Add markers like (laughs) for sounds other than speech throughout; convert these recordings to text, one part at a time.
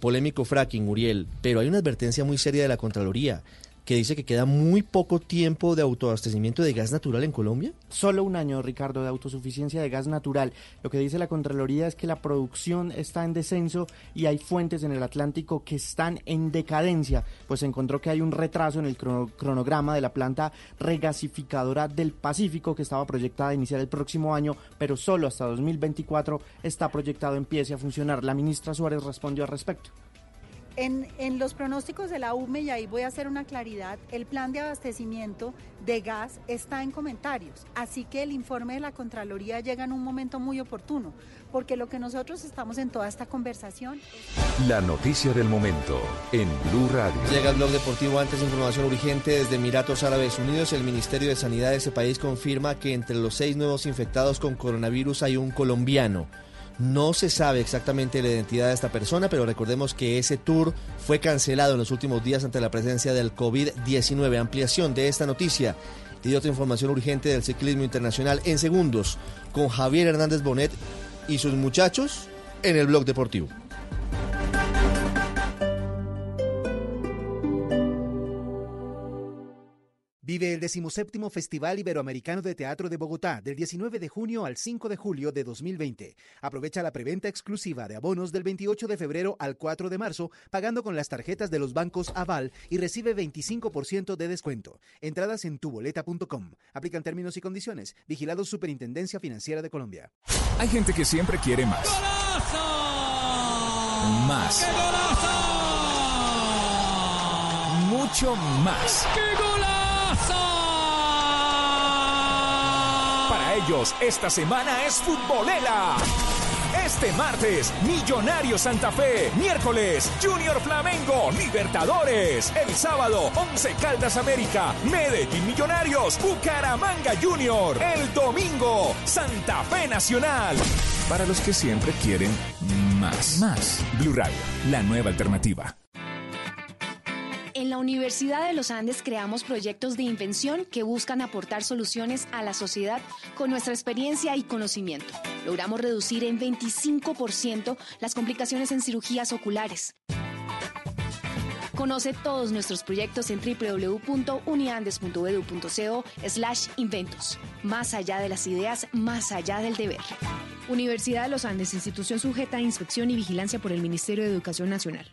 polémico fracking, Uriel, pero hay una advertencia muy seria de la Contraloría que dice que queda muy poco tiempo de autoabastecimiento de gas natural en Colombia? Solo un año, Ricardo, de autosuficiencia de gas natural. Lo que dice la Contraloría es que la producción está en descenso y hay fuentes en el Atlántico que están en decadencia, pues encontró que hay un retraso en el cronograma de la planta regasificadora del Pacífico que estaba proyectada a iniciar el próximo año, pero solo hasta 2024 está proyectado empiece a funcionar. La ministra Suárez respondió al respecto. En, los pronósticos de la UME, y ahí voy a hacer una claridad, el plan de abastecimiento de gas está en comentarios, así que el informe de la Contraloría llega en un momento muy oportuno, porque lo que nosotros estamos en toda esta conversación... La noticia del momento en Blue Radio. Llega el blog deportivo antes información urgente desde Emiratos Árabes Unidos. El Ministerio de Sanidad de ese país confirma que entre los seis nuevos infectados con coronavirus hay un colombiano. No se sabe exactamente la identidad de esta persona, pero recordemos que ese tour fue cancelado en los últimos días ante la presencia del COVID-19. Ampliación de esta noticia y otra información urgente del ciclismo internacional en segundos con Javier Hernández Bonet y sus muchachos en el blog deportivo. Vive el 17 Festival Iberoamericano de Teatro de Bogotá del 19 de junio al 5 de julio de 2020. Aprovecha la preventa exclusiva de abonos del 28 de febrero al 4 de marzo pagando con las tarjetas de los bancos Aval y recibe 25% de descuento. Entradas en tuboleta.com. Aplican términos y condiciones. Vigilado Superintendencia Financiera de Colombia. Hay gente que siempre quiere más. Más. Mucho más. Para ellos, esta semana es futbolera. Este martes, Millonario Santa Fe. Miércoles, Junior Flamengo, Libertadores. El sábado, Once Caldas América, Medellín Millonarios, Bucaramanga Junior. El domingo, Santa Fe Nacional. Para los que siempre quieren más. Más. Blue Radio, la nueva alternativa. En la Universidad de los Andes creamos proyectos de invención que buscan aportar soluciones a la sociedad con nuestra experiencia y conocimiento. Logramos reducir en 25% las complicaciones en cirugías oculares. Conoce todos nuestros proyectos en www.uniandes.edu.co slash inventos. Más allá de las ideas, más allá del deber. Universidad de los Andes, institución sujeta a inspección y vigilancia por el Ministerio de Educación Nacional.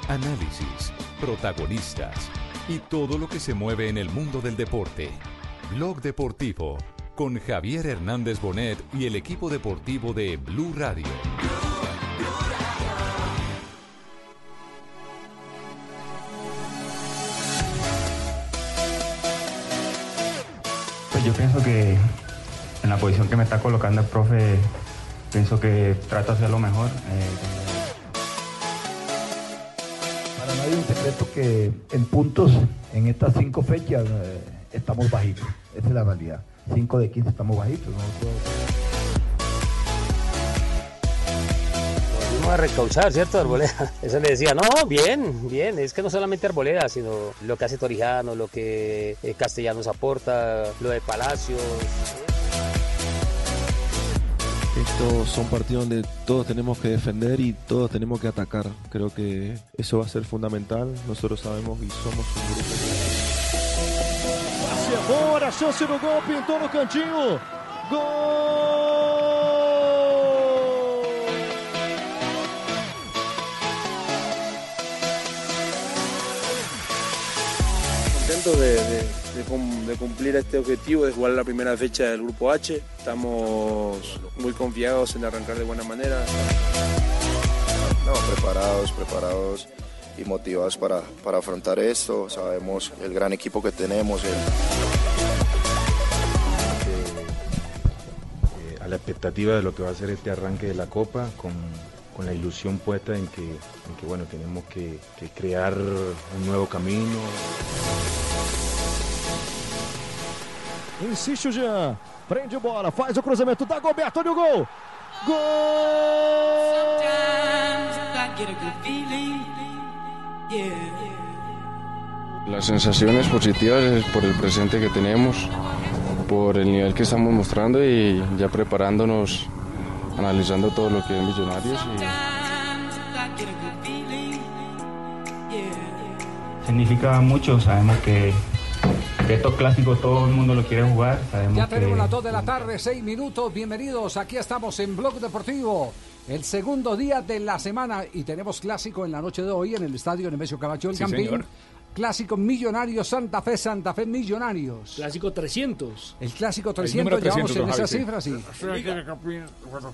análisis, protagonistas y todo lo que se mueve en el mundo del deporte. Blog Deportivo con Javier Hernández Bonet y el equipo deportivo de Blue Radio. Pues yo pienso que en la posición que me está colocando el profe, pienso que trato de hacer lo mejor. Eh, secreto que en puntos, en estas cinco fechas, eh, estamos bajitos. Esa es la realidad. 5 de 15 estamos bajitos. a recauchar, ¿cierto? Arboleda. (laughs) Eso le decía, no, bien, bien. Es que no solamente Arboleda, sino lo que hace Torijano, lo que eh, Castellanos aporta, lo de Palacios. Estos son partidos donde todos tenemos que defender y todos tenemos que atacar. Creo que eso va a ser fundamental. Nosotros sabemos y somos un grupo. Agora, chance no gol, pintou no cantinho. Gol! Contento de, de- de cum- de cumplir este objetivo, de jugar la primera fecha del Grupo H. Estamos muy confiados en arrancar de buena manera. No, preparados, preparados y motivados para, para afrontar esto. Sabemos el gran equipo que tenemos. el- eh, a la expectativa de lo que va a ser este arranque de la Copa, con, con la ilusión puesta en que, en que, bueno, tenemos que, que crear un nuevo camino. Insiste o Jean. Prende bola, faz o cruzamento, tá Goberto, olha o gol. Gol! Las sensaciones positivas es por el presente que tenemos, por el nivel que estamos mostrando y ya preparándonos, analizando todo lo que es Millonarios. Significa mucho, sabemos que, que estos clásicos todo el mundo lo quiere jugar. Sabemos Ya que, tenemos las 2 de la tarde, 6 minutos. Bienvenidos. Aquí estamos en Blog Deportivo. El segundo día de la semana y tenemos clásico en la noche de hoy en el estadio Nemesio Camacho del Sí, Campín. señor. Clásico Millonarios Santa Fe, Santa Fe Millonarios. Clásico 300. El clásico El 300, número llevamos 300, en esa cifra, sí.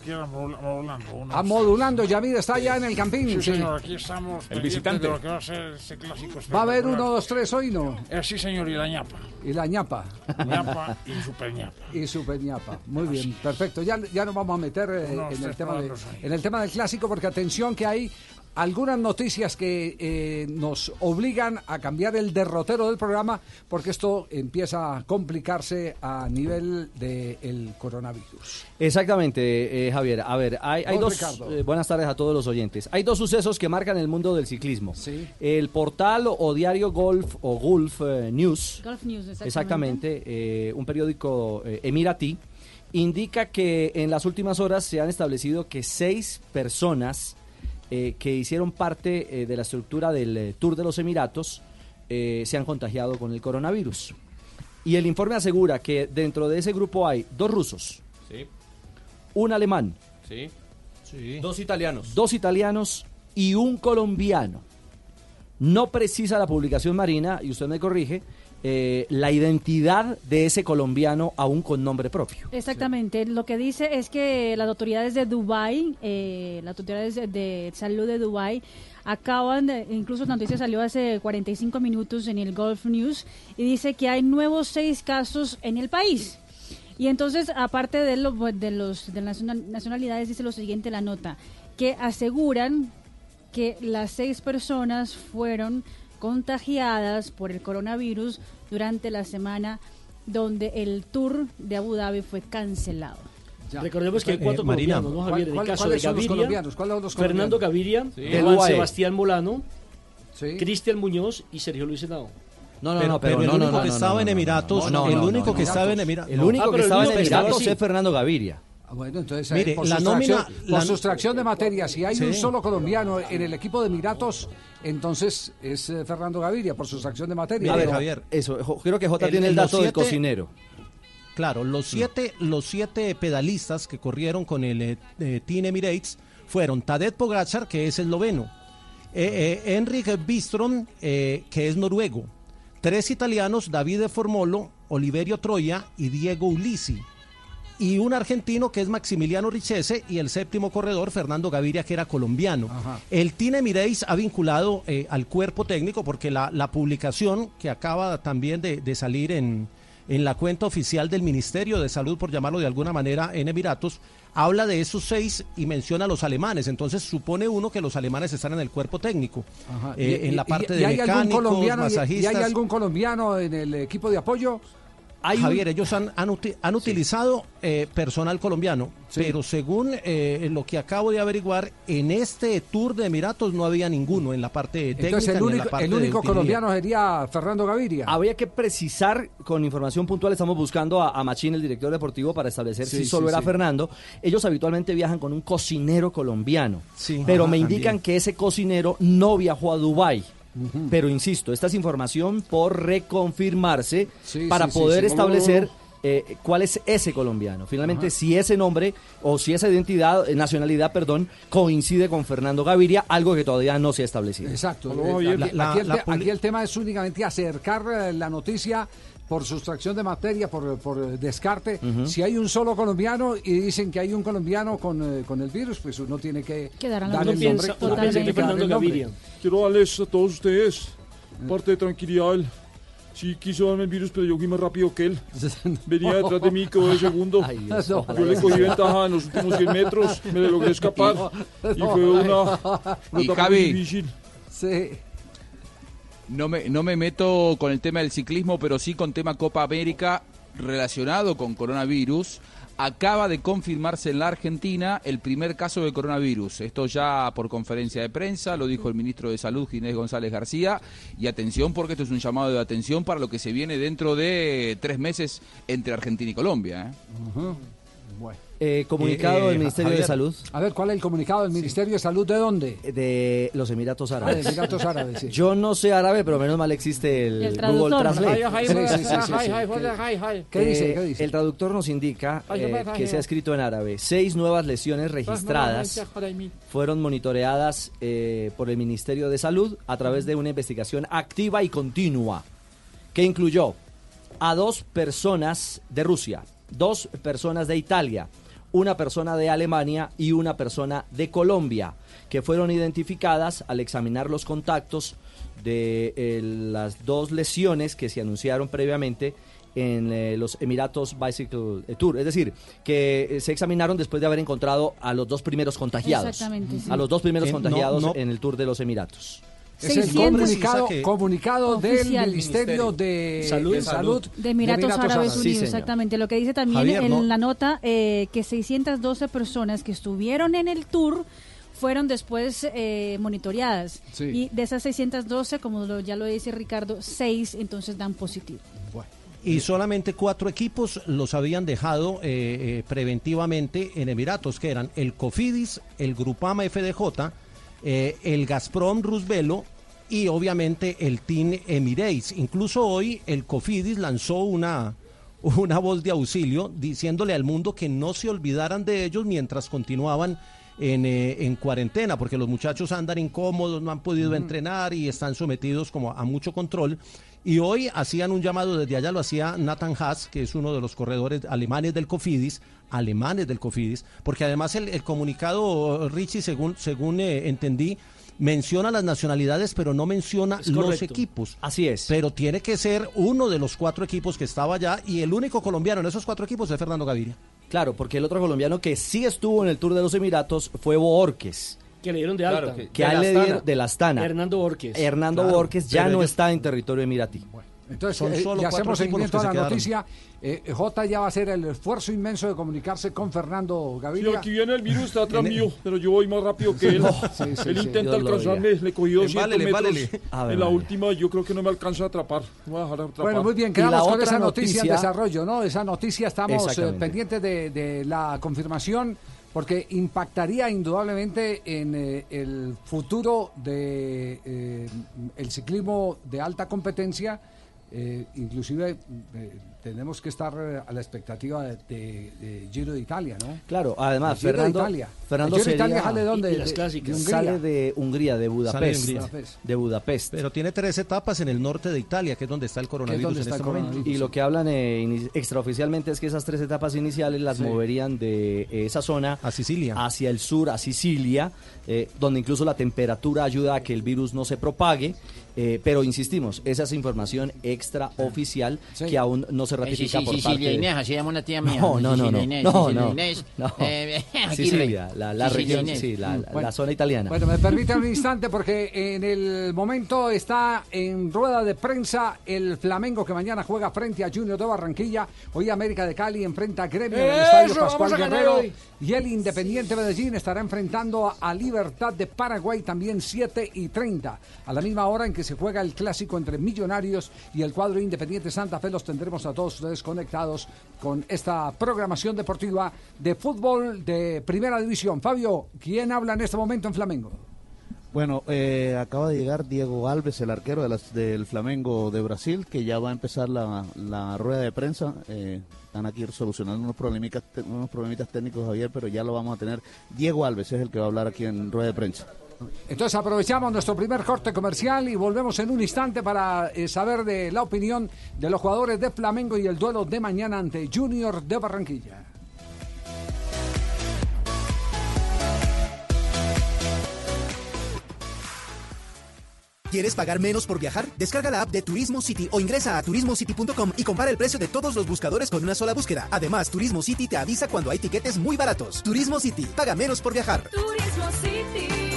Quieran, modula- modulando. A Yamir está ya en el Campín. Sí, sí. señor, aquí estamos El visitante. de lo que va a ser este clásico Va a haber. 1, 2, 3 hoy, ¿no? Eh, sí, señor, y la ñapa. Y la ñapa. ñapa y super ñapa. Y super ñapa. Muy bien, perfecto. Ya, ya nos vamos a meter eh, Unos en, el tres tema de- cuadros ahí. en el tema del clásico, porque atención que hay algunas noticias que eh, nos obligan a cambiar el derrotero del programa, porque esto empieza a complicarse a nivel del coronavirus. Exactamente, eh, Javier. A ver, hay, dos. Eh, buenas tardes a todos los oyentes. Hay dos sucesos que marcan el mundo del ciclismo. El portal o diario Golf o Gulf eh, News. Golf News, exactamente. Exactamente, eh, un periódico eh, emiratí, indica que en las últimas horas se han establecido que seis personas eh, que hicieron parte eh, de la estructura del eh, Tour de los Emiratos eh, se han contagiado con el coronavirus. Y el informe asegura que dentro de ese grupo hay dos rusos, Sí, un alemán, sí. Dos italianos. dos italianos y un colombiano. No precisa la publicación marina, y usted me corrige, eh, la identidad de ese colombiano aún con nombre propio. Exactamente. Lo que dice es que las autoridades de Dubái, eh, las autoridades de, salud de Dubái, acaban de, incluso la noticia salió hace 45 minutos en el Gulf News y dice que hay nuevos seis casos en el país. Y entonces, aparte de, lo- de los de las nacional- nacionalidades, dice lo siguiente la nota, que aseguran que las seis personas fueron contagiadas por el coronavirus durante la semana donde el tour de Abu Dhabi fue cancelado. Recordemos que hay Eh, cuatro Marina. colombianos, ¿no, Javier? En el ¿Cuál- caso de Gaviria, son los Fernando colombianos? Gaviria, Sí. Juan Del UAE. Sebastián Molano, Sí. Cristian Muñoz y Sergio Luis Henao. No, no, Pero- no, pero, pero el no, no, único no, que no, estaba en Emiratos, el único no, que no. estaba en Emiratos- El no. único Ah, que estaba en Emiratos es Fernando Gaviria. Ah, Bueno, entonces, Mire, por, la sustracción, nómina- por la- sustracción de materia, si hay Sí. un solo colombiano en el equipo de Emiratos, entonces es eh, Fernando Gaviria, por sustracción de materia. A ver, Pero- Javier, eso, creo que J El- tiene el dato del siete- cocinero. Claro, los siete, los siete pedalistas que corrieron con el eh, eh, Team Emirates fueron Tadej Pogacar, que es esloveno, eh, eh, Enric Bistrom, eh, que es noruego, tres italianos, Davide Formolo, Oliverio Troya y Diego Ulisi. Y un argentino que es Maximiliano Richese y el séptimo corredor Fernando Gaviria que era colombiano. El Team Emirates ha vinculado eh, al cuerpo técnico porque la, la publicación que acaba también de, de salir en, en la cuenta oficial del Ministerio de Salud, por llamarlo de alguna manera, en Emiratos, habla de esos seis y menciona a los alemanes. Entonces supone uno que los alemanes están en el cuerpo técnico, Ajá. eh, Y- en la y- parte y de hay algún mecánicos, colombiano y- masajistas. ¿Y hay algún colombiano en el equipo de apoyo? Javier, ellos han, han, uti- han utilizado eh, personal colombiano, pero según eh, lo que acabo de averiguar, en este Tour de Emiratos no había ninguno en la parte técnica Entonces el ni en la único, parte el único colombiano sería Fernando Gaviria. Habría que precisar con información puntual, estamos buscando a, a Machín, el director deportivo, para establecer Sí, si solo sí, era sí. Fernando. Ellos habitualmente viajan con un cocinero colombiano, pero me indican también. que ese cocinero no viajó a Dubái. Pero insisto, esta es información por reconfirmarse Sí, para sí, poder sí. establecer eh, cuál es ese colombiano. Finalmente, Ajá. si ese nombre o si esa identidad, eh, nacionalidad, perdón, coincide con Fernando Gaviria, algo que todavía no se ha establecido. Exacto. Eh, aquí, La- aquí el la te- poli- aquí el tema es únicamente acercar la noticia por sustracción de materia, por, por eh, descarte. Si hay un solo colombiano y dicen que hay un colombiano con, eh, con el virus, pues uno tiene que Quedarán dar los el nombre. piensa que Fernando. Gaviria. Quiero darles a todos ustedes parte de tranquilidad. Él sí quiso darme el virus, pero yo fui más rápido que él. (laughs) Venía detrás de mí, quedó de segundo. Ay, Dios, yo le cogí ventaja en los últimos 100 metros, me logré (laughs) escapar. Y fue una, (laughs) una etapa muy difícil. Sí. No me, no me meto con el tema del ciclismo, pero sí con tema Copa América relacionado con coronavirus. Acaba de confirmarse en la Argentina el primer caso de coronavirus. Esto ya por conferencia de prensa, lo dijo el ministro de Salud Ginés González García. Y atención porque esto es un llamado de atención para lo que se viene dentro de tres meses entre Argentina y Colombia. ¿eh? Eh, comunicado Eh, eh, del Ministerio de Salud. A ver, ¿cuál es el comunicado del Ministerio de Salud? ¿De dónde? De los Emiratos Árabes. Ah, de Emiratos Árabes, sí. Yo no sé árabe, pero menos mal existe el, El Google. Translate. ¿Qué dice? Eh. El traductor nos indica eh, que se ha escrito en árabe. Seis nuevas lesiones registradas fueron monitoreadas eh, por el Ministerio de Salud a través de una investigación activa y continua que incluyó a dos personas de Rusia, dos personas de Italia, una persona de Alemania y una persona de Colombia, que fueron identificadas al examinar los contactos de eh, las dos lesiones que se anunciaron previamente en eh, los Emiratos Bicycle Tour. Es decir, que eh, se examinaron después de haber encontrado a los dos primeros contagiados. Exactamente, sí. A los dos primeros Eh, no, contagiados no. en el Tour de los Emiratos. Es el 600 comunicado, del. Ministerio de Salud. de Salud De Emiratos Árabes Unidos, exactamente. Lo que dice también Javier, en no- la nota eh, que 612 personas que estuvieron en el tour fueron después eh, monitoreadas. Sí. Y de esas 612, como lo- ya lo dice Ricardo, 6 entonces dan positivo. Y solamente cuatro equipos los habían dejado eh, eh, preventivamente en Emiratos, que eran el Cofidis, el Grupama FDJ, eh, el Gazprom Rusvelo y obviamente el Team Emirates. Incluso hoy el Cofidis lanzó una, una voz de auxilio diciéndole al mundo que no se olvidaran de ellos mientras continuaban en, eh, en cuarentena, porque los muchachos andan incómodos, no han podido entrenar y están sometidos como a mucho control. Y hoy hacían un llamado desde allá, lo hacía Nathan Haas, que es uno de los corredores alemanes del Cofidis, alemanes del Cofidis, porque además el, el comunicado, Richie, según, según eh, entendí, menciona las nacionalidades, pero no menciona Es los correcto. equipos. Así es. Pero tiene que ser uno de los cuatro equipos que estaba allá y el único colombiano en esos cuatro equipos es Fernando Gaviria. Claro, porque el otro colombiano que sí estuvo en el Tour de los Emiratos fue Borges. Que le dieron de Claro, alta. que a él le dieron de la Astana. Hernando Borges. Hernando Claro. Borges ya no ellos- está en territorio emiratí. Entonces, Son eh, solo cuatro hacemos seguimiento a la quedaron. noticia. Eh, J ya va a hacer el esfuerzo inmenso de comunicarse con Fernando Sí, Gaviria. aquí viene el virus, está atrás mío, pero yo voy más rápido que él. (laughs) Sí, sí, él sí. intenta alcanzarme, le cogí 200 Embálele, metros. Ave En la última yo creo que no me alcanza a atrapar. Voy a dejar atrapar. Bueno, muy bien, quedamos con esa noticia, en desarrollo, ¿no? Esa noticia estamos eh, pendientes de, de la confirmación porque impactaría indudablemente en eh, el futuro de eh, el ciclismo de alta competencia. Eh, inclusive eh, tenemos que estar eh, a la expectativa de, de- de Giro de Italia, ¿no? Claro, además, Giro de Fernando, Italia. Fernando Giro de sería- Italia sale de dónde? Y- y las De- clásicas. de Hungría. Sale de Hungría, de Budapest. Sale de Hungría. De Budapest. Pero tiene tres etapas en el norte de Italia, que es donde está el coronavirus donde en está este momento. Y lo que hablan eh, extraoficialmente es que esas tres etapas iniciales las Sí. moverían de eh, esa zona A Sicilia. hacia el sur, a Sicilia, eh, donde incluso la temperatura ayuda a que el virus no se propague. Eh, pero insistimos, esa es información extraoficial Sí. que aún no se se ratifica sí, sí, por parte de- Inés, así llama una tía mía. No, no, no, no. Inés, No, no. Inés, No. (laughs) eh. Sicilia, la, la región, sí, la, Bueno. la zona italiana. Bueno, me permite un (laughs) instante porque en el momento está en rueda de prensa el Flamengo que mañana juega frente a Junior de Barranquilla. Hoy América de Cali enfrenta a Gremio en el. Estadio Pascual Guerrero. Y el Independiente Medellín estará enfrentando a Libertad de Paraguay también 7 y 30. A la misma hora en que se juega el clásico entre Millonarios y el cuadro Independiente Santa Fe, los tendremos a todos ustedes conectados con esta programación deportiva de fútbol de primera división. Fabio, ¿quién habla en este momento en Flamengo? Bueno, eh, acaba de llegar Diego Alves, el arquero de las- del Flamengo de Brasil, que ya va a empezar la, rueda de prensa. Eh, están aquí solucionando unos problemitas, unos problemitas técnicos, Javier, pero ya lo vamos a tener. Diego Alves es el que va a hablar aquí en rueda de prensa. Entonces aprovechamos nuestro primer corte comercial y volvemos en un instante para eh, saber de la opinión de los jugadores de Flamengo y el duelo de mañana ante Junior de Barranquilla. ¿Quieres pagar menos por viajar? Descarga la app de Turismo City o ingresa a turismocity.com y compara el precio de todos los buscadores con una sola búsqueda. Además, Turismo City te avisa cuando hay tiquetes muy baratos. Turismo City, paga menos por viajar. Turismo City,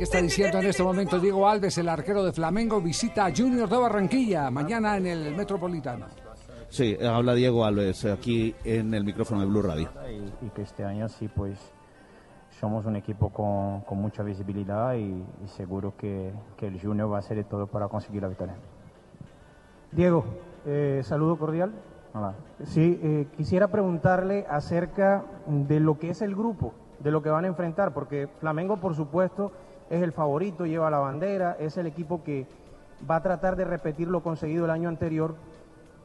¿Qué está diciendo en este momento Diego Alves, el arquero de Flamengo? Visita a Junior de Barranquilla mañana en el Metropolitano. Sí, habla Diego Alves aquí en el micrófono de Blue Radio. y, y que este año sí pues somos un equipo con, con mucha visibilidad y, y seguro que, que el Junior va a hacer de todo para conseguir la victoria. Diego, eh, saludo cordial. Hola. Sí, eh, quisiera preguntarle acerca de lo que es el grupo, de lo que van a enfrentar, porque Flamengo, por supuesto, es el favorito, lleva la bandera, es el equipo que va a tratar de repetir lo conseguido el año anterior,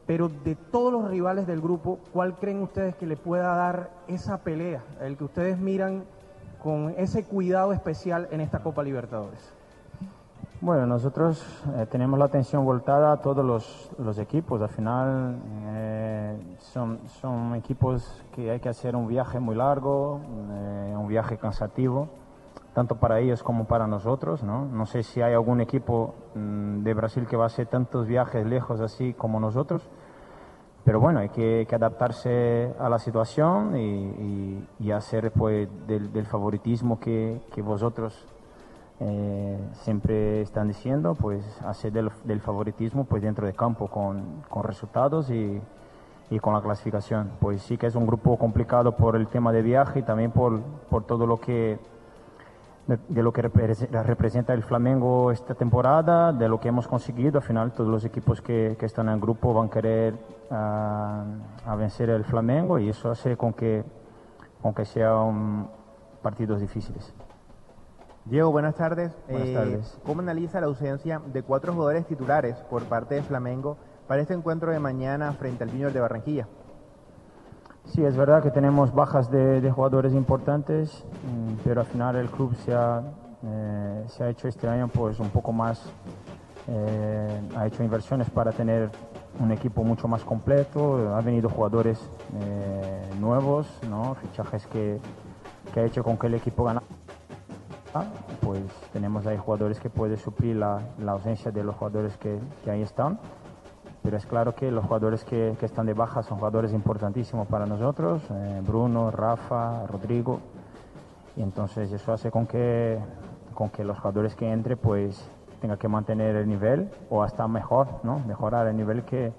pero de todos los rivales del grupo, ¿cuál creen ustedes que le pueda dar esa pelea, el que ustedes miran con ese cuidado especial en esta Copa Libertadores? Bueno, nosotros eh, tenemos la atención voltada a todos los, los equipos. Al final eh, son, son equipos que hay que hacer un viaje muy largo, eh, un viaje cansativo, tanto para ellos como para nosotros. No, no sé si hay algún equipo mm, de Brasil que va a hacer tantos viajes lejos así como nosotros. Pero bueno, hay que, adaptarse a la situación y, y- y hacer pues, del, del favoritismo que, que vosotros eh, siempre están diciendo, pues hacer del, del favoritismo pues dentro de campo con, con resultados y, y con la clasificación. Pues sí que es un grupo complicado por el tema de viaje y también por, por todo lo que de, de lo que repre- representa el Flamengo esta temporada, de lo que hemos conseguido. Al final todos los equipos que, que están en el grupo van a querer ah, a vencer el Flamengo y eso hace con que, con que sean partidos difíciles. Diego, buenas tardes. Buenas Eh, tardes. ¿Cómo analiza la ausencia de cuatro jugadores titulares por parte de Flamengo para este encuentro de mañana frente al Junior de Barranquilla? Sí, es verdad que tenemos bajas de, jugadores importantes, mm, pero al final el club se ha, eh, se ha hecho este año pues un poco más, eh, ha hecho inversiones para tener un equipo mucho más completo, ha venido jugadores eh, nuevos, fichajes que, que ha hecho con que el equipo gane. Pues tenemos ahí jugadores que pueden suplir la, la ausencia de los jugadores que, que ahí están pero es claro que los jugadores que, están de baja son jugadores importantísimos para nosotros, eh, Bruno, Rafa, Rodrigo, y entonces eso hace con que, los jugadores que entre pues tengan que mantener el nivel o hasta mejor, mejorar el nivel que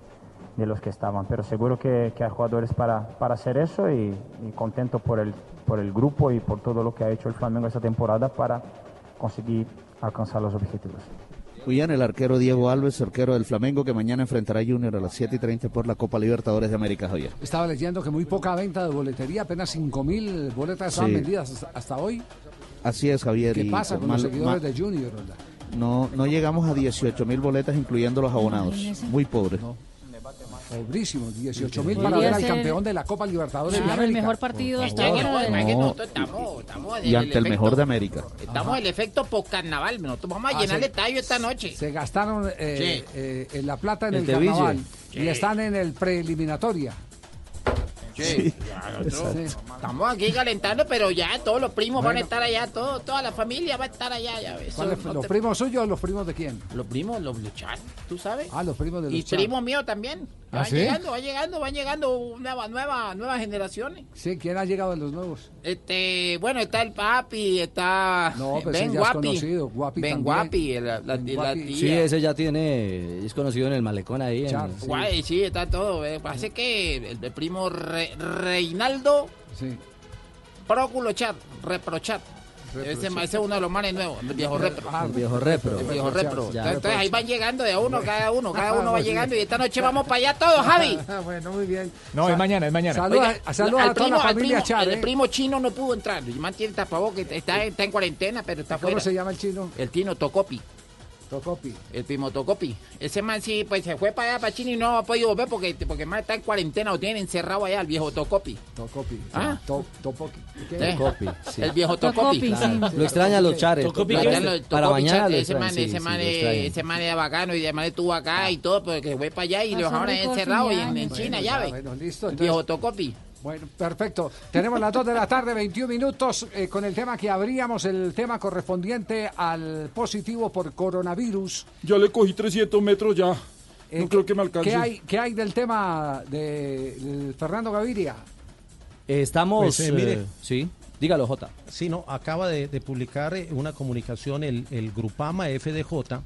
de los que estaban, pero seguro que, hay jugadores para, hacer eso y, contento por el grupo y por todo lo que ha hecho el Flamengo esta temporada para conseguir alcanzar los objetivos. Bien, el arquero Diego Alves, arquero del Flamengo, que mañana enfrentará a Junior a las 7 y 30 por la Copa Libertadores de América, Javier. Estaba leyendo que muy poca venta de boletería, apenas 5.000 boletas estaban Sí. vendidas hasta, hasta hoy. Así es, Javier. ¿Qué y pasa con mal- los seguidores mal- de Junior? verdad? No, no llegamos a 18 mil boletas, incluyendo los abonados. Muy pobre. Pobrísimo, 18 mil para ver al campeón de la Copa Libertadores de Claro, el América. mejor partido hasta ahora. de Y ante el mejor de América. Estamos en el efecto post-carnaval. Nosotros vamos a Ah, llenar el estadio esta noche. Se gastaron eh, Sí. eh, en la plata en El carnaval Sí. y están en el preeliminatoria. Sí. Estamos aquí calentando, pero ya todos los primos van a estar allá, todo, toda la familia va a estar allá. Ya ves. ¿Cuáles- No ¿Los te- primos suyos o los primos de quién? Los primos, los Luchan, ¿tú sabes? Ah, los primos de Y los Char. primos míos también. ¿Ah, van sí? llegando, van llegando, van llegando nuevas, nuevas, nuevas generaciones. Sí, ¿quién ha llegado de los nuevos? Este, bueno, está el papi, está No, pues Ben ese ya es Guapi. conocido, Guapi ben también. Guapi, la, la- la Guapi. tía. Sí, ese ya tiene, es conocido en el malecón ahí. en- sí. Guay, sí, está todo. eh. Parece que el, el primo Re- Reinaldo Sí. Próculo Chat, Reprochat. Ese, ese es uno de los manes nuevos, el viejo repro. El viejo repro. El viejo repro. Ya. Entonces ahí van llegando de a uno, cada uno, cada (laughs) uno va llegando y esta noche vamos para allá todos, Javi. (laughs) bueno, muy bien. No, es mañana, es mañana. Al a toda la familia Char, El primo chino no pudo entrar. Y mantiene tapabocas, está, está en cuarentena, pero está ¿Cómo fuera. se llama el chino? El chino Tocopi. Tocopi. El primo Tocopi. Ese man sí, pues se fue para allá, para China y no ha podido volver porque, porque el man está en cuarentena o tienen encerrado allá, el viejo Tocopi. Tocopi. ¿Ah? To- Topoki. ¿Qué? Tocopi, sí. El viejo Tocopi. Claro. Lo extrañan los chares. Tocopi, Para- lo ese man, sí, ese sí, man, ese man era bacano y además estuvo acá y todo, porque fue para allá y lo dejaron encerrado y en. China, ya ves. bueno, listo, El entonces- viejo Tocopi. Bueno, perfecto. Tenemos las 2 de la tarde, 21 minutos, eh, con el tema que abríamos, el tema correspondiente al positivo por coronavirus. Ya le cogí 300 metros ya. No creo que me alcance. ¿Qué hay, qué hay del tema de, de Fernando Gaviria? Estamos. Pues, eh, mire. eh, sí, dígalo, Jota. Sí, no, acaba de, de publicar eh, una comunicación el, el Grupama FDJ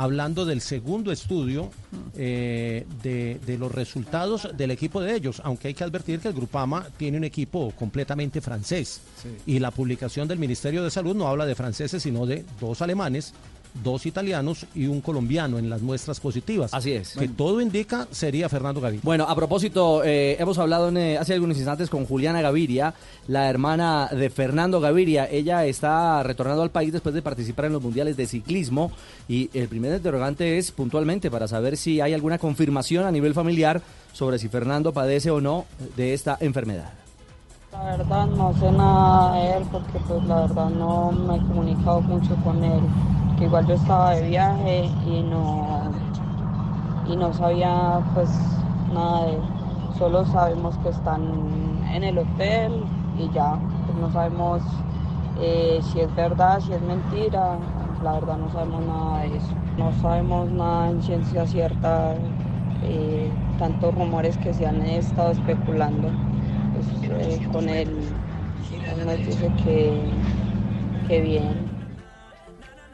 hablando del segundo estudio eh, de, de los resultados del equipo de ellos, aunque hay que advertir que el Grupama tiene un equipo completamente francés y la publicación del Ministerio de Salud no habla de franceses, sino de dos alemanes, dos italianos y un colombiano en las muestras positivas. Así es. Que todo indica sería Fernando Gaviria. Bueno, a propósito, eh, hemos hablado en, eh, hace algunos instantes con Juliana Gaviria, la hermana de Fernando Gaviria. Ella está retornando al país después de participar en los mundiales de ciclismo y el primer interrogante es puntualmente para saber si hay alguna confirmación a nivel familiar sobre si Fernando padece o no de esta enfermedad. La verdad no sé nada de él porque pues la verdad no me he comunicado mucho con él. Que igual yo estaba de viaje y no y no sabía pues nada de él. Solo sabemos que están en el hotel y ya. Pues no sabemos eh, si es verdad, si es mentira. La verdad no sabemos nada de eso. No sabemos nada en ciencia cierta. eh, tantos rumores que se han estado especulando pues, eh, con él. Nos dice que, que bien.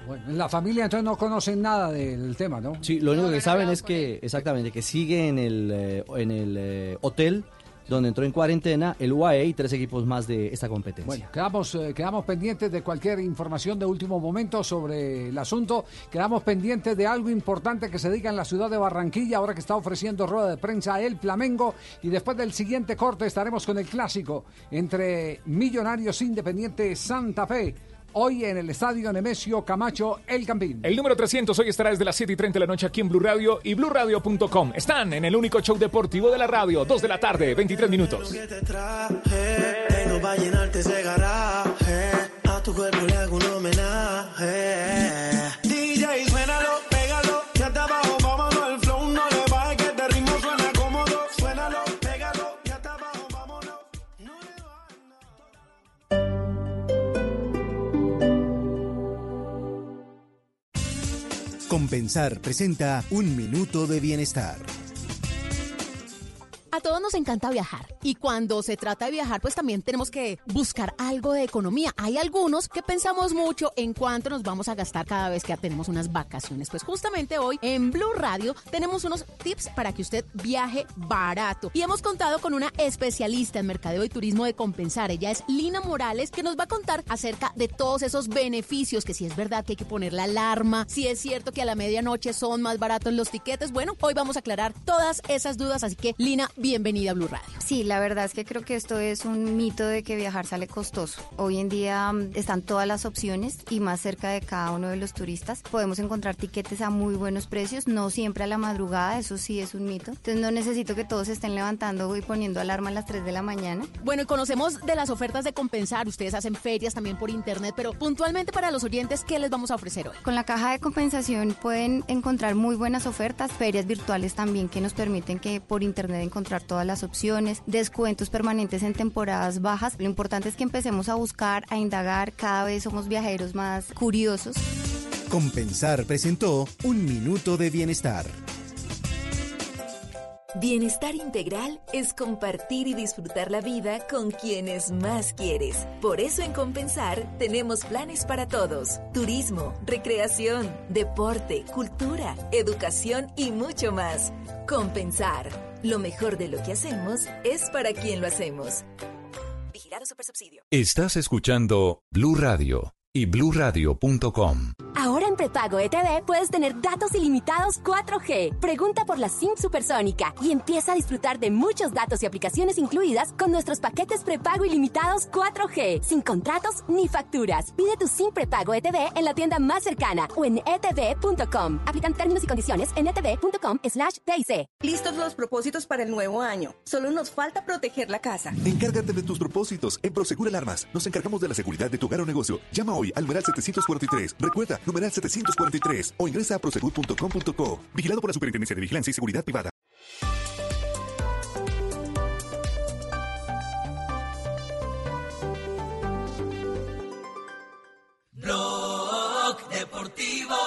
Bueno, en la familia entonces no conocen nada del tema, ¿no? Sí, lo único que saben es que, exactamente, que sigue en el, eh, en el eh, hotel donde entró en cuarentena el UAE y tres equipos más de esta competencia. Bueno, quedamos, eh, quedamos pendientes de cualquier información de último momento sobre el asunto. Quedamos pendientes de algo importante que se diga en la ciudad de Barranquilla, ahora que está ofreciendo rueda de prensa el Flamengo. Y después del siguiente corte estaremos con el clásico entre Millonarios Independiente Santa Fe. Hoy en el estadio Nemesio Camacho El Campín. El número 300 hoy estará desde las 7 y 30 de la noche aquí en Blue Radio y BlueRadio.com. Están en el único show deportivo de la radio, 2 de la tarde, 23 minutos. A tu cuerpo le hago un homenaje. DJ, suénalo, Compensar presenta Un Minuto de Bienestar. A todos nos encanta viajar Y cuando se trata de viajar, pues también tenemos que buscar algo de economía. Hay algunos que pensamos mucho en cuánto nos vamos a gastar cada vez que tenemos unas vacaciones. Pues justamente hoy en Blue Radio tenemos unos tips para que usted viaje barato. Y hemos contado con una especialista en mercadeo y turismo de compensar. Ella es Lina Morales, que nos va a contar acerca de todos esos beneficios, que si es verdad que hay que poner la alarma, si es cierto que a la medianoche son más baratos los tiquetes. Bueno, hoy vamos a aclarar todas esas dudas, así que Lina, bienvenida a Blue Radio. Sí, la verdad es que creo que esto es un mito de que viajar sale costoso. Hoy en día mm, están todas las opciones y más cerca de cada uno de los turistas. Podemos encontrar tiquetes a muy buenos precios, no siempre a la madrugada, eso sí es un mito. Entonces no necesito que todos estén levantando y poniendo alarma a las 3 de la mañana. Bueno, y conocemos de las ofertas de compensar. Ustedes hacen ferias también por internet, pero puntualmente para los oyentes, ¿qué les vamos a ofrecer hoy? Con la caja de compensación pueden encontrar muy buenas ofertas, ferias virtuales también que nos permiten que por internet encontrar todas las opciones, descuentos permanentes en temporadas bajas. Lo importante es que empecemos a buscar, a indagar, cada vez somos viajeros más curiosos. Compensar presentó Un Minuto de Bienestar. Bienestar integral es compartir y disfrutar la vida con quienes más quieres. Por eso en Compensar tenemos planes para todos. Turismo, recreación, deporte, cultura, educación y mucho más. Compensar. Lo mejor de lo que hacemos es para quien lo hacemos. Vigilado Supersubsidio. Estás escuchando Blue Radio y bluradio.com. Ahora prepago ETV puedes tener datos ilimitados 4G. Pregunta por la SIM supersónica y empieza a disfrutar de muchos datos y aplicaciones incluidas con nuestros paquetes prepago ilimitados 4G, sin contratos ni facturas. Pide tu SIM prepago ETV en la tienda más cercana o en etv.com. Aplican términos y condiciones en etv.com slash TIC. Listos los propósitos para el nuevo año. Solo nos falta proteger la casa. Encárgate de tus propósitos en Prosegur Alarmas. Nos encargamos de la seguridad de tu hogar o negocio. Llama hoy al numeral 743. Recuerda, numeral 743 o ingresa a prosegur.com.co. Vigilado por la Superintendencia de Vigilancia y Seguridad Privada. Blog Deportivo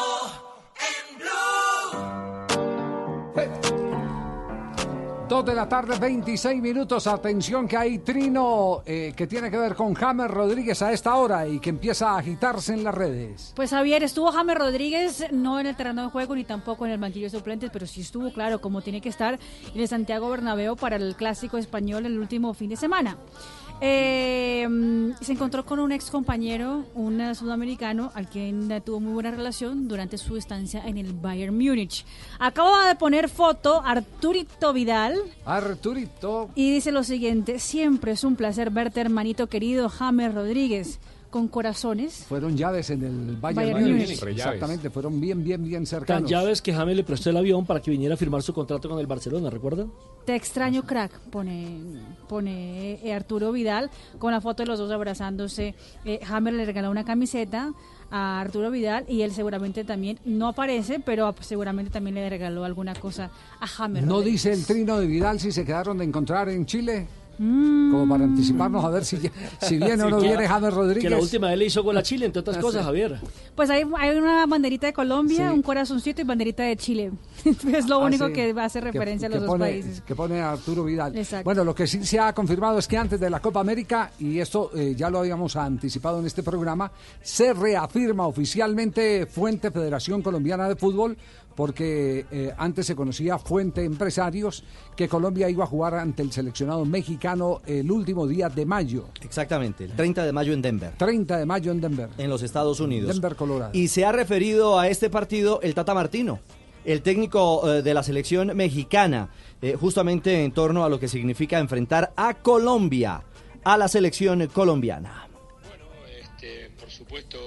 de la tarde, 26 minutos. Atención que hay trino eh, que tiene que ver con James Rodríguez a esta hora y que empieza a agitarse en las redes. Pues Javier, estuvo James Rodríguez no en el terreno de juego ni tampoco en el banquillo de suplentes, pero sí estuvo claro como tiene que estar en el Santiago Bernabéu para el Clásico Español el último fin de semana. Eh, se encontró con un ex compañero, un sudamericano, al quien tuvo muy buena relación durante su estancia en el Bayern Múnich. Acaba de poner foto Arturito Vidal Arturito. y dice lo siguiente: Siempre es un placer verte, hermanito querido James Rodríguez, con corazones. Fueron llaves en el Bayern, Bayern Múnich. Exactamente, fueron bien, bien, bien Tan cercanos. llaves que James le prestó el avión para que viniera a firmar su contrato con el Barcelona, ¿recuerda? Te extraño, crack, pone, pone eh, Arturo Vidal con la foto de los dos abrazándose. Eh, Hammer le regaló una camiseta a Arturo Vidal y él seguramente también, no aparece, pero seguramente también le regaló alguna cosa a Hammer. ¿No Rodríguez. dice el trino de Vidal si se quedaron de encontrar en Chile? Mm. Como para anticiparnos a ver si, si viene o no Sí, viene James Rodríguez. Que la última vez le hizo gol a Chile, entre otras Ah, cosas, sí. Javier. Pues hay, hay una banderita de Colombia, Sí. un corazoncito y banderita de Chile. (laughs) es lo Ah, único sí. que hace Que- referencia a los dos pone- países. Que pone Arturo Vidal. Exacto. Bueno, lo que sí se ha confirmado es que antes de la Copa América, y esto eh, ya lo habíamos anticipado en este programa, se reafirma oficialmente Fuente Federación Colombiana de Fútbol, porque eh, antes se conocía Fuente Empresarios, que Colombia iba a jugar ante el seleccionado mexicano el último día de mayo. Exactamente, el 30 de mayo en Denver. 30 de mayo en Denver. En los Estados Unidos. Denver, Colorado. Y se ha referido a este partido el Tata Martino, el técnico eh, de la selección mexicana, eh, justamente en torno a lo que significa enfrentar a Colombia, a la selección colombiana. Este, por supuesto,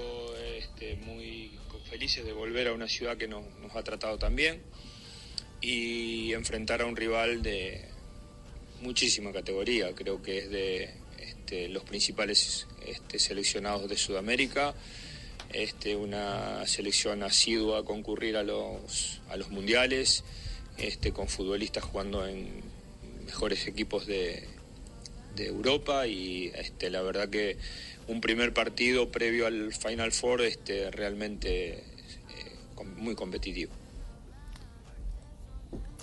de volver a una ciudad que nos, ha tratado tan bien y enfrentar a un rival de muchísima categoría. Creo que es de este, los principales este, seleccionados de Sudamérica. Este, una selección asidua a concurrir a los, a los mundiales, con futbolistas jugando en mejores equipos de, Europa y la verdad que un primer partido previo al Final Four realmente muy competitivo.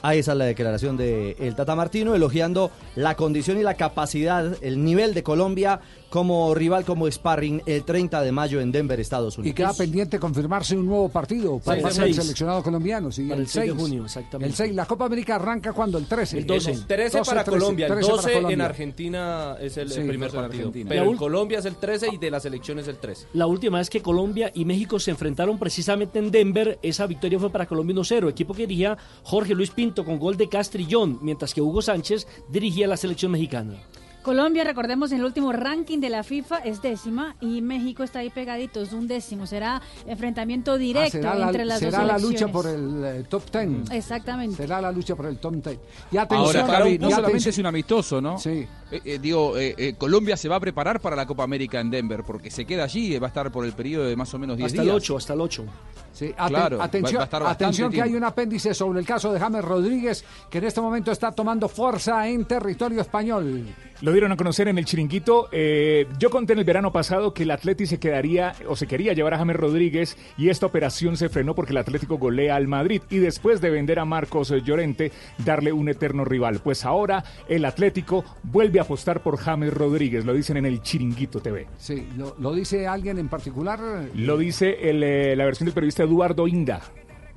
Ahí está la declaración de el Tata Martino, elogiando la condición y la capacidad, el nivel de Colombia como rival, como sparring el 30 de mayo en Denver, Estados Y Unidos. queda pendiente confirmarse un nuevo partido para Sí, el seis. seleccionado colombiano. Sí, Para el el 6 de 6 junio, exactamente. El 6. La Copa América arranca cuando? El 13. El 12. 13 para 13, Colombia, el 13 para 12 en Colombia. Argentina es el, el Sí, primer 12 en partido. Argentina. Pero en Colombia es el 13 y de la selección es el 13. La última vez que Colombia y México se enfrentaron precisamente en Denver, esa victoria fue para Colombia 1-0, equipo que dirigía Jorge Luis Pinto con gol de Castrillón, mientras que Hugo Sánchez dirigía la selección mexicana. Colombia, recordemos, en el último ranking de la FIFA es décima y México está ahí pegadito, es un décimo. Será enfrentamiento Ah, directo será la, entre las será dos la lucha por el eh, top 10. Exactamente. Será la lucha por el top 10. Y Ahora, atención, para David, no y solamente atención- es un amistoso, ¿no? Sí. Eh, eh, digo, eh, eh, Colombia se va a preparar para la Copa América en Denver, porque se queda allí y va a estar por el periodo de más o menos 10 Hasta días. el 8, hasta el 8. Sí, aten- Claro, atención, va a estar bastante atención que hay un apéndice sobre el caso de James Rodríguez que en este momento está tomando fuerza en territorio español. Lo dieron a conocer en el chiringuito. Eh, yo conté en el verano pasado que el Atleti se quedaría o se quería llevar a James Rodríguez y esta operación se frenó porque el Atlético golea al Madrid y después de vender a Marcos Llorente, darle un eterno rival. Pues ahora el Atlético vuelve a apostar por James Rodríguez, lo dicen en el chiringuito TV. Sí, lo, lo dice alguien en particular. Lo dice el, eh, la versión del periodista Eduardo Inda.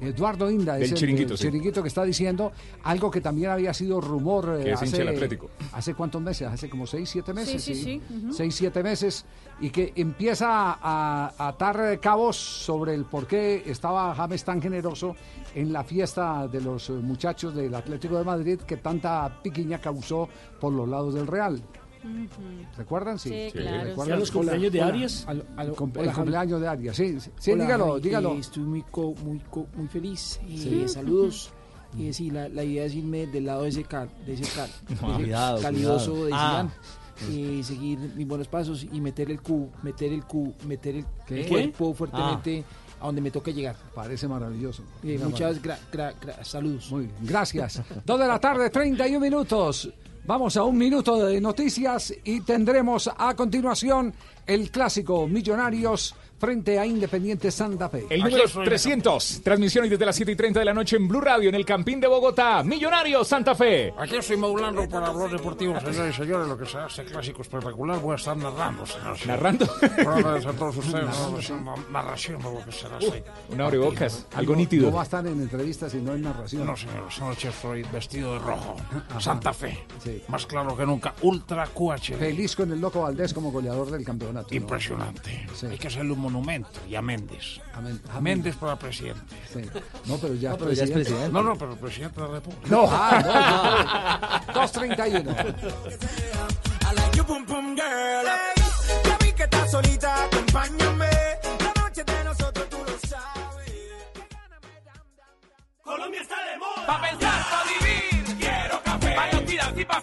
Eduardo Inda es el, chiringuito, el sí. chiringuito que está diciendo algo que también había sido rumor eh, hace, del Atlético. hace cuántos meses, hace como seis, siete meses, Sí, sí, sí, ujú. seis, siete meses y que empieza a, a atar cabos sobre el por qué estaba James tan generoso en la fiesta de los muchachos del Atlético de Madrid que tanta piquiña causó por los lados del Real. ¿Recuerdan? Sí, Sí, claro. ¿Recuerdan? ¿Ya los cumpleaños de Hola. Arias? El cum- hola, el cumpleaños de Arias, sí, sí, sí, Hola, dígalo, Javi, dígalo. eh, estoy muy, co- muy, co- muy feliz. y Sí. Saludos. (laughs) Y sí, la, la idea es irme del lado de ese cal, de ese cal, (laughs) de ese Cuidado, calidoso cuidado. de Ah. Zidane. Y seguir mis buenos pasos y meter el Q, meter el Q, meter el ¿Qué? cuerpo fuertemente a donde me toque llegar. Parece maravilloso. Eh, muchas gra- gra- gra- saludos. Muy bien, gracias. (laughs) Dos de la tarde, 31 minutos. Vamos a un minuto de noticias y tendremos a continuación el clásico Millonarios frente a Independiente Santa Fe. El número 300, transmisión hoy desde las 7 y 30 de la noche en Blue Radio en el Campín de Bogotá. Millonarios Santa Fe. Aquí estoy modulando para hablar deportivo, señores y señores, lo que se hace clásico espectacular. Voy a estar narrando, señores. ¿Narrando? Para a todos (laughs) ustedes, narración, lo que será así. Una abrebocas, algo No nítido. va a estar en entrevistas y no en narración. No, señor, esta noche estoy vestido de rojo. Santa Fe. Más claro que nunca. Ultra QH. Feliz con el Loco Valdés como goleador del campeonato. ¿no? Impresionante. Hay que hacerle un monumento. Y a Méndez. A A Méndez para presidente. Sí. No, pero ya, No, pero ya es presidente. No, no, pero presidente de la República. No, ah, no, no. 231. I like you, pum pum girl. Ya vi que estás solita, acompáñame. La noche de nosotros tú lo sabes. Colombia está de moda. Pa' pensar, pa' vivir. Quiero café. Pa' respirar y pa'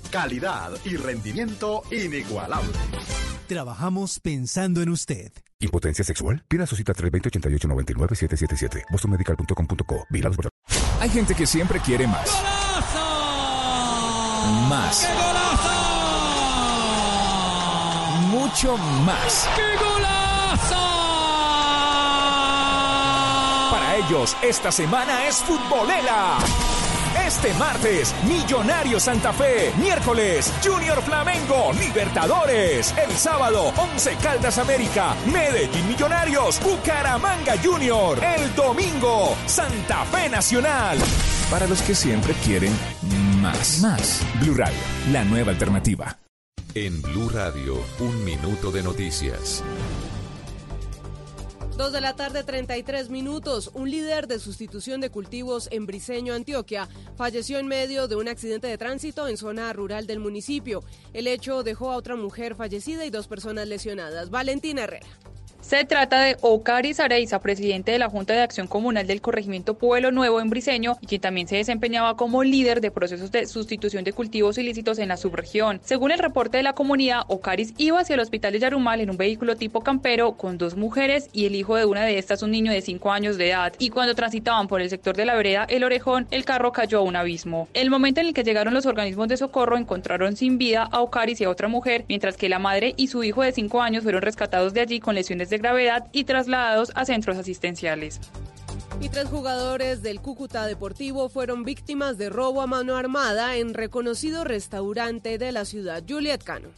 Calidad y rendimiento inigualable. Trabajamos pensando en usted. ¿Impotencia sexual? Pida su cita 320-8899-777. bostonmedical.com.co. Hay gente que siempre quiere más. Más. Mucho más. Para ellos, esta semana es futbolera. Este martes, Millonario Santa Fe. Miércoles, Junior Flamengo, Libertadores. El sábado, Once Caldas América, Medellín Millonarios, Bucaramanga Junior. El domingo, Santa Fe Nacional. Para los que siempre quieren más. Más. Blue Radio, la nueva alternativa. En Blue Radio, un minuto de noticias. Dos de la tarde, 33 minutos. Un líder de sustitución de cultivos en Briseño, Antioquia, falleció en medio de un accidente de tránsito en zona rural del municipio. El hecho dejó a otra mujer fallecida y dos personas lesionadas. Valentina Herrera. Se trata de Ocaris Areiza, presidente de la Junta de Acción Comunal del Corregimiento Pueblo Nuevo en Briseño, y quien también se desempeñaba como líder de procesos de sustitución de cultivos ilícitos en la subregión. Según el reporte de la comunidad, Ocaris iba hacia el hospital de Yarumal en un vehículo tipo campero con dos mujeres y el hijo de una de estas, un niño de 5 años de edad. Y cuando transitaban por el sector de la vereda El Orejón, el carro cayó a un abismo. El momento en el que llegaron los organismos de socorro encontraron sin vida a Ocaris y a otra mujer, mientras que la madre y su hijo de 5 años fueron rescatados de allí con lesiones de gravedad y trasladados a centros asistenciales. Y tres jugadores del Cúcuta Deportivo fueron víctimas de robo a mano armada en reconocido restaurante de la ciudad. Juliet Cano.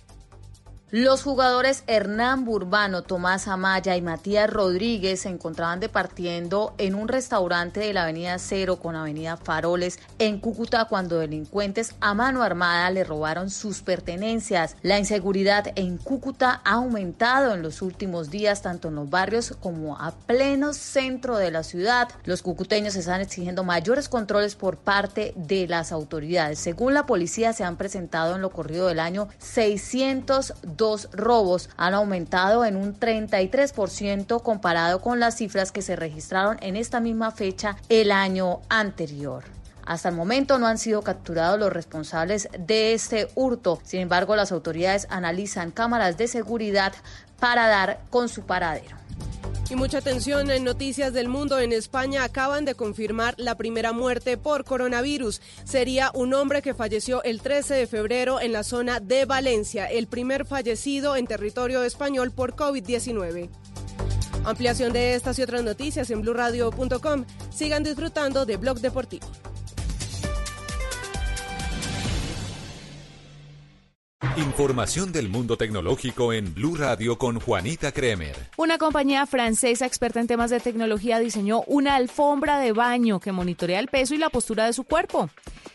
Los jugadores Hernán Burbano, Tomás Amaya y Matías Rodríguez se encontraban departiendo en un restaurante de la Avenida Cero con Avenida Faroles en Cúcuta cuando delincuentes a mano armada le robaron sus pertenencias. La inseguridad en Cúcuta ha aumentado en los últimos días tanto en los barrios como a pleno centro de la ciudad. Los cucuteños están exigiendo mayores controles por parte de las autoridades. Según la policía se han presentado en lo corrido del año 602 dos robos han aumentado en un 33% comparado con las cifras que se registraron en esta misma fecha el año anterior. Hasta el momento no han sido capturados los responsables de este hurto. Sin embargo, las autoridades analizan cámaras de seguridad para dar con su paradero. Y mucha atención en noticias del mundo. En España acaban de confirmar la primera muerte por coronavirus. Sería un hombre que falleció el 13 de febrero en la zona de Valencia, el primer fallecido en territorio español por COVID-19. Ampliación de estas y otras noticias en blurradio.com. Sigan disfrutando de Blog Deportivo. Información del mundo tecnológico en Blue Radio con Juanita Kremer. Una compañía francesa experta en temas de tecnología diseñó una alfombra de baño que monitorea el peso y la postura de su cuerpo.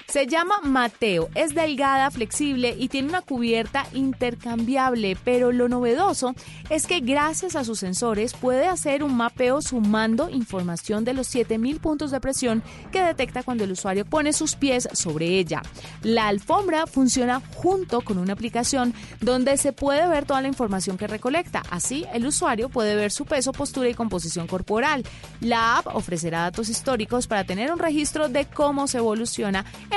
Se llama Mateo, es delgada, flexible y tiene una cubierta intercambiable, pero lo novedoso es que gracias a sus sensores puede hacer un mapeo sumando información de los 7000 puntos de presión que detecta cuando el usuario pone sus pies sobre ella. La alfombra funciona junto con una aplicación donde se puede ver toda la información que recolecta. Así, el usuario puede ver su peso, postura y composición corporal. La app ofrecerá datos históricos para tener un registro de cómo se evoluciona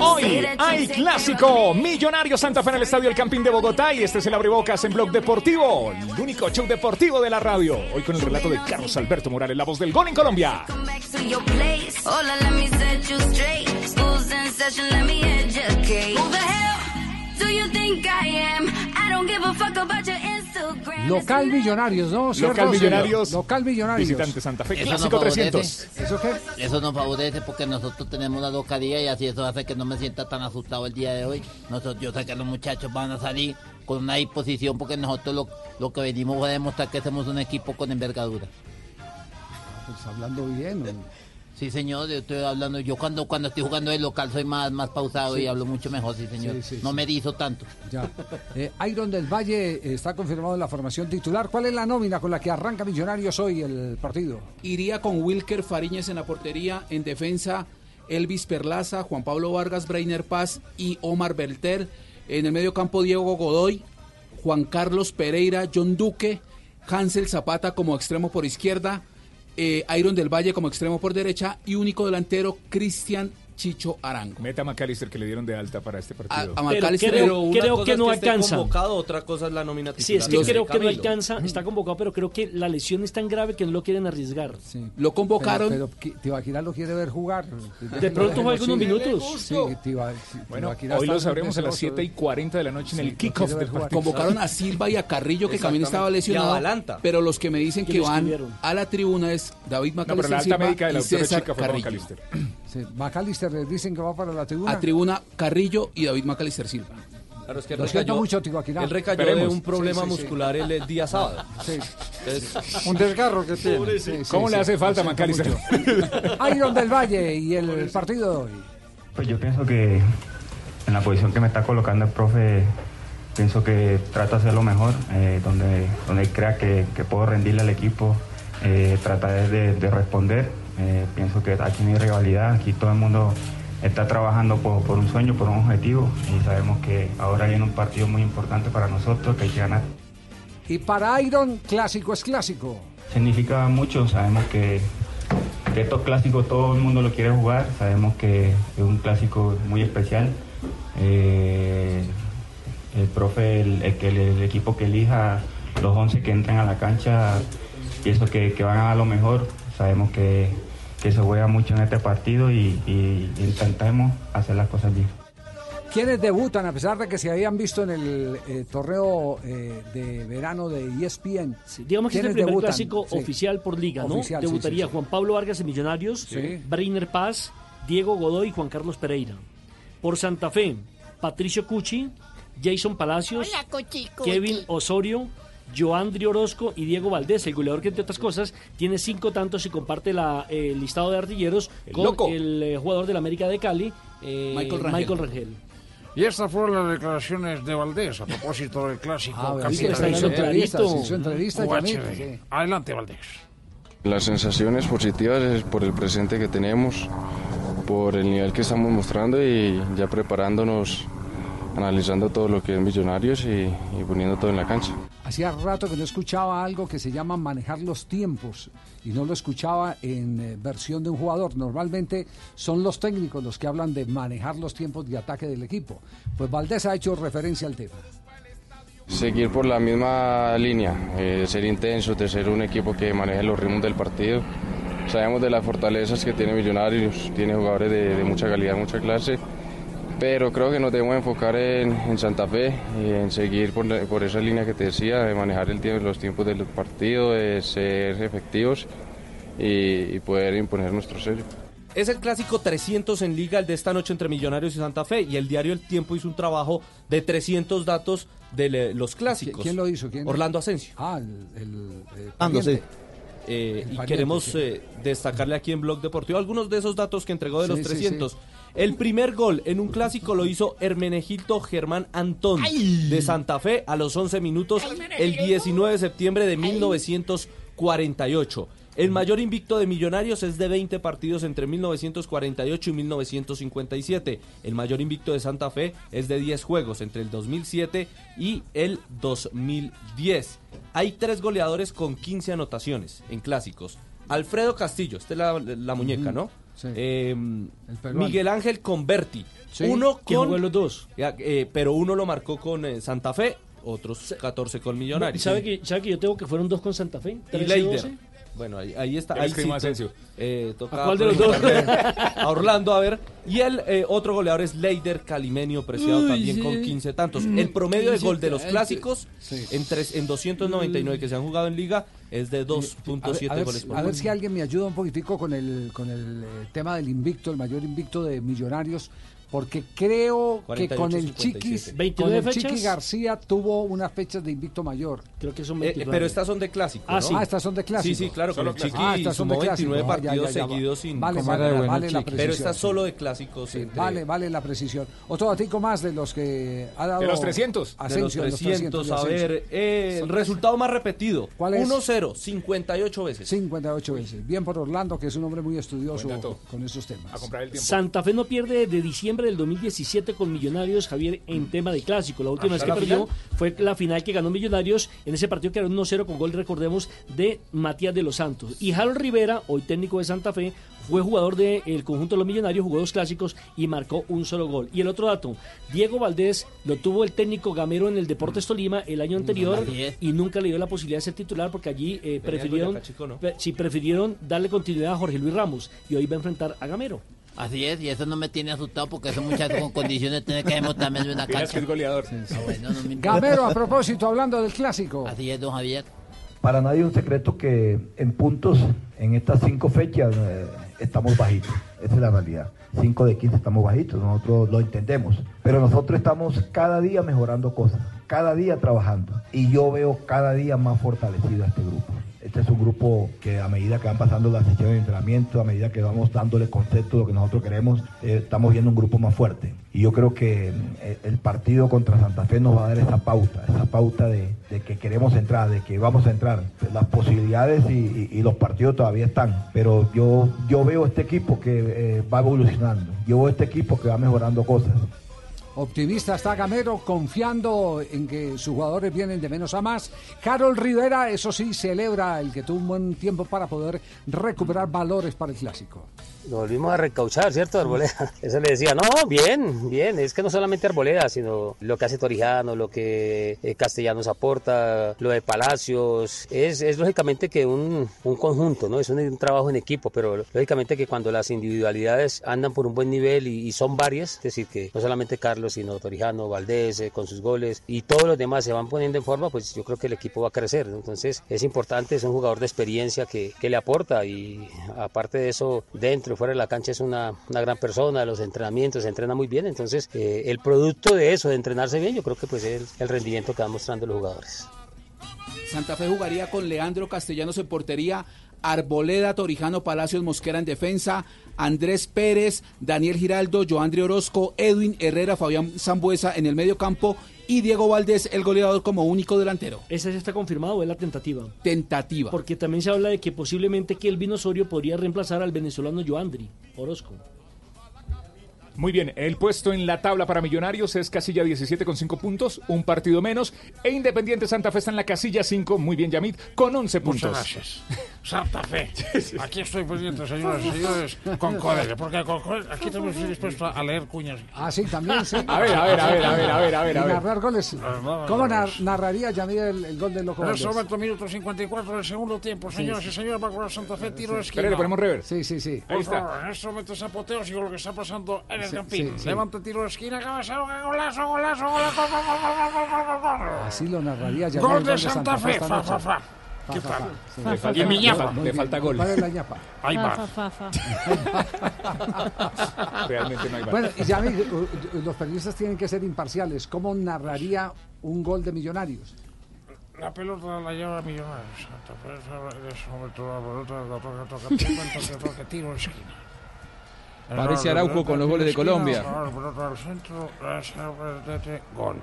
Hoy hay clásico. Millonario Santa Fe en el Estadio El Campín de Bogotá y este es el abrebocas en Blog Deportivo, el único show deportivo de la radio. Hoy con el relato de Carlos Alberto Morales, la voz del gol en Colombia. Local Millonarios, ¿no? ¿Cierto? Local Millonarios. Local Millonarios. Visitante Santa Fe, Eso clásico no favorece. 300. ¿Eso qué? Eso nos favorece porque nosotros tenemos una localidad y así eso hace que no me sienta tan asustado el día de hoy. Nosotros, yo sé que los muchachos van a salir con una disposición porque nosotros lo, lo que venimos fue a demostrar que somos un equipo con envergadura. Pues hablando bien. ¿no? Sí, señor, yo estoy hablando. Yo cuando cuando estoy jugando de local soy más, más pausado Sí. y hablo mucho mejor, sí, señor. Sí, sí, no sí. me erizo tanto. Ya. Eh, Iron del Valle eh, está confirmado en la formación titular. ¿Cuál es la nómina con la que arranca Millonarios hoy el partido? Iría con Wilker Fariñez en la portería, en defensa Elvis Perlaza, Juan Pablo Vargas, Breiner Paz y Omar Belter. En el medio campo Diego Godoy, Juan Carlos Pereira, John Duque, Hansel Zapata como extremo por izquierda, eh, Iron del Valle como extremo por derecha y único delantero Cristian Chicho Arango. Meta a McAllister que le dieron de alta para este partido. A- a McAllister, creo, pero una creo cosa que es no que alcanza. convocado, otra cosa es la nómina Sí, es que creo que no alcanza, está convocado, pero creo que la lesión es tan grave que no lo quieren arriesgar. Lo convocaron. Pero, pero Qui- Tibaquirá lo quiere ver jugar. De pronto juega algunos minutos. Sí, Tiba- sí, Bueno, hoy lo sabremos a las deseoso 7 y 40 de la noche en Sí, el kickoff del partido. Convocaron a Silva y a Carrillo, que también estaba lesionado. Y a Balanta. Pero los que me dicen Que van a la tribuna es David No, pero McAllister la alta Silva médica de la y doctora César Chica fue Carrillo. McAllister. (clears throat) Sí, McAllister eh, dicen que va para la tribuna. A tribuna Carrillo y David Macalister Silva. Claro, es que Lo siento mucho, Tibaquirá. él recayó de un problema Sí, sí, sí. muscular el, el día sábado. Sí. Entonces, Un desgarro que tiene. ¿Cómo le hace falta a Lo siento McAllister? Iron del Valle y el partido de hoy. Pues yo pienso que en la posición que me está colocando el profe, pienso que trato de hacer lo mejor, eh, donde, donde crea que, que puedo rendirle al equipo, eh, tratar de, de responder. Eh, pienso que aquí no hay rivalidad, aquí todo el mundo está trabajando por, por un sueño, por un objetivo y sabemos que ahora viene un partido muy importante para nosotros que hay que ganar. Y para Iron, clásico es clásico. Significa mucho, sabemos que, que estos clásicos todo el mundo lo quiere jugar, sabemos que es un clásico muy especial. Eh, el profe, el, el el, equipo que elija, los 11 que entran a la cancha, pienso que, que van a dar lo mejor. Sabemos que, que se juega mucho en este partido y, y intentemos hacer las cosas bien. ¿Quiénes debutan a pesar de que se habían visto en el eh, torneo eh, de verano de ESPN? Digamos que es el ¿Quiénes primer debutan? clásico Sí. oficial por liga, ¿no? Oficial, sí, Debutaría sí, sí. Juan Pablo Vargas en Millonarios, Sí. Breiner Paz, Diego Godoy y Juan Carlos Pereira. Por Santa Fe, Patricio Cuchi, Jason Palacios, Kevin Osorio, Joandri Orozco y Diego Valdés, el goleador que entre otras cosas tiene cinco tantos y comparte la, eh, el listado de artilleros El con loco. el eh, jugador del América de Cali, eh, Michael Rangel. Michael Rangel. Y estas fueron las declaraciones de Valdés a propósito del clásico. Ah, entrevista, sí. Adelante, Valdés. Las sensaciones positivas es por el presente que tenemos, por el nivel que estamos mostrando y ya preparándonos, analizando todo lo que es Millonarios y, y poniendo todo en la cancha. Hacía rato que no escuchaba algo que se llama manejar los tiempos y no lo escuchaba en eh, versión de un jugador. Normalmente son los técnicos los que hablan de manejar los tiempos de ataque del equipo. Pues Valdés ha hecho referencia al tema. Seguir por la misma línea, eh, ser intensos, de ser un equipo que maneje los ritmos del partido. Sabemos de las fortalezas que tiene Millonarios, tiene jugadores de mucha calidad, mucha clase, pero creo que nos debemos enfocar en, en Santa Fe y en seguir por, por esa línea que te decía, de manejar el tiempo, los tiempos del partido, de ser efectivos y, y poder imponer nuestro sello. Es el clásico 300 en liga, el de esta noche entre Millonarios y Santa Fe. Y el diario El Tiempo hizo un trabajo de 300 datos de le- los clásicos. ¿Quién lo hizo? ¿Quién? Orlando Asensio. Ah, el, el, eh, Ah. Eh, El y queremos eh, destacarle aquí en Blog Deportivo algunos de esos datos que entregó de los Sí, sí, 300. El primer gol en un clásico lo hizo Hermenegildo Germán Antón de Santa Fe a los 11 minutos el 19 de septiembre de 1948. El mayor invicto de Millonarios es de 20 partidos entre 1948 y 1957. El mayor invicto de Santa Fe es de 10 juegos entre el 2007 y el 2010. Hay tres goleadores con 15 anotaciones en clásicos. Alfredo Castillo, esta es la, la muñeca, ¿no? Sí. Eh. Miguel Ángel Converti. Sí, Uno con los dos. Ya, eh, pero uno lo marcó con eh, Santa Fe, otros 14 con Millonarios. ¿Sabe que, ¿Sabe que yo tengo que fueron dos con Santa Fe? Y 13, Leider. 12. Bueno, ahí, ahí está. Ahí sí, Asensio. eh, toca ¿A cuál de los dos? A Orlando, a ver. Y el eh, otro goleador es Leider Calimenio, preciado Uy, también sí. con 15 tantos. Mm, El promedio de 15 gol de los clásicos Sí. en, tres, en 299 que se han jugado en liga es de A ver, 2.7 a ver goles por a ver si alguien me ayuda un poquitico con el, con el eh, tema del invicto, el mayor invicto de Millonarios, porque creo que 48, con el 57. Chiquis, con 29 el Chiqui fechas. García tuvo unas fechas de invicto mayor. Creo que son Eh, 29. pero estas son de clásico, Ah, ¿no? sí. Ah, estas son de clásico. Sí, sí, claro, con Solo el Chiqui Ah, estas son de sumó clásico. 29 Ah, ya, partidos ya, ya. seguidos sin... Vale, ¿Cómo vale, de vale, bueno la el Chiqui? precisión. pero esta sí. solo de clásicos. entre- Vale, vale la precisión. Otro datico más de los que ha dado De los 300. De los Asensio, de 300, de a Asensio. ver, eh, el resultado más repetido. ¿Cuál es? 1-0, 58 veces. 58 veces. Bien por Orlando, que es un hombre muy estudioso con esos temas. A comprar el tiempo. Santa Fe no pierde de diciembre del 2017 con Millonarios, Javier, en tema de clásico. La última vez ¿Hasta que perdió final? fue la final que ganó Millonarios en ese partido que era un 1-0 con gol, recordemos, de Matías de los Santos. Y Harold Rivera, hoy técnico de Santa Fe, fue jugador del conjunto de los Millonarios, jugó dos clásicos y marcó un solo gol. Y el otro dato, Diego Valdés lo tuvo el técnico Gamero en el Deportes Tolima el año anterior y nunca le dio la posibilidad de ser titular porque allí eh, prefirieron, Chico, ¿no? pre- sí, prefirieron darle continuidad a Jorge Luis Ramos y hoy va a enfrentar a Gamero. Así es, y eso no me tiene asustado porque esos muchachos con condiciones tienen que demostrar en una cancha. es goleador. Ah, bueno, no me importa. Gamero, a propósito, hablando del clásico. Así es, don Javier. para nadie es un secreto que en puntos, en estas cinco fechas, eh, estamos bajitos. Esa es la realidad. 5 de 15 estamos bajitos, nosotros lo entendemos. Pero nosotros estamos cada día mejorando cosas, cada día trabajando. Y yo veo cada día más fortalecido a este grupo. Este es un grupo que a medida que van pasando las sesiones de entrenamiento, a medida que vamos dándole concepto de lo que nosotros queremos, eh, estamos viendo un grupo más fuerte. Y yo creo que eh, el partido contra Santa Fe nos va a dar esa pauta, esa pauta de, que queremos entrar, de que vamos a entrar. Las posibilidades y los partidos todavía están, pero yo, yo veo este equipo que eh, va evolucionando, yo veo este equipo que va mejorando cosas. Optimista está Gamero, confiando en que sus jugadores vienen de menos a más. Carol Rivera, eso sí, celebra el que tuvo un buen tiempo para poder recuperar valores para el clásico. Volvimos a recauchar, ¿cierto, Arboleda? (laughs) Eso le decía, no, bien, bien, es que no solamente Arboleda, sino lo que hace Torijano, lo que eh, Castellanos aporta, lo de Palacios, es, es lógicamente que un, un conjunto, ¿no? Es un, un trabajo en equipo, pero lógicamente que cuando las individualidades andan por un buen nivel y, y son varias, es decir, que no solamente Carlos, sino Torijano, Valdés, eh, con sus goles, y todos los demás se van poniendo en forma, pues yo creo que el equipo va a crecer, ¿no? Entonces es importante, es un jugador de experiencia que, que le aporta y aparte de eso, dentro fuera de la cancha es una, una gran persona, los entrenamientos, se entrena muy bien, entonces eh, el producto de eso, de entrenarse bien, yo creo que pues es el, el rendimiento que van mostrando los jugadores. Santa Fe jugaría con Leandro Castellanos en portería, Arboleda, Torijano, Palacios, Mosquera en defensa, Andrés Pérez, Daniel Giraldo, Joandri Orozco, Edwin Herrera, Fabián Zambuesa en el medio campo y Diego Valdés, el goleador, como único delantero. ¿Esa ya está confirmado o es la tentativa? Tentativa. Porque también se habla de que posiblemente Kelvin Osorio podría reemplazar al venezolano Joandri Orozco. Muy bien, el puesto en la tabla para Millonarios es casilla 17 con 5 puntos, un partido menos, e Independiente Santa Fe está en la casilla 5, muy bien Yamit, con 11 puntos. Muchas gracias. Santa Fe. (laughs) Aquí estoy pendiente, señoras y señores, con colegio, porque con aquí también estoy dispuesto a leer cuñas. Ah, sí, también, sí. A ver, a ver, a ver, a ver, a ver, a ver, a ver. narrar goles. no, ¿Cómo nar- narraría Yamil el, el gol del Loco En este momento, minuto 54 del segundo tiempo, Sí, señoras sí. y señores, va a cobrar Santa Fe, tiro de esquina. Espera, le ponemos rever. Sí, sí, sí. Por favor, en este momento es apoteósico lo que está pasando en el el Levanta tiro de esquina, cabeza, golazo, golazo, golazo, Así lo narraría ya. Gol de Santa Fe, fa, fa, fa. ¿Qué mi. Le falta gol. Realmente no hay bar. Bueno, los periodistas tienen que ser imparciales. ¿Cómo narraría un gol de Millonarios? La pelota la lleva Millonarios. Santa Fe, la toca, toca, toca, esquina. Parece Araujo con los goles de Colombia. gol.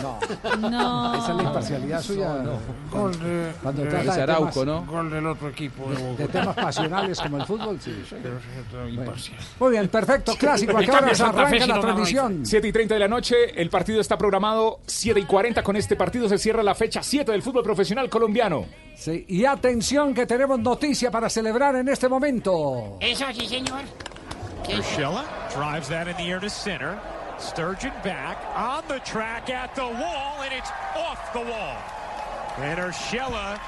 No. No. Esa es la imparcialidad suya. Gol de, Cuando de- trata de temas- Gol del otro equipo. de, de temas pasionales como el fútbol, sí. Pero sí, imparcial. Muy bien, perfecto, (laughs) clásico. ¿A En qué cambio, horas Santa Fe arranca la no transmisión? 7 y 30 de la noche, el partido está programado 7 y 40. Con este partido se cierra la fecha 7 del fútbol profesional colombiano. Sí, y atención que tenemos noticia para celebrar en este momento. Eso sí, señor. Urshela drives that in the air to center. Sturgeon back on the track at the wall, and it's off the wall. And Urshela,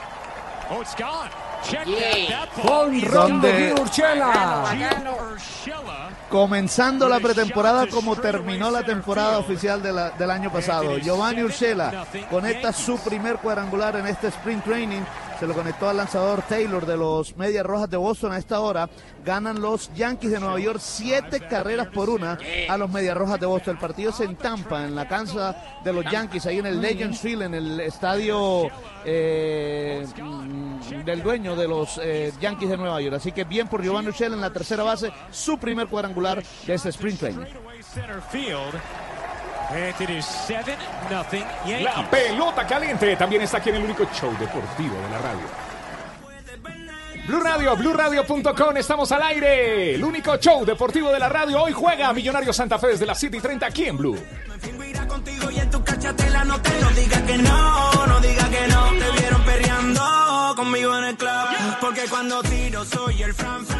oh, it's gone. Check that. That ball Con is Ron de gone. Gil Urshela. Comenzando la pretemporada como terminó la temporada oficial de la- del año pasado. Giovanni Urshela conecta su primer cuadrangular en este sprint training. Se lo conectó al lanzador Taylor de los Medias Rojas de Boston. A esta hora ganan los Yankees de Nueva York siete carreras por una a los Medias Rojas de Boston. El partido se entampa en la cancha de los Yankees, ahí en el Legends Field, en el estadio eh, del dueño de los eh, Yankees de Nueva York. Así que bien por Giovanni Urshela en la tercera base, su primer cuadrangular de este sprint training. La pelota caliente también está aquí en el único show deportivo de la radio. Blue Radio, BlueRadio.com, estamos al aire. El único show deportivo de la radio. Hoy juega Millonario Santa Fe desde las 7 y 30 aquí en Blue. y en tu cachatela no te no diga que no, no diga que no. Te vieron perreando conmigo en el club. Porque cuando tiro soy el Fran Franco.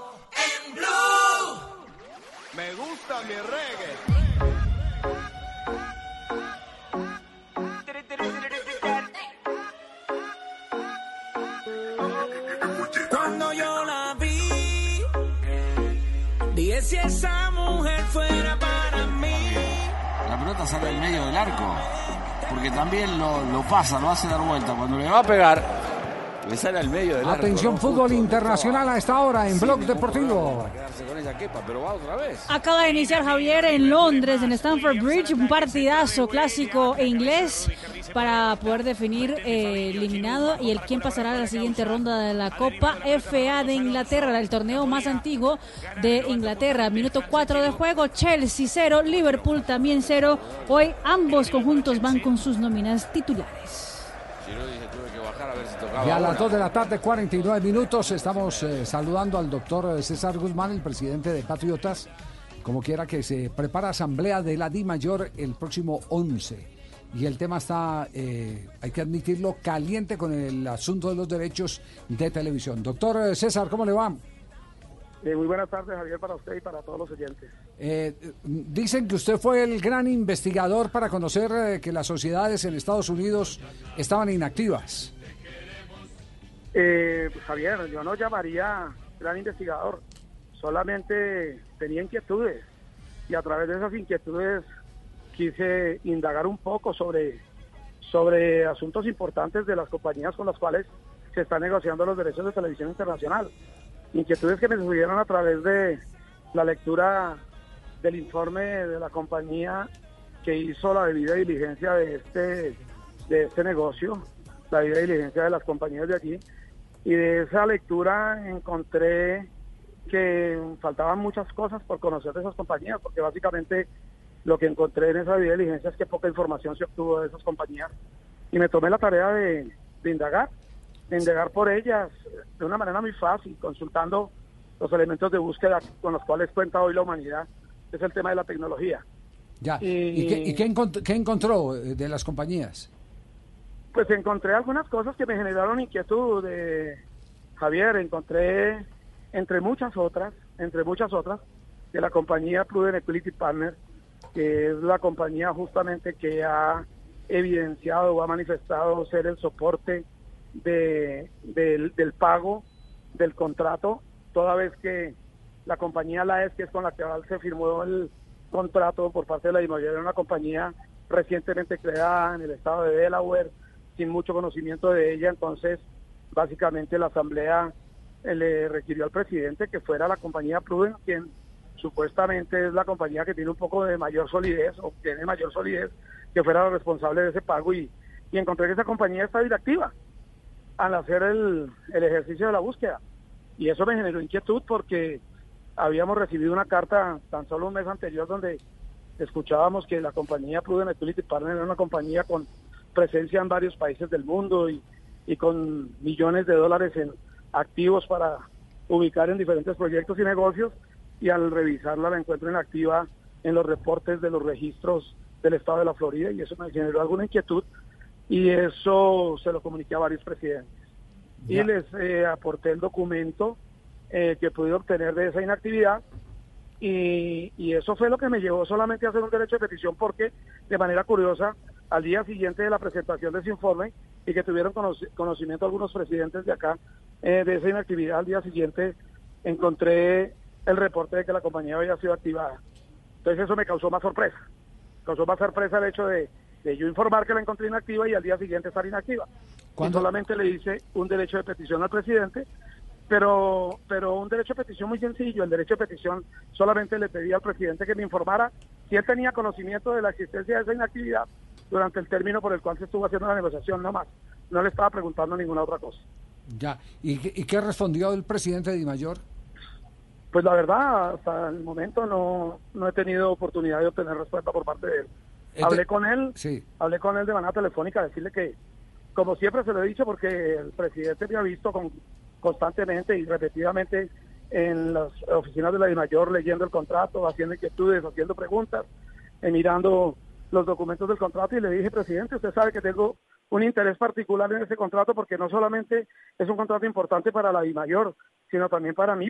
Me gusta mi reggae. Cuando yo la vi, dije si esa mujer fuera para mí. La pelota sale del medio del arco. Porque también lo, lo pasa, lo hace dar vuelta. Cuando le va a pegar, le sale al medio del arco. Atención, fútbol Justo internacional a esta hora en Sí, Blog Deportivo. para quedarse con ella quepa, pero va otra vez. Acaba de iniciar Javier en Londres, en Stamford Bridge, un partidazo clásico e inglés para poder definir eh, eliminado y el quién pasará a la siguiente ronda de la Copa FA de Inglaterra, el torneo más antiguo de Inglaterra. Minuto 4 de juego, Chelsea 0, Liverpool también 0. Hoy ambos conjuntos van con sus nóminas titulares. A ver si tocaba. Y a las ahora. 2 de la tarde, 49 minutos, estamos eh, saludando al doctor César Guzmán, el presidente de Patriotas, como quiera que se prepara asamblea de la Di Mayor el próximo 11. Y el tema está, eh, hay que admitirlo, caliente con el asunto de los derechos de televisión. Doctor eh, César, ¿cómo le va? Eh, muy buenas tardes, Javier, para usted y para todos los oyentes. Eh, dicen que usted fue el gran investigador para conocer eh, que las sociedades en Estados Unidos estaban inactivas. Eh, Javier, yo no llamaría gran investigador, solamente tenía inquietudes y a través de esas inquietudes quise indagar un poco sobre, sobre asuntos importantes de las compañías con las cuales se están negociando los derechos de televisión internacional. Inquietudes que me surgieron a través de la lectura del informe de la compañía que hizo la debida diligencia de este, de este negocio, la debida diligencia de las compañías de allí. Y de esa lectura encontré que faltaban muchas cosas por conocer de esas compañías, porque básicamente lo que encontré en esa diligencia es que poca información se obtuvo de esas compañías. Y me tomé la tarea de, de indagar, de indagar por ellas de una manera muy fácil, consultando los elementos de búsqueda con los cuales cuenta hoy la humanidad, es el tema de la tecnología. Ya. Y- ¿Y, qué, y qué encont- qué encontró de las compañías? Pues encontré algunas cosas que me generaron inquietud, eh, Javier. Encontré, entre muchas otras, entre muchas otras, que la compañía Prudent Equity Partners, que es la compañía justamente que ha evidenciado o ha manifestado ser el soporte de, del, del pago del contrato, toda vez que la compañía LAES, que es con la que se firmó el contrato por parte de la inmobiliaria, una compañía recientemente creada en el estado de Delaware, sin mucho conocimiento de ella, entonces básicamente la asamblea eh, le requirió al presidente que fuera la compañía Prudent quien supuestamente es la compañía que tiene un poco de mayor solidez o tiene mayor solidez, que fuera la responsable de ese pago y, y encontré que esa compañía está inactiva al hacer el, el ejercicio de la búsqueda. Y eso me generó inquietud porque habíamos recibido una carta tan solo un mes anterior donde escuchábamos que la compañía Prudent Equity Partners era una compañía con presencia en varios países del mundo y, y con millones de dólares en activos para ubicar en diferentes proyectos y negocios y al revisarla la encuentro inactiva en los reportes de los registros del estado de la Florida y eso me generó alguna inquietud y eso se lo comuniqué a varios presidentes. Y les eh, aporté el documento eh, que pude obtener de esa inactividad y, y eso fue lo que me llevó solamente a hacer un derecho de petición porque de manera curiosa al día siguiente de la presentación de ese informe y que tuvieron conoci- conocimiento algunos presidentes de acá eh, de esa inactividad al día siguiente encontré el reporte de que la compañía había sido activada. Entonces eso me causó más sorpresa. Causó más sorpresa el hecho de, de yo informar que la encontré inactiva y al día siguiente estar inactiva. Y solamente le hice un derecho de petición al presidente, pero, pero un derecho de petición muy sencillo. El derecho de petición solamente le pedí al presidente que me informara si él tenía conocimiento de la existencia de esa inactividad durante el término por el cual se estuvo haciendo la negociación, no más. No le estaba preguntando ninguna otra cosa. Ya. ¿Y, qué- y qué respondió el presidente de Di Mayor? Pues la verdad, hasta el momento no, no he tenido oportunidad de obtener respuesta por parte de él. Este- Hablé con él, Sí. hablé con él de manera telefónica, decirle que, como siempre se lo he dicho, porque el presidente me ha visto con, constantemente y repetidamente en las oficinas de la DIMAYOR leyendo el contrato, haciendo inquietudes, haciendo preguntas, eh, mirando los documentos del contrato y le dije, presidente, usted sabe que tengo un interés particular en ese contrato porque no solamente es un contrato importante para la DIMAYOR, sino también para mí,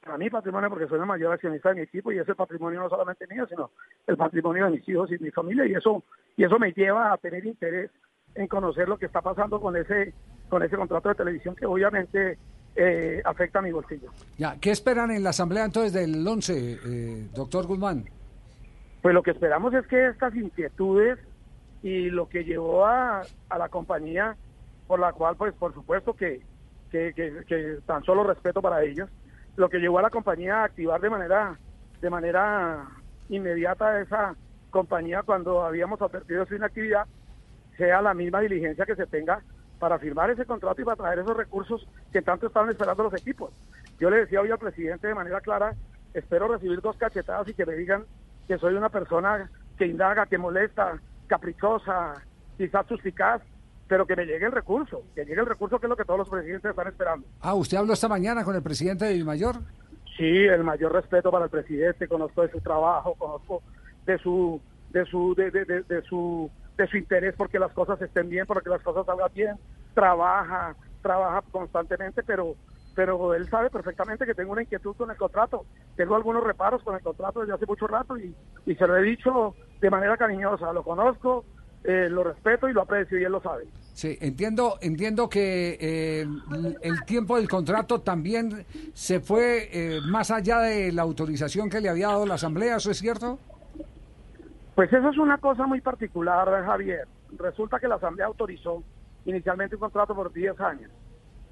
para mi patrimonio, porque soy el mayor accionista de mi equipo y ese patrimonio no solamente mío, sino el patrimonio de mis hijos y mi familia y eso y eso me lleva a tener interés en conocer lo que está pasando con ese con ese contrato de televisión que obviamente eh, afecta a mi bolsillo. Ya, ¿qué esperan en la asamblea entonces del 11, eh, doctor Guzmán? Pues lo que esperamos es que estas inquietudes y lo que llevó a, a la compañía, por la cual, pues por supuesto que, que, que- tan solo respeto para ellos, lo que llevó a la compañía a activar de manera, de manera inmediata esa compañía cuando habíamos advertido su inactividad, sea la misma diligencia que se tenga para firmar ese contrato y para traer esos recursos que tanto estaban esperando los equipos. Yo le decía hoy al presidente de manera clara, espero recibir dos cachetadas y que me digan que soy una persona que indaga, que molesta, caprichosa, quizás suspicaz, pero que me llegue el recurso, que llegue el recurso que es lo que todos los presidentes están esperando. Ah, ¿usted habló esta mañana con el presidente de Mayor? Sí, el mayor respeto para el presidente, conozco de su trabajo, conozco de su de su de, de- de- de su de su interés porque las cosas estén bien, porque las cosas salgan bien, trabaja, trabaja constantemente, pero pero él sabe perfectamente que tengo una inquietud con el contrato, tengo algunos reparos con el contrato desde hace mucho rato y, y se lo he dicho de manera cariñosa, lo conozco, eh, lo respeto y lo aprecio y él lo sabe. Sí, entiendo, entiendo que eh, el- el tiempo del contrato también se fue eh, más allá de la autorización que le había dado la Asamblea, ¿eso es cierto? Pues eso es una cosa muy particular, Javier. Resulta que la Asamblea autorizó inicialmente un contrato por 10 años,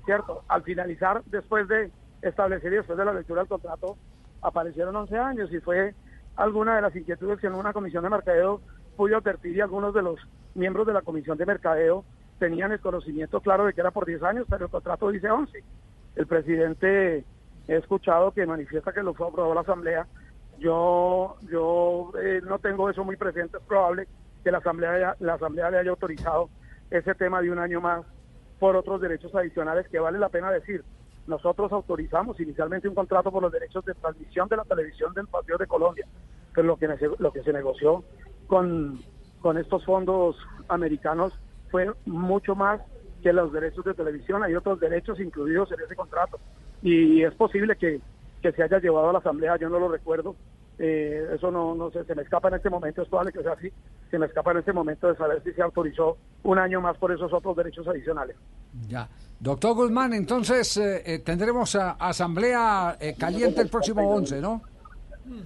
¿cierto? Al finalizar, después de establecer y después de la lectura del contrato, aparecieron 11 años y fue alguna de las inquietudes que en una comisión de mercadeo pude advertir y algunos de los miembros de la comisión de mercadeo tenían el conocimiento claro de que era por 10 años, pero el contrato dice 11. El presidente he escuchado que manifiesta que lo aprobó la Asamblea yo yo eh, no tengo eso muy presente. Es probable que la asamblea haya- la asamblea le haya autorizado ese tema de un año más por otros derechos adicionales que vale la pena decir. Nosotros autorizamos inicialmente un contrato por los derechos de transmisión de la televisión del Partido de Colombia, pero lo que lo que se negoció con con estos fondos americanos fue mucho más que los derechos de televisión. Hay otros derechos incluidos en ese contrato y es posible que que se haya llevado a la asamblea, yo no lo recuerdo, eh, eso no, no sé, se me escapa en este momento, es probable que sea así, se me escapa en este momento de saber si se autorizó un año más por esos otros derechos adicionales. Ya. Doctor Guzmán, entonces eh, eh, tendremos a- asamblea eh, caliente el próximo 11, ¿no?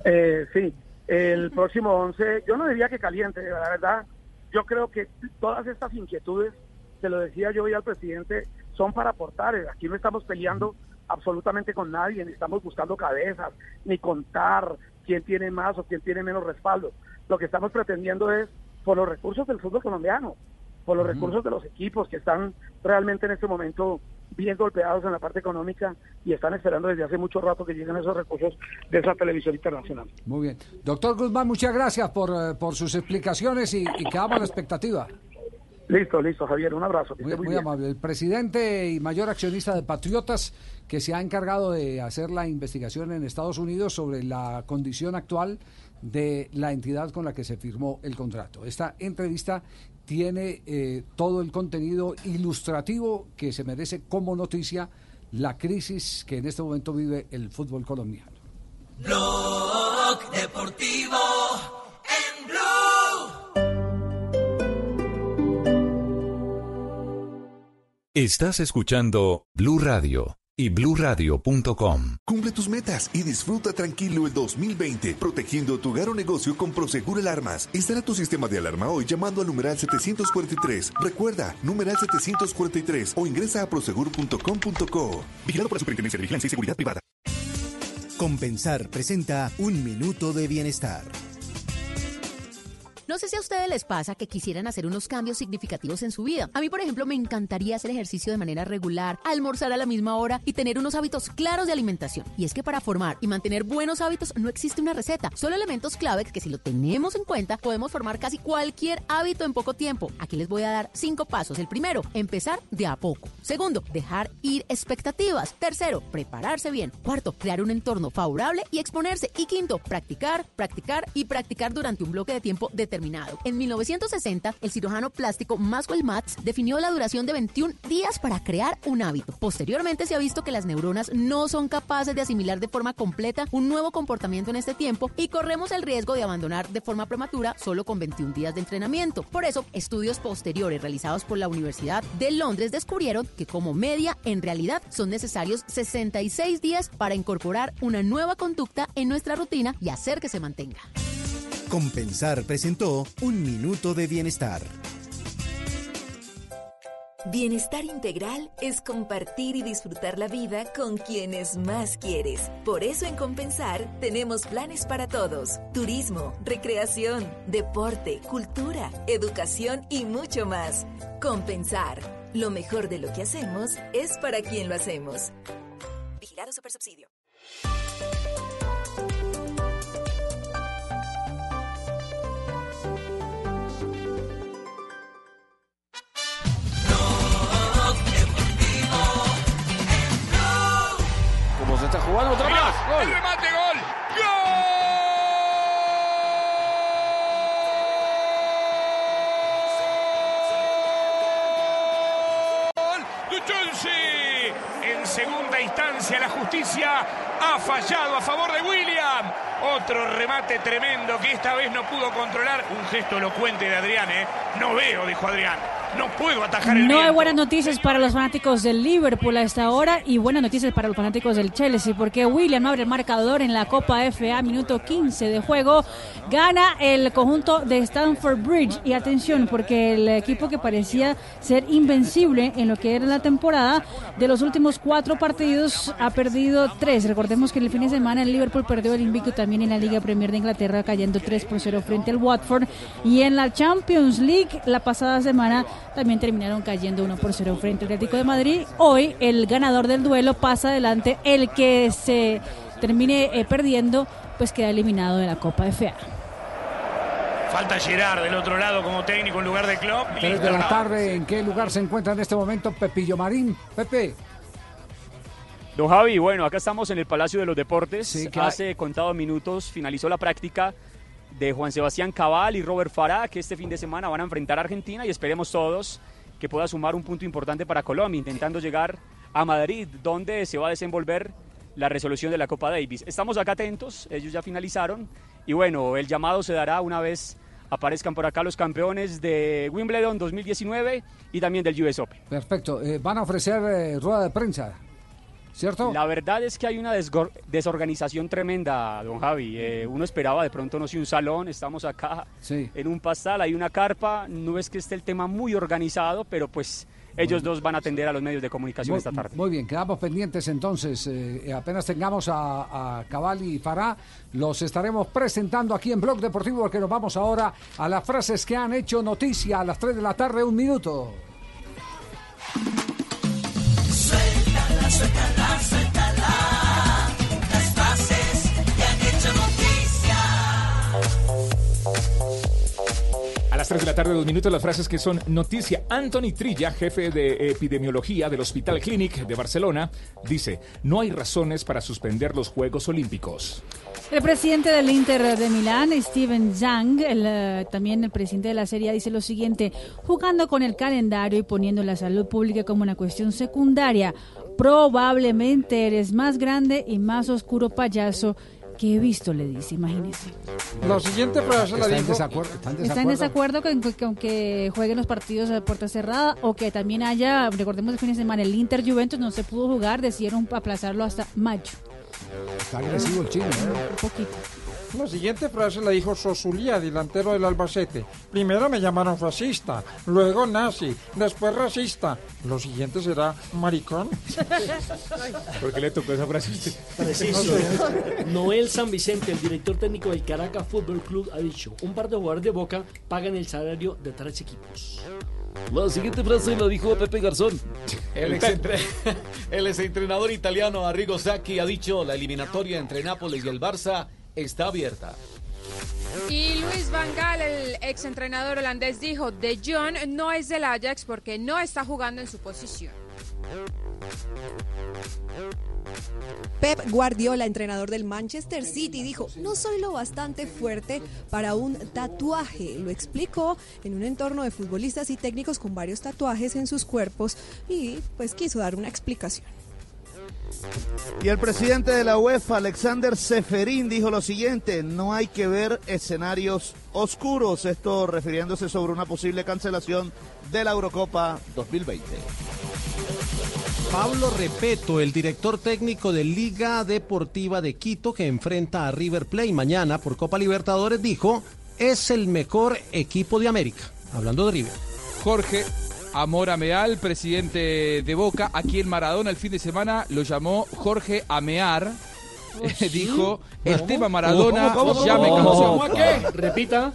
Eh, sí, el próximo 11, yo no diría que caliente, la verdad, yo creo que todas estas inquietudes, se lo decía yo hoy al presidente, son para aportar, aquí no estamos peleando absolutamente con nadie, ni estamos buscando cabezas, ni contar quién tiene más o quién tiene menos respaldo. Lo que estamos pretendiendo es, por los recursos del fútbol colombiano, por los recursos de los equipos que están realmente en este momento bien golpeados en la parte económica y están esperando desde hace mucho rato que lleguen esos recursos de esa televisión internacional. Muy bien. Doctor Guzmán, muchas gracias por, eh, por sus explicaciones y, y quedamos a la expectativa. Listo, listo, Javier, un abrazo. Muy, esté muy muy bien. amable. El presidente y mayor accionista de Patriotas, que se ha encargado de hacer la investigación en Estados Unidos sobre la condición actual de la entidad con la que se firmó el contrato. Esta entrevista tiene eh, todo el contenido ilustrativo que se merece como noticia la crisis que en este momento vive el fútbol colombiano. Blog Deportivo Estás escuchando Blue Radio y bluradio.com. Cumple tus metas y disfruta tranquilo el 2020, protegiendo tu hogar o negocio con Prosegur Alarmas. Instala tu sistema de alarma hoy llamando al numeral 743. Recuerda, numeral 743 o ingresa a prosegur.com.co. Vigilado por la Superintendencia de Vigilancia y Seguridad Privada. Compensar presenta un minuto de bienestar. No sé si a ustedes les pasa que quisieran hacer unos cambios significativos en su vida. A mí, por ejemplo, me encantaría hacer ejercicio de manera regular, almorzar a la misma hora y tener unos hábitos claros de alimentación. Y es que para formar y mantener buenos hábitos no existe una receta, solo elementos claves que si lo tenemos en cuenta podemos formar casi cualquier hábito en poco tiempo. Aquí les voy a dar cinco pasos. El primero, empezar de a poco. Segundo, dejar ir expectativas. Tercero, prepararse bien. Cuarto, crear un entorno favorable y exponerse. Y quinto, practicar, practicar y practicar durante un bloque de tiempo determinado. En 1960, el cirujano plástico Maxwell Matz definió la duración de 21 días para crear un hábito. Posteriormente se ha visto que las neuronas no son capaces de asimilar de forma completa un nuevo comportamiento en este tiempo y corremos el riesgo de abandonar de forma prematura solo con 21 días de entrenamiento. Por eso, estudios posteriores realizados por la Universidad de Londres descubrieron que como media, en realidad, son necesarios 66 días para incorporar una nueva conducta en nuestra rutina y hacer que se mantenga. Compensar presentó Un Minuto de Bienestar. Bienestar integral es compartir y disfrutar la vida con quienes más quieres. Por eso en Compensar tenemos planes para todos. Turismo, recreación, deporte, cultura, educación y mucho más. Compensar. Lo mejor de lo que hacemos es para quien lo hacemos. Vigilado Supersubsidio. Jugando otra Mirá, más. Gol. El remate, gol. ¡Gol! de Chelsea. En segunda instancia, la justicia ha fallado a favor de William. Otro remate tremendo que esta vez no pudo controlar. Un gesto elocuente de Adrián, ¿eh? No veo, dijo Adrián. No puedo atajar el No hay buenas noticias para los fanáticos del Liverpool a esta hora y buenas noticias para los fanáticos del Chelsea porque William abre el marcador en la Copa FA, minuto 15 de juego, gana el conjunto de Stamford Bridge. Y atención porque el equipo que parecía ser invencible en lo que era la temporada, de los últimos cuatro partidos ha perdido tres. Recordemos que el fin de semana el Liverpool perdió el invicto también en la Liga Premier de Inglaterra cayendo 3 por 0 frente al Watford. Y en la Champions League la pasada semana también terminaron cayendo 1 por 0 frente al Atlético de Madrid. Hoy el ganador del duelo pasa adelante, el que se termine eh, perdiendo pues queda eliminado de la Copa FA. Falta Gerard del otro lado como técnico en lugar de Klopp. y 3 listo, de la tarde, ¿en qué lugar se encuentra en este momento Pepillo Marín? Pepe. Don Javi, bueno, acá estamos en el Palacio de los Deportes. Sí, que Hace contados minutos finalizó la práctica de Juan Sebastián Cabal y Robert Farah, que este fin de semana van a enfrentar a Argentina y esperemos todos que pueda sumar un punto importante para Colombia, intentando llegar a Madrid, donde se va a desenvolver la resolución de la Copa Davis. Estamos acá atentos, ellos ya finalizaron y bueno, el llamado se dará una vez aparezcan por acá los campeones de Wimbledon 2019 y también del US Open. Perfecto. Eh, van a ofrecer eh, rueda de prensa, ¿cierto? La verdad es que hay una desorganización tremenda, don Javi. Eh, uno esperaba de pronto, no sé, un salón, estamos acá Sí. en un pastal, hay una carpa, no es que esté el tema muy organizado, pero pues ellos dos van a atender a los medios de comunicación Muy, esta tarde. muy bien, quedamos pendientes entonces. eh, apenas tengamos a, a Cabal y Fará, los estaremos presentando aquí en Blog Deportivo porque nos vamos ahora a las frases que han hecho noticia a las 3 de la tarde, un minuto. para señalarse las 3 de la tarde, dos minutos, las frases que son noticia. Anthony Trilla, jefe de epidemiología del Hospital Clinic de Barcelona, dice, no hay razones para suspender los Juegos Olímpicos. El presidente del Inter de Milán, Steven Zhang, eh, también el presidente de la Serie dice lo siguiente, jugando con el calendario y poniendo la salud pública como una cuestión secundaria, probablemente eres más grande y más oscuro payaso que he visto, le dice, imagínese. La siguiente frase la Está en dijo. desacuerdo. Está en ¿Está en desacuerdo con, con- con que jueguen los partidos a puerta cerrada o que también haya, recordemos el fin de semana, el Inter Juventus no se pudo jugar, decidieron aplazarlo hasta mayo? Está agresivo el chino. ¿eh? Un poquito. La siguiente frase la dijo Sosulía, delantero del Albacete. Primero me llamaron fascista, luego nazi, después racista. Lo siguiente será maricón. (laughs) ¿Por qué le tocó esa frase? Preciso. (laughs) Noel San Vicente, el director técnico del Caracas Fútbol Club, ha dicho: un par de jugadores de Boca pagan el salario de tres equipos. La siguiente frase la dijo Pepe Garzón. El, exentre- (laughs) el exentrenador italiano Arrigo Sacchi ha dicho la eliminatoria entre Nápoles y el Barça está abierta. Y Luis Van Gaal, el exentrenador holandés, dijo, De Jong no es del Ajax porque no está jugando en su posición. Pep Guardiola, entrenador del Manchester City, dijo, no soy lo bastante fuerte para un tatuaje. Lo explicó en un entorno de futbolistas y técnicos con varios tatuajes en sus cuerpos y pues quiso dar una explicación. Y el presidente de la UEFA, Alexander Seferín, dijo lo siguiente, no hay que ver escenarios oscuros, esto refiriéndose sobre una posible cancelación de la Eurocopa 2020. Pablo Repeto, el director técnico de Liga Deportiva de Quito que enfrenta a River Plate mañana por Copa Libertadores, dijo, es el mejor equipo de América. Hablando de River. Jorge Amor Ameal, presidente de Boca, aquí en Maradona el fin de semana lo llamó Jorge Amear. (laughs) Eh, Dijo, el tema Maradona ¿Cómo, cómo, ya me. ¿Qué? Repita.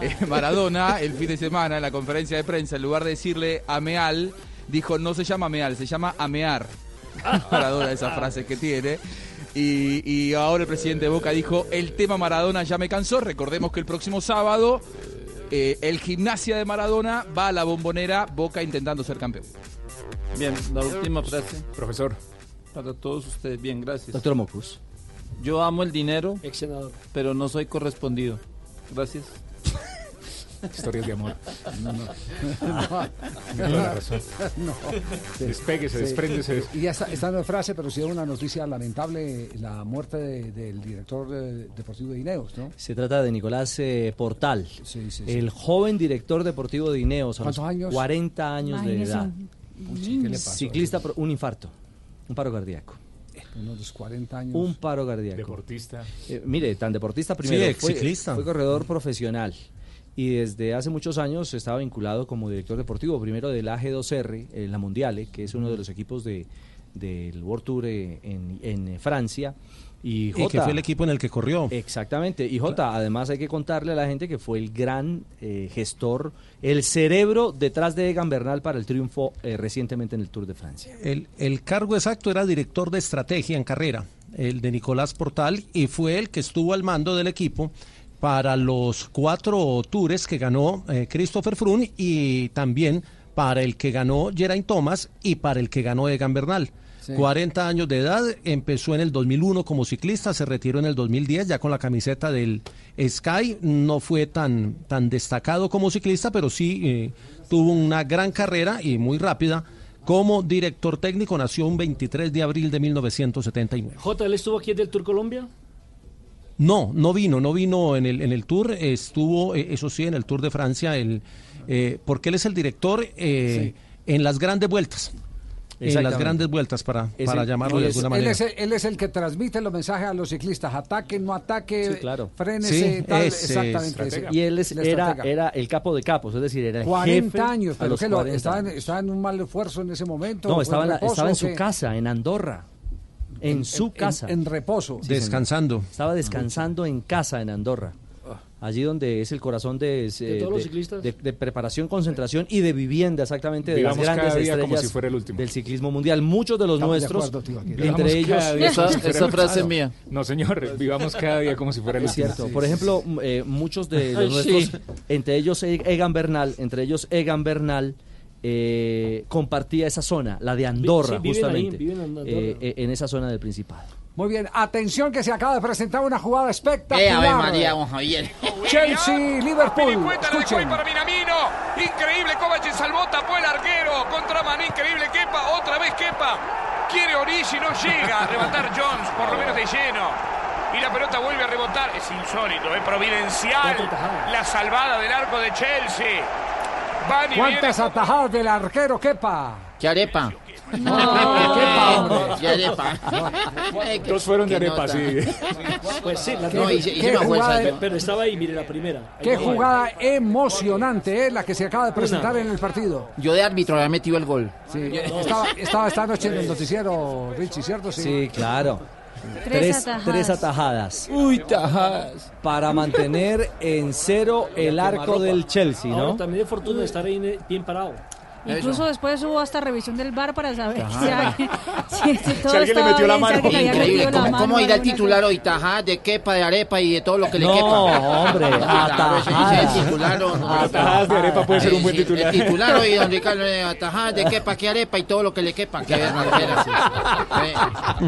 Eh, Maradona, el fin de semana, en la conferencia de prensa, en lugar de decirle Ameal, dijo, no se llama Ameal, se llama Amear. (laughs) Maradona esa frase que tiene. Y, y ahora el presidente de Boca dijo, el tema Maradona ya me cansó. Recordemos que el próximo sábado eh, el gimnasia de Maradona va a la bombonera, Boca intentando ser campeón. Bien, la última frase. Profesor. Para todos ustedes, bien, gracias. Doctor Mocus. Yo amo el dinero, Ex senador. pero no soy correspondido. Gracias. Historias de amor. No, no. (laughs) Tiene toda la razón. No. Despegue, se Sí. desprende, se- Y esta, esta no es frase, pero sí es una noticia lamentable, la muerte de- del director de- deportivo de Ineos, ¿no? Se trata de Nicolás eh, Portal, sí, sí. el joven director deportivo de Ineos. a los ¿Cuántos años? 40 años de Imagínese edad. un- Pucha, ¿qué le pasó? Ciclista, pro- un infarto, un paro cardíaco. Unos los 40 años. Un paro cardíaco. Deportista. Eh, mire, tan deportista primero. ex fue, ciclista. Fue corredor profesional. Y desde hace muchos años estaba vinculado como director deportivo, primero del AG2R, en la Mundiale, que es uno de los equipos de, del World Tour eh, en, en, Francia. Y, que fue el equipo en el que corrió. Exactamente. Y Jota, además hay que contarle a la gente que fue el gran eh, gestor, el cerebro detrás de Egan Bernal para el triunfo eh, recientemente en el Tour de Francia. El, el cargo exacto era director de estrategia en carrera, el de Nicolás Portal, y fue el que estuvo al mando del equipo para los cuatro tours que ganó eh, Christopher Froome y también para el que ganó Geraint Thomas y para el que ganó Egan Bernal. Sí. 40 años de edad, empezó en el 2001 como ciclista, se retiró en el 2010 ya con la camiseta del Sky, no fue tan, tan destacado como ciclista, pero sí eh, tuvo una gran carrera y muy rápida como director técnico, nació un 23 de abril de 1979. J, ¿él estuvo aquí del Tour Colombia? No, no vino, no vino en el, en el tour, estuvo, eh, eso sí, en el Tour de Francia, el, eh, porque él es el director eh, en las grandes vueltas. En las grandes vueltas, para, Es para el- llamarlo de Él es, alguna él manera. es el, él es el que transmite los mensajes a los ciclistas. Ataque, no ataque, Sí, claro. frénese, Sí, tal, ese exactamente. ese. Y él es- El era, era el capo de capos, es decir, era el 40 jefe años, pero los que lo, 40 estaba, en, estaba en un mal esfuerzo en ese momento. No, ¿Fue estaba en, la- reposo estaba en su casa, en Andorra. En, En- su en- casa. en reposo. Sí, señor. Descansando. Estaba descansando en casa en Andorra. Allí donde es el corazón de, ¿De todos los ciclistas? de- de preparación, concentración y de vivienda, exactamente, de Vivamos las grandes cada día como estrellas si fuera el último. del ciclismo mundial. Muchos de los Estamos de nuestros, acuerdo, tío, entre ellos... como si el frase último. mía. No, señor, vivamos cada día como si fuera el Es último. cierto. Por ejemplo, eh, muchos de (laughs) los nuestros, entre ellos Egan Bernal, entre ellos Egan Bernal, eh, compartía esa zona, la de Andorra, sí, viven ahí, justamente, viven en Andorra. eh, eh, en esa zona del Principado. Muy bien, atención que se acaba de presentar una jugada espectacular. Eh, María, don Javier. Chelsea, Liverpool. Escuchen. para Minamino. Increíble, Kovac salvó, tapó el arquero. Contra Maní, increíble, Kepa. Otra vez Kepa. Quiere Origi, no llega a rematar Jones, por lo menos de lleno. Y la pelota vuelve a rebotar. Es insólito, es providencial. La salvada del arco de Chelsea. ¿Cuántas atajadas del arquero Kepa? ¿Qué arepa? De (laughs) arepa. (laughs) Dos fueron de arepa, sí. Pues sí, la No, hice- hice ¿Qué fuerza. jugada- Pero estaba ahí, mire, la primera. Qué jugada emocionante, ¿eh? La que se acaba de presentar en el partido. Yo de árbitro había metido el gol. Sí, estaba, estaba esta noche en el noticiero, Richie, ¿cierto? Sí, claro. Tres atajadas. tres atajadas. Uy, tajadas. Para mantener en cero el arco del Chelsea, Ahora ¿no? también de fortuna de estar ahí bien parado. Incluso después hubo hasta revisión del bar para saber Ajá. si, alguien- (laughs) si- si todo Si alguien le metió la bien, si mano. había Increíble. ¿Cómo, mano cómo irá el titular hoy? Tajá de quepa, de arepa y de todo lo que le No, quepa. hombre, ese es el titular. o- Atajadas de arepa puede ser un buen titular. El titular hoy, don Ricardo, eh, atajadas de quepa, que arepa y todo lo que le quepa. Que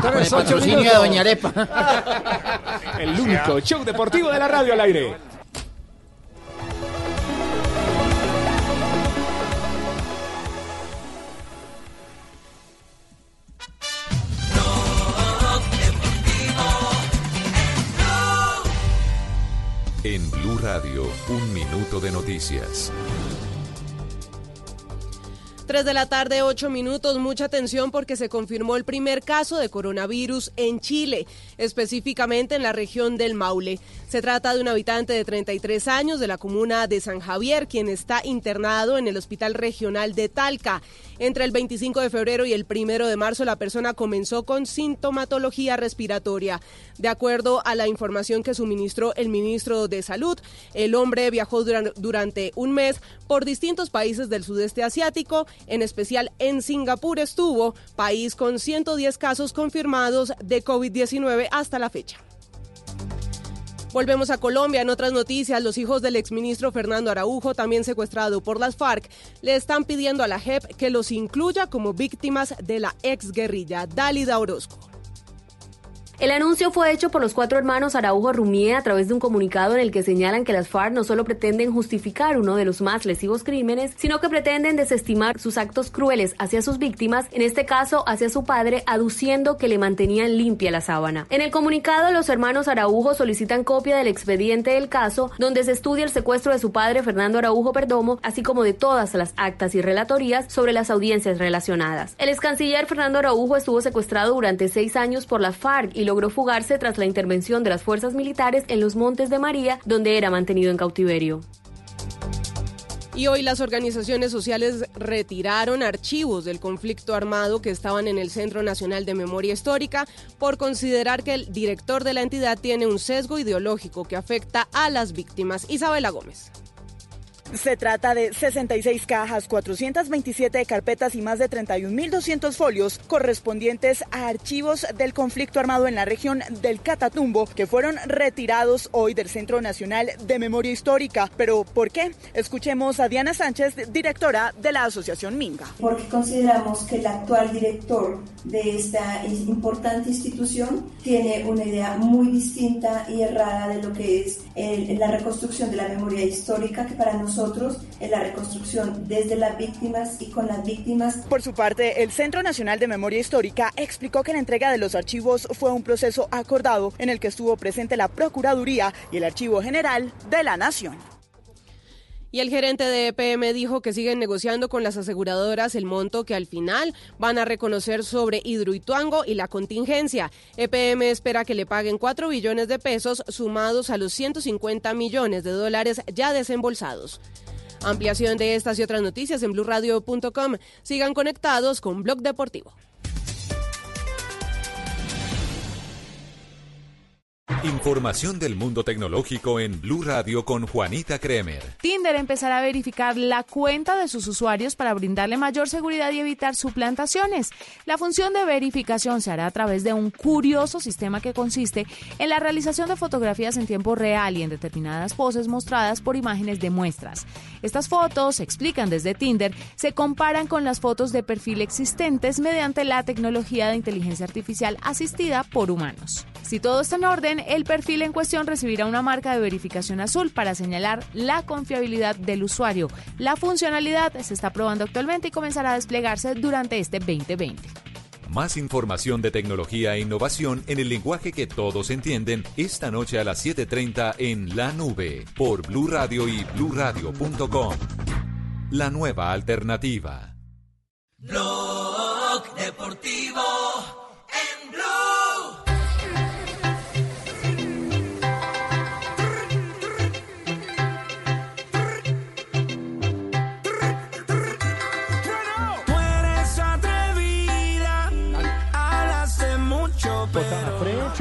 Con el patrocinio de. Doña Arepa. (laughs) El único show deportivo de la radio al aire. En Blue Radio, un minuto de noticias. 3 de la tarde, 8 minutos. Mucha atención porque se confirmó el primer caso de coronavirus en Chile, específicamente en la región del Maule. Se trata de un habitante de 33 años de la comuna de San Javier, quien está internado en el Hospital Regional de Talca. Entre el 25 de febrero y el 1 de marzo, la persona comenzó con sintomatología respiratoria. De acuerdo a la información que suministró el ministro de Salud, el hombre viajó duran- durante un mes por distintos países del sudeste asiático, en especial en Singapur estuvo, país con 110 casos confirmados de COVID-19 hasta la fecha. Volvemos a Colombia. En otras noticias, los hijos del exministro Fernando Araujo, también secuestrado por las FARC, le están pidiendo a la JEP que los incluya como víctimas de la exguerrilla. Dálida Orozco. El anuncio fue hecho por los cuatro hermanos Araujo Rumie a través de un comunicado en el que señalan que las FARC no solo pretenden justificar uno de los más lesivos crímenes, sino que pretenden desestimar sus actos crueles hacia sus víctimas, en este caso hacia su padre, aduciendo que le mantenían limpia la sábana. En el comunicado, los hermanos Araujo solicitan copia del expediente del caso, donde se estudia el secuestro de su padre Fernando Araujo Perdomo, así como de todas las actas y relatorías sobre las audiencias relacionadas. El ex canciller Fernando Araujo estuvo secuestrado durante seis años por las FARC y logró fugarse tras la intervención de las fuerzas militares en los Montes de María, donde era mantenido en cautiverio. Y hoy las organizaciones sociales retiraron archivos del conflicto armado que estaban en el Centro Nacional de Memoria Histórica por considerar que el director de la entidad tiene un sesgo ideológico que afecta a las víctimas. Isabela Gómez. Se trata de 66 cajas, 427 carpetas y más de 31.200 folios correspondientes a archivos del conflicto armado en la región del Catatumbo que fueron retirados hoy del Centro Nacional de Memoria Histórica. Pero ¿por qué? Escuchemos a Diana Sánchez, directora de la Asociación Minga. porque consideramos que el actual director de esta importante institución tiene una idea muy distinta y errada de lo que es la reconstrucción de la memoria histórica, que para nosotros es la reconstrucción desde las víctimas y con las víctimas. Por su parte, el Centro Nacional de Memoria Histórica explicó que la entrega de los archivos fue un proceso acordado en el que estuvo presente la Procuraduría y el Archivo General de la Nación. Y el gerente de EPM dijo que siguen negociando con las aseguradoras el monto que al final van a reconocer sobre Hidroituango y la contingencia. EPM espera que le paguen 4 billones de pesos sumados a los 150 millones de dólares ya desembolsados. Ampliación de estas y otras noticias en blurradio.com. Sigan conectados con Blog Deportivo. Información del mundo tecnológico en Blue Radio con Juanita Kremer. Tinder empezará a verificar la cuenta de sus usuarios para brindarle mayor seguridad y evitar suplantaciones. La función de verificación se hará a través de un curioso sistema que consiste en la realización de fotografías en tiempo real y en determinadas poses mostradas por imágenes de muestras. Estas fotos, explican desde Tinder, se comparan con las fotos de perfil existentes mediante la tecnología de inteligencia artificial asistida por humanos. Si todo está en orden, el perfil en cuestión recibirá una marca de verificación azul para señalar la confiabilidad del usuario. La funcionalidad se está probando actualmente y comenzará a desplegarse durante este 2020. Más información de tecnología e innovación en el lenguaje que todos entienden esta noche a las 7:30 en La Nube por Blue Radio y bluradio.com. La nueva alternativa. Blog deportivo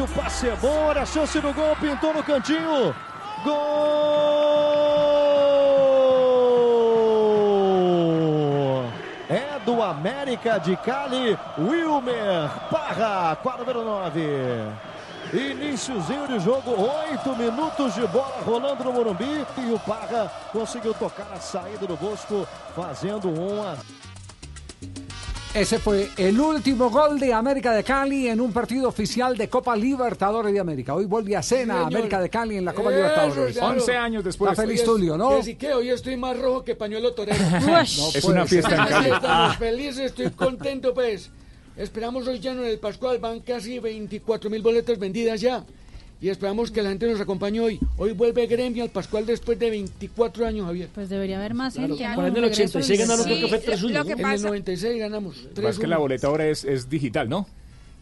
o passe é bom, olha a chance no gol, pintou no cantinho. Gol! É do América de Cali, Wilmer Parra, quadro número 9. Iniciozinho de jogo, oito minutos de bola rolando no Morumbi e o Parra conseguiu tocar a saída do Bosco, fazendo um a Ese fue el último gol de América de Cali en un partido oficial de Copa Libertadores de América. Hoy vuelve a cena. América de Cali en la Copa Eso, Libertadores. claro. 11 años después. Está feliz Tulio, ¿no? Así que hoy estoy más rojo que pañuelo torero. (laughs) Es una fiesta en Cali. Estamos Ah. felices, estoy contento pues. Esperamos hoy ya en el Pascual, van casi 24 mil boletas vendidas ya. Y esperamos que la gente nos acompañe hoy. Hoy vuelve Gremio al Pascual después de 24 años, Javier. Pues debería haber más Claro. gente. ¿no? Por ahí en el Un regreso 86 al- ganaron, Sí, 3-1, lo que En el pasa- 96 ganamos. Más que la 3-1. boleta ahora es, es digital, ¿no?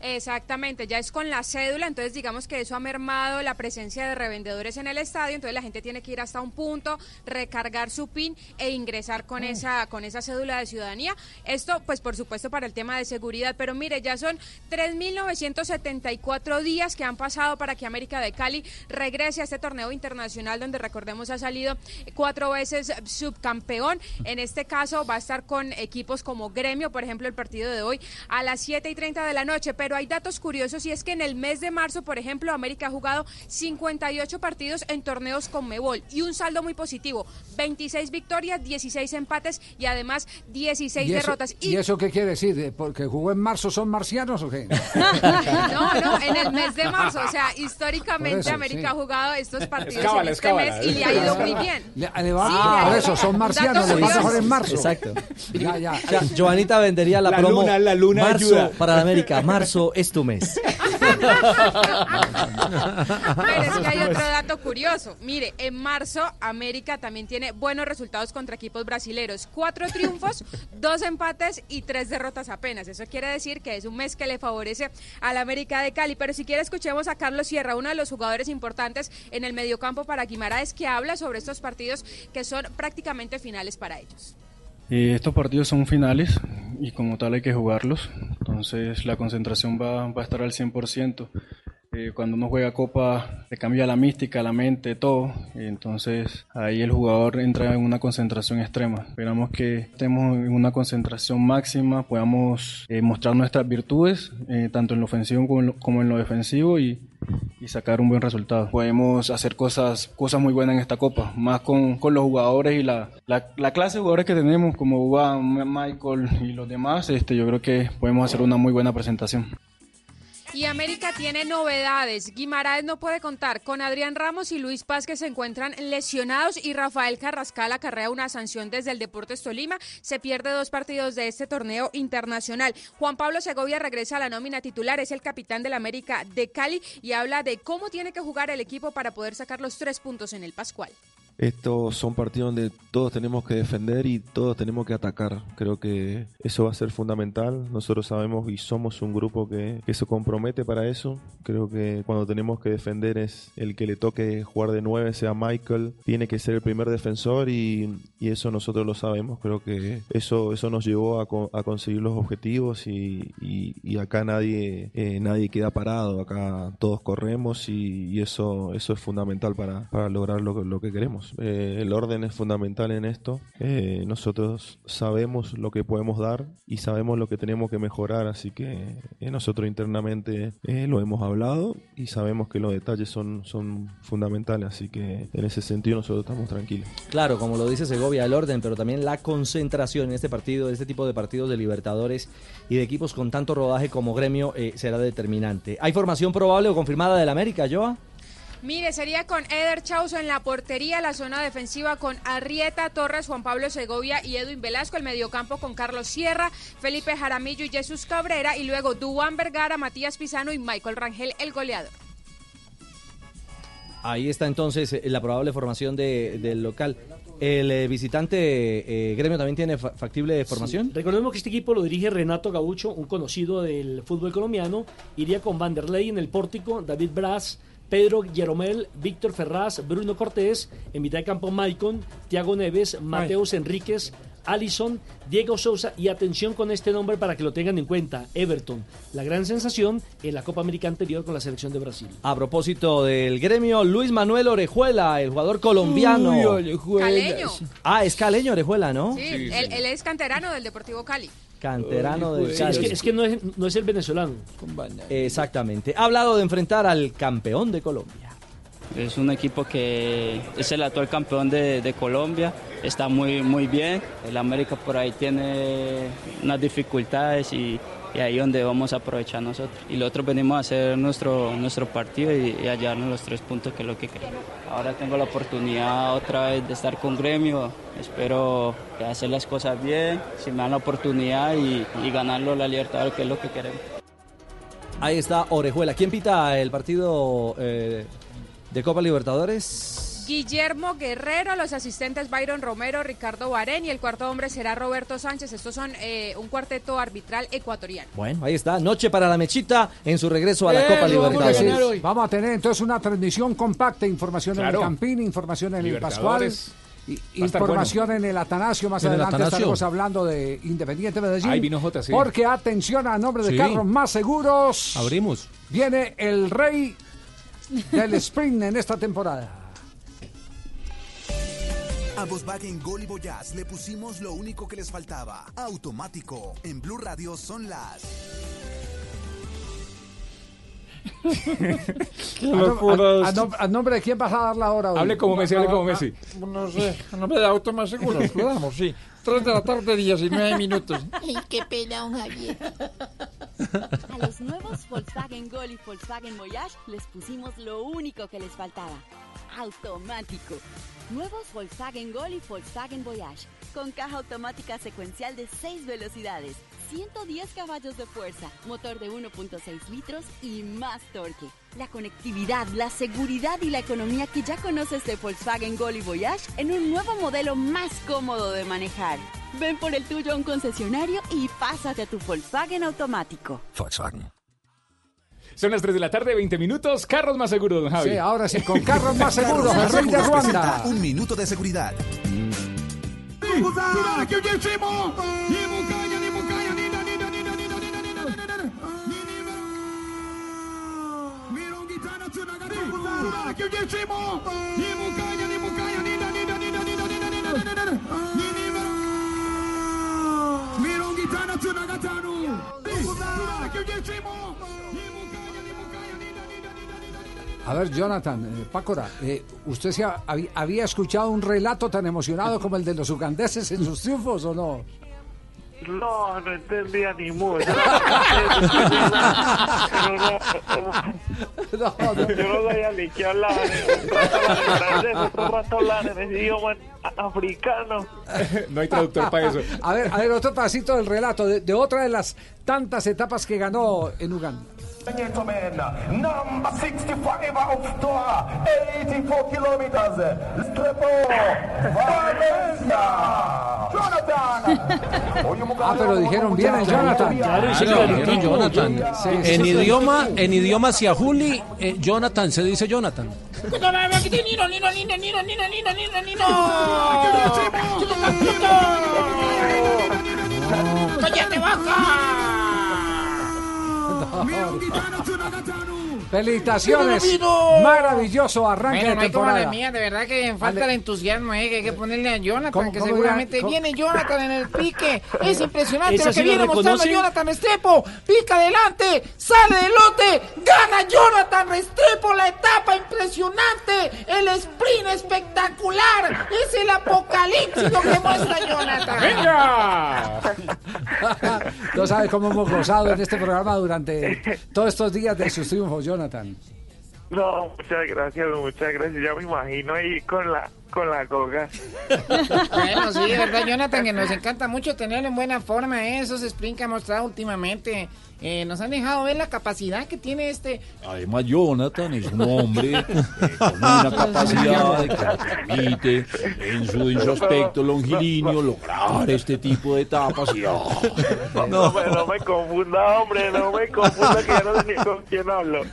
Exactamente, ya es con la cédula, entonces digamos que eso ha mermado la presencia de revendedores en el estadio, entonces la gente tiene que ir hasta un punto, recargar su PIN e ingresar con esa con esa cédula de ciudadanía. Esto pues por supuesto para el tema de seguridad, pero mire, ya son 3974 días que han pasado para que América de Cali regrese a este torneo internacional donde recordemos ha salido cuatro veces subcampeón. En este caso va a estar con equipos como Gremio, por ejemplo, el partido de hoy a las 7 y 30 de la noche. Pero hay datos curiosos y es que en el mes de marzo, por ejemplo, América ha jugado 58 partidos en torneos con Mebol y un saldo muy positivo: 26 victorias, 16 empates y además 16 ¿Y eso, derrotas. ¿Y eso qué quiere decir? ¿De- ¿Porque jugó en marzo son marcianos o qué? (laughs) No, no, en el mes de marzo. O sea, históricamente eso, América sí. ha jugado estos partidos cábala, en es este cábala. mes y le ha ido muy bien. Le, le va- Sí, ah, le por eso, son marcianos, les va mejor en marzo. Exacto. Ya, ya. O sea, Joanita vendería la, La promo. luna, la luna marzo ayuda. para la América. Marzo es tu mes. (laughs) Pero es que hay otro dato curioso. Mire, en marzo América también tiene buenos resultados contra equipos brasileños. Cuatro triunfos, (laughs) dos empates y tres derrotas apenas. Eso quiere decir que es un mes que le favorece a la América de Cali. Pero si quiere escuchemos a Carlos Sierra, uno de los jugadores importantes en el mediocampo para Guimaraes, que habla sobre estos partidos que son prácticamente finales para ellos. Eh, estos partidos son finales y como tal hay que jugarlos, entonces la concentración va, a estar al 100%. Eh, cuando uno juega copa le cambia la mística, la mente, todo, entonces ahí el jugador entra en una concentración extrema. Esperamos que estemos en una concentración máxima, podamos eh, mostrar nuestras virtudes, eh, tanto en lo ofensivo como en lo, como en lo defensivo y, y sacar un buen resultado. Podemos hacer cosas, cosas muy buenas en esta copa, más con, con los jugadores y la, la, la clase de jugadores que tenemos, como Juan, Michael y los demás, este, yo creo que podemos hacer una muy buena presentación. Y América tiene novedades. Guimaraes no puede contar con Adrián Ramos y Luis Paz que se encuentran lesionados y Rafael Carrascal acarrea una sanción desde el Deportes Tolima. Se pierde dos partidos de este torneo internacional. Juan Pablo Segovia regresa a la nómina titular, es el capitán del América de Cali y habla de cómo tiene que jugar el equipo para poder sacar los tres puntos en el Pascual. Estos son partidos donde todos tenemos que defender y todos tenemos que atacar. Creo que eso va a ser fundamental. Nosotros sabemos y somos un grupo que, que se compromete para eso. Creo que cuando tenemos que defender es el que le toque jugar de 9, sea Michael, tiene que ser el primer defensor y, eso nosotros lo sabemos. Creo que eso, eso nos llevó a, a conseguir los objetivos y, acá nadie, eh, nadie queda parado. Acá todos corremos y, eso, eso es fundamental para, para lograr lo, lo que queremos. Eh, el orden es fundamental en esto. Eh, nosotros sabemos lo que podemos dar y sabemos lo que tenemos que mejorar, así que eh, nosotros internamente lo hemos hablado y sabemos que los detalles son, son fundamentales, así que en ese sentido nosotros estamos tranquilos. Claro, como lo dice Segovia, el orden, pero también la concentración en este partido, en este tipo de partidos de Libertadores y de equipos con tanto rodaje como gremio será determinante. ¿Hay formación probable o confirmada del América, Joa? Mire, sería con Eder Chauzo en la portería, la zona defensiva con Arrieta, Torres, Juan Pablo Segovia y Edwin Velasco, el mediocampo con Carlos Sierra, Felipe Jaramillo y Jesús Cabrera, y luego Duan Vergara, Matías Pisano y Michael Rangel, el goleador. Ahí está entonces eh, la probable formación de- del local. ¿El eh, visitante eh, gremio también tiene fa- factible formación? Recordemos que este equipo lo dirige Renato Gaucho, un conocido del fútbol colombiano. Iría con Vanderlei en el pórtico, David Braz, Pedro Yeromel, Víctor Ferraz, Bruno Cortés, en mitad de campo Maicon, Tiago Neves, Mateus Enríquez, Alison, Diego Sousa y atención con este nombre para que lo tengan en cuenta, Everton, la gran sensación en la Copa América anterior con la selección de Brasil. A propósito del gremio, Luis Manuel Orejuela, el jugador colombiano. Uy, Orejuela. Caleño. Ah, es caleño Orejuela, ¿no? Sí, él, él es canterano del Deportivo Cali. Canterano del Sí, es, que, es que no, es, no es el venezolano. Exactamente. Ha hablado de enfrentar al campeón de Colombia. Es un equipo que es el actual campeón de, de Colombia, está muy, muy bien. El América por ahí tiene unas dificultades y, y ahí donde vamos a aprovechar nosotros. Y nosotros venimos a hacer nuestro, nuestro partido y, y a llevarnos los tres puntos que es lo que queremos. Ahora tengo la oportunidad otra vez de estar con Gremio, espero hacer las cosas bien, si me dan la oportunidad y, ganarlo la libertad que es lo que queremos. Ahí está Orejuela. ¿Quién pita el partido eh, de Copa Libertadores? Guillermo Guerrero, los asistentes Byron Romero, Ricardo Barén y el cuarto hombre será Roberto Sánchez. Estos son eh, un cuarteto arbitral ecuatoriano. Bueno, ahí está. Noche para la mechita en su regreso a la Copa Eso, vamos a Libertadores. Vamos a tener entonces una transmisión compacta, información en el Campín, información en el Pascual, y- información en el Atanasio. Más adelante Atanasio. estaremos hablando de Independiente Medellín. Ahí vino Jota, sí. Porque atención a nombre de Sí. carros más seguros. Abrimos. Viene el rey del sprint en esta temporada. A Volkswagen Gol y Voyage le pusimos lo único que les faltaba. Automático. En Blue Radio son las. (laughs) a, nom- a- a nom- a nombre de quién vas a dar la hora hoy? Hable como Messi, hable como Messi. No sé, a nombre de Auto Más Seguros, lo damos, sí. 3 de la tarde, 19 minutos. (laughs) Ay, qué pena, don Javier. A los nuevos Volkswagen Gol y Volkswagen Voyage les pusimos lo único que les faltaba. Automático. Nuevos Volkswagen Gol y Volkswagen Voyage. Con caja automática secuencial de 6 velocidades, 110 caballos de fuerza, motor de 1.6 litros y más torque. La conectividad, la seguridad y la economía que ya conoces de Volkswagen Gol y Voyage en un nuevo modelo más cómodo de manejar. Ven por el tuyo a un concesionario y pásate a tu Volkswagen automático. Volkswagen. Son las 3 de la tarde, 20 minutos. Carros más seguros, don Javi. Sí, ahora sí, con carros más (laughs) seguros, el rey de Seguros Ruanda. Un minuto de seguridad. A ver, Jonathan, eh, Pácora, eh, ¿usted se ha- había escuchado un relato tan emocionado como el de los ugandeses en sus triunfos o no? No, no entendía ni mucho. Pero no, Yo no sabía ni qué hablar. Un rato hablar en ese idioma africano. (laughs) no hay traductor para eso. (laughs) A ver, a ver, otro pedacito del relato de, de otra de las tantas etapas que ganó en Uganda. Gentlemen, number 65 of tour, 84 kilometers. Strepo, Valencia, Jonathan. Ah, pero dijeron bien en Jonathan. Claro, sí, dijeron Jonathan. Sí, sí, en sí. idioma, en idioma siahuli, eh, Jonathan se dice Jonathan. Nino, Nino, Nino, Nino, Nino, Nino, Nino, Nino. ¡Cállate, Felicitaciones. Vino. Maravilloso arranque Bueno, de como la temporada. mía, de verdad que falta Ale- el entusiasmo, eh, que hay que ponerle a Jonathan, ¿Cómo- que cómo seguramente viene Jonathan en el pique. (laughs) Es impresionante ¿Esa lo que sí viene mostrando? Jonathan Restrepo. Pica adelante, sale del lote, gana Jonathan Restrepo la etapa impresionante, el sprint espectacular, es el apocalipsis lo que muestra Jonathan. ¡Venga! (laughs) No sabes cómo hemos gozado en este programa durante (laughs) todos estos días de sus triunfos, Jonathan. No, muchas gracias, muchas gracias. Ya me imagino ahí con la con la goga. (laughs) Bueno, sí, de verdad, Jonathan, que nos (laughs) encanta mucho tenerlo en buena forma, ¿eh? esos sprints que ha mostrado últimamente. Eh, nos han dejado ver la capacidad que tiene este. Además, Jonathan es un hombre (laughs) eh, con una capacidad que le permite en su, en su aspecto longilíneo lograr este tipo de etapas. Y, ah, No, me, no me confunda, hombre, no me confunda que ya no sé ni con quién hablo.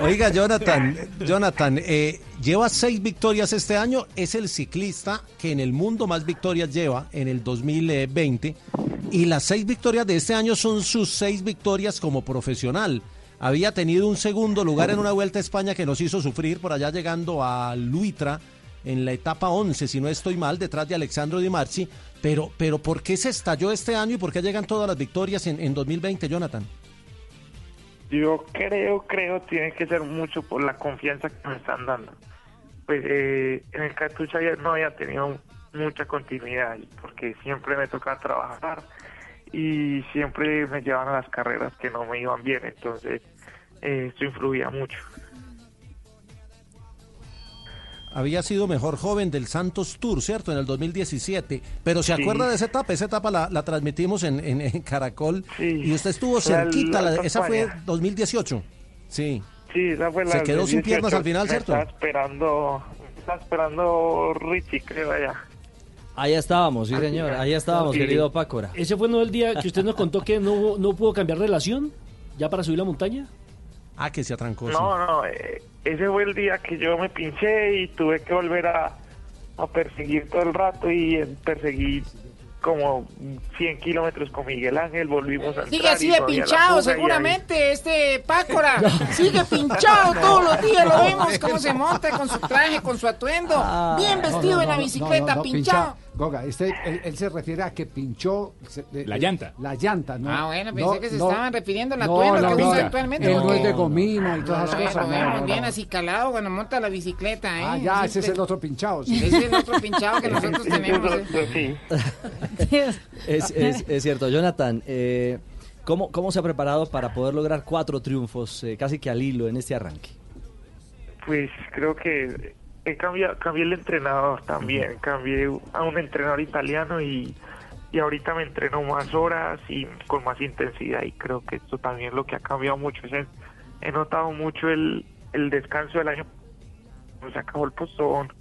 Oiga, Jonathan, Jonathan, eh, lleva seis victorias este año. Es el ciclista que en el mundo más victorias lleva en el 2020. Y las seis victorias de este año son sus seis victorias como profesional. Había tenido un segundo lugar en una vuelta a España que nos hizo sufrir por allá llegando a Luitra en la etapa 11, si no estoy mal, detrás de Alexandro Di Marchi. Pero, pero ¿por qué se estalló este año y por qué llegan todas las victorias en, en 2020, Jonathan? Yo creo, creo, tiene que ser mucho por la confianza que me están dando. Pues eh, en el cartucho ayer no había tenido mucha continuidad porque siempre me tocaba trabajar y siempre me llevaban a las carreras que no me iban bien, entonces eh, esto influía mucho. Había sido mejor joven del Santos Tour, ¿cierto? En el 2017. Pero ¿se Sí. acuerda de esa etapa? Esa etapa la, la transmitimos en, en- en Caracol. Y usted estuvo cerquita. la- Alta esa fue España. 2018. Sí. Sí, esa fue la Se quedó sin piernas 18, al final, me ¿cierto? Estaba esperando, estaba esperando Richie, creo, allá. Ahí estábamos, sí señor, ahí estábamos, Sí. querido Pácora. ¿Ese fue no el día que usted nos contó que no, no pudo cambiar relación ya para subir la montaña? Ah, que se atrancó. No, no, eh, ese fue el día que yo me pinché y tuve que volver a, a perseguir todo el rato y perseguí como 100 kilómetros con Miguel Ángel, volvimos a Sigue entrar había la pinchado, ahí- seguramente, este Pácora. (laughs) Sigue pinchado (laughs) todos los días, lo vemos cómo se monta con su traje, con su atuendo. Bien No, vestido no, en la no, bicicleta, pinchado. Goga, este, él, él se refiere a que pinchó se- de- La llanta. La llanta, ¿no? Ah, bueno, pensé que se no, estaban refiriendo al no, atuendo no, que no, usa él actualmente. no es de gomina y todas esas cosas. bien no. así calado cuando monta la bicicleta, ¿eh? Ah, ya, ese es el otro pinchado. sí. Ese es el otro pinchado que nosotros (laughs) tenemos. ¿eh? Es, es- es cierto, Jonathan. eh, ¿cómo, ¿Cómo se ha preparado para poder lograr cuatro triunfos eh, casi que al hilo en este arranque? Pues creo que he cambiado, cambié el entrenador también, cambié a un entrenador italiano y, y ahorita me entreno más horas y con más intensidad y creo que esto también es lo que ha cambiado mucho. Es he notado mucho el, el descanso del año, se acabó el postón,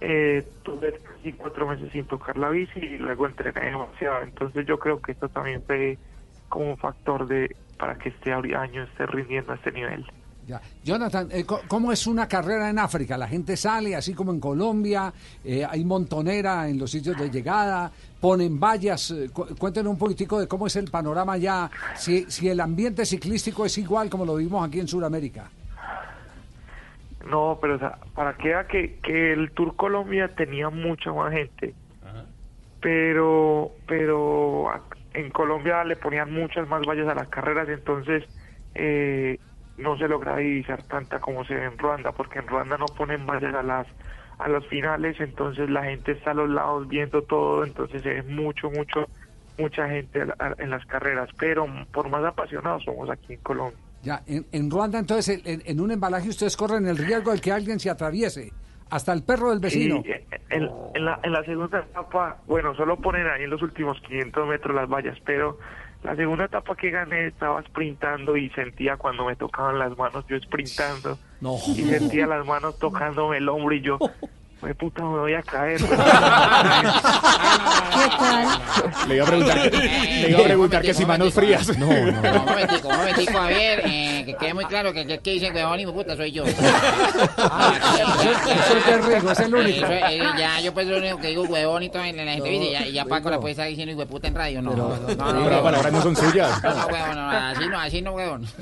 eh, tuve casi cuatro meses sin tocar la bici y luego entrené demasiado, entonces yo creo que esto también fue como un factor de para que este año esté rindiendo a este nivel. Ya. Jonathan, eh, ¿cómo es una carrera en África? La gente sale, así como en Colombia, eh, hay montonera en los sitios de llegada, ponen vallas. eh, cu- cuéntenos un poquitico de cómo es el panorama ya, si, si el ambiente ciclístico es igual como lo vimos aquí en Sudamérica. No, pero o sea, para que vea que, que el Tour Colombia tenía mucha más gente, pero pero en Colombia le ponían muchas más vallas a las carreras, entonces eh, no se logra divisar tanta como se ve en Ruanda, porque en Ruanda no ponen vallas a las a los finales, entonces la gente está a los lados viendo todo, entonces se ve mucho, mucho, mucha gente a la- a- en las carreras, pero por más apasionados somos aquí en Colombia. Ya, en, en Ruanda, entonces, en, en un embalaje ustedes corren el riesgo de que alguien se atraviese, hasta el perro del vecino. Sí, en, en la, en la segunda etapa, bueno, solo ponen ahí en los últimos 500 metros las vallas, pero la segunda etapa que gané estaba sprintando y sentía cuando me tocaban las manos, yo sprintando, No. y sentía las manos tocándome el hombro y yo, (laughs) "Jue puta, me voy a caer. (laughs) Le iba a preguntar, le iba a preguntar que si manos frías. No, Un momentico, un momentico, a ver, eh, que quede muy claro que el que dice huevón y puta soy yo. (laughs) Ah, Eso es de Rigo, es el único. Eso, eh, ya, yo pues lo único que digo huevón y todo, y la gente dice, y ya, y ya Paco la puede estar diciendo hijo de puta en radio, no. no, no, no, Pero no, las palabras no son suyas. No, no, huevón, no, así no, así no, huevón. (laughs)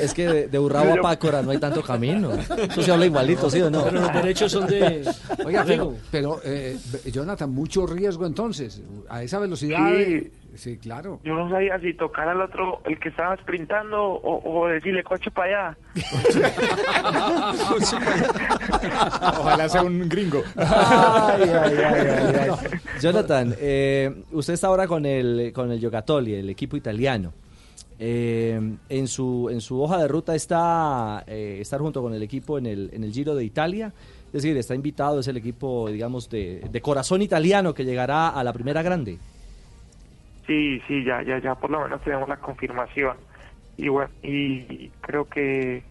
Es que de, de Urrabo a Pácora no hay tanto camino. Eso se habla igualito, ¿sí o no? Pero los derechos son de Oiga, pero, pero eh, Jonathan, mucho riesgo entonces, a esa velocidad. Sí. sí, claro. Yo no sabía si tocar al otro, el que estaba sprintando, o, o decirle coche para allá. (laughs) Ojalá sea un gringo. Ay, ay, ay, ay, ay. (laughs) Jonathan, eh, usted está ahora con el, con el Giocattoli, el equipo italiano. Eh, en, su, en su hoja de ruta está eh, estar junto con el equipo en el, en el Giro de Italia. Es decir, está invitado, es el equipo, digamos, de, de corazón italiano que llegará a la primera grande. Sí, sí, ya, ya, ya por lo menos tenemos la confirmación. Y bueno, y creo que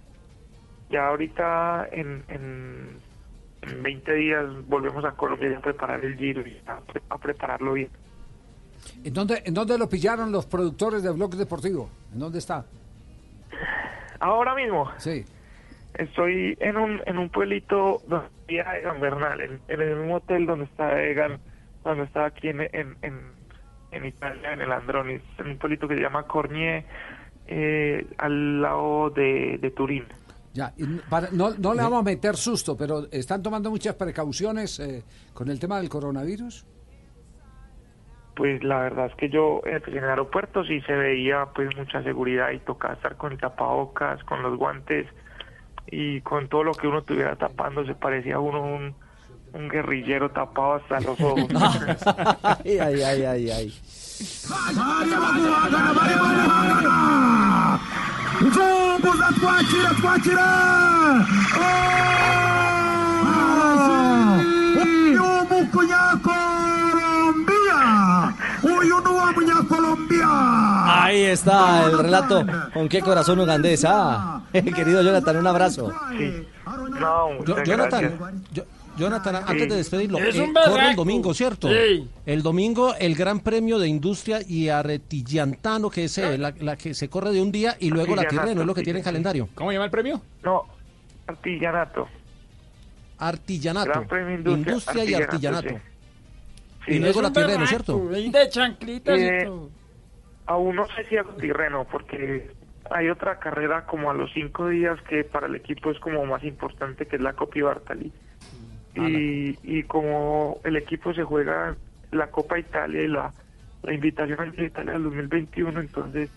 ya ahorita en, en, en 20 días volvemos a Colombia a preparar el giro y a, a prepararlo bien. ¿En dónde, ¿En dónde lo pillaron los productores de Blog Deportivo? ¿En dónde está? Ahora mismo. Sí. Estoy en un, en un pueblito donde está Egan Bernal, en, en el mismo hotel donde está Egan, cuando estaba aquí en, en, en, en Italia, en el Andronis, en un pueblito que se llama Cornier, eh, al lado de, de Turín. Ya, y para- no, no le vamos a meter susto, pero ¿están tomando muchas precauciones eh, con el tema del coronavirus? Pues la verdad es que yo eh, pues, en el aeropuerto sí se veía pues mucha seguridad y tocaba estar con el tapabocas, con los guantes y con todo lo que uno tuviera tapando, se parecía uno un, un guerrillero tapado hasta los ojos. ay, ay, ay, ay, ay. Vamos atira, atira! Ahí está el relato. ¿Con qué corazón ugandés? (laughs) Ah, querido Jonathan, un abrazo. No, Yo- Jonathan, yo- Jonathan, antes de despedirlo, Es eh, corre el domingo, ¿cierto? Sí. El domingo el Gran Premio de Industria y Artillantano, que es eh, la, la que se corre de un día, y luego la Artillanato, Tirreno, es lo que tiene en calendario. ¿Cómo llama el premio? No, artillanato. Artillanato, Gran Premio Industria, Industria y Artillanato, Artillanato. Sí, Y luego la berraco, ¿cierto? y De chanclitas Eh, y todo. Aún no sé si hago tirreno, porque hay otra carrera como a los cinco días que para el equipo es como más importante, que es la Copa Bartali. Y, y como el equipo se juega la Copa Italia y la, la invitación a Italia del 2021, entonces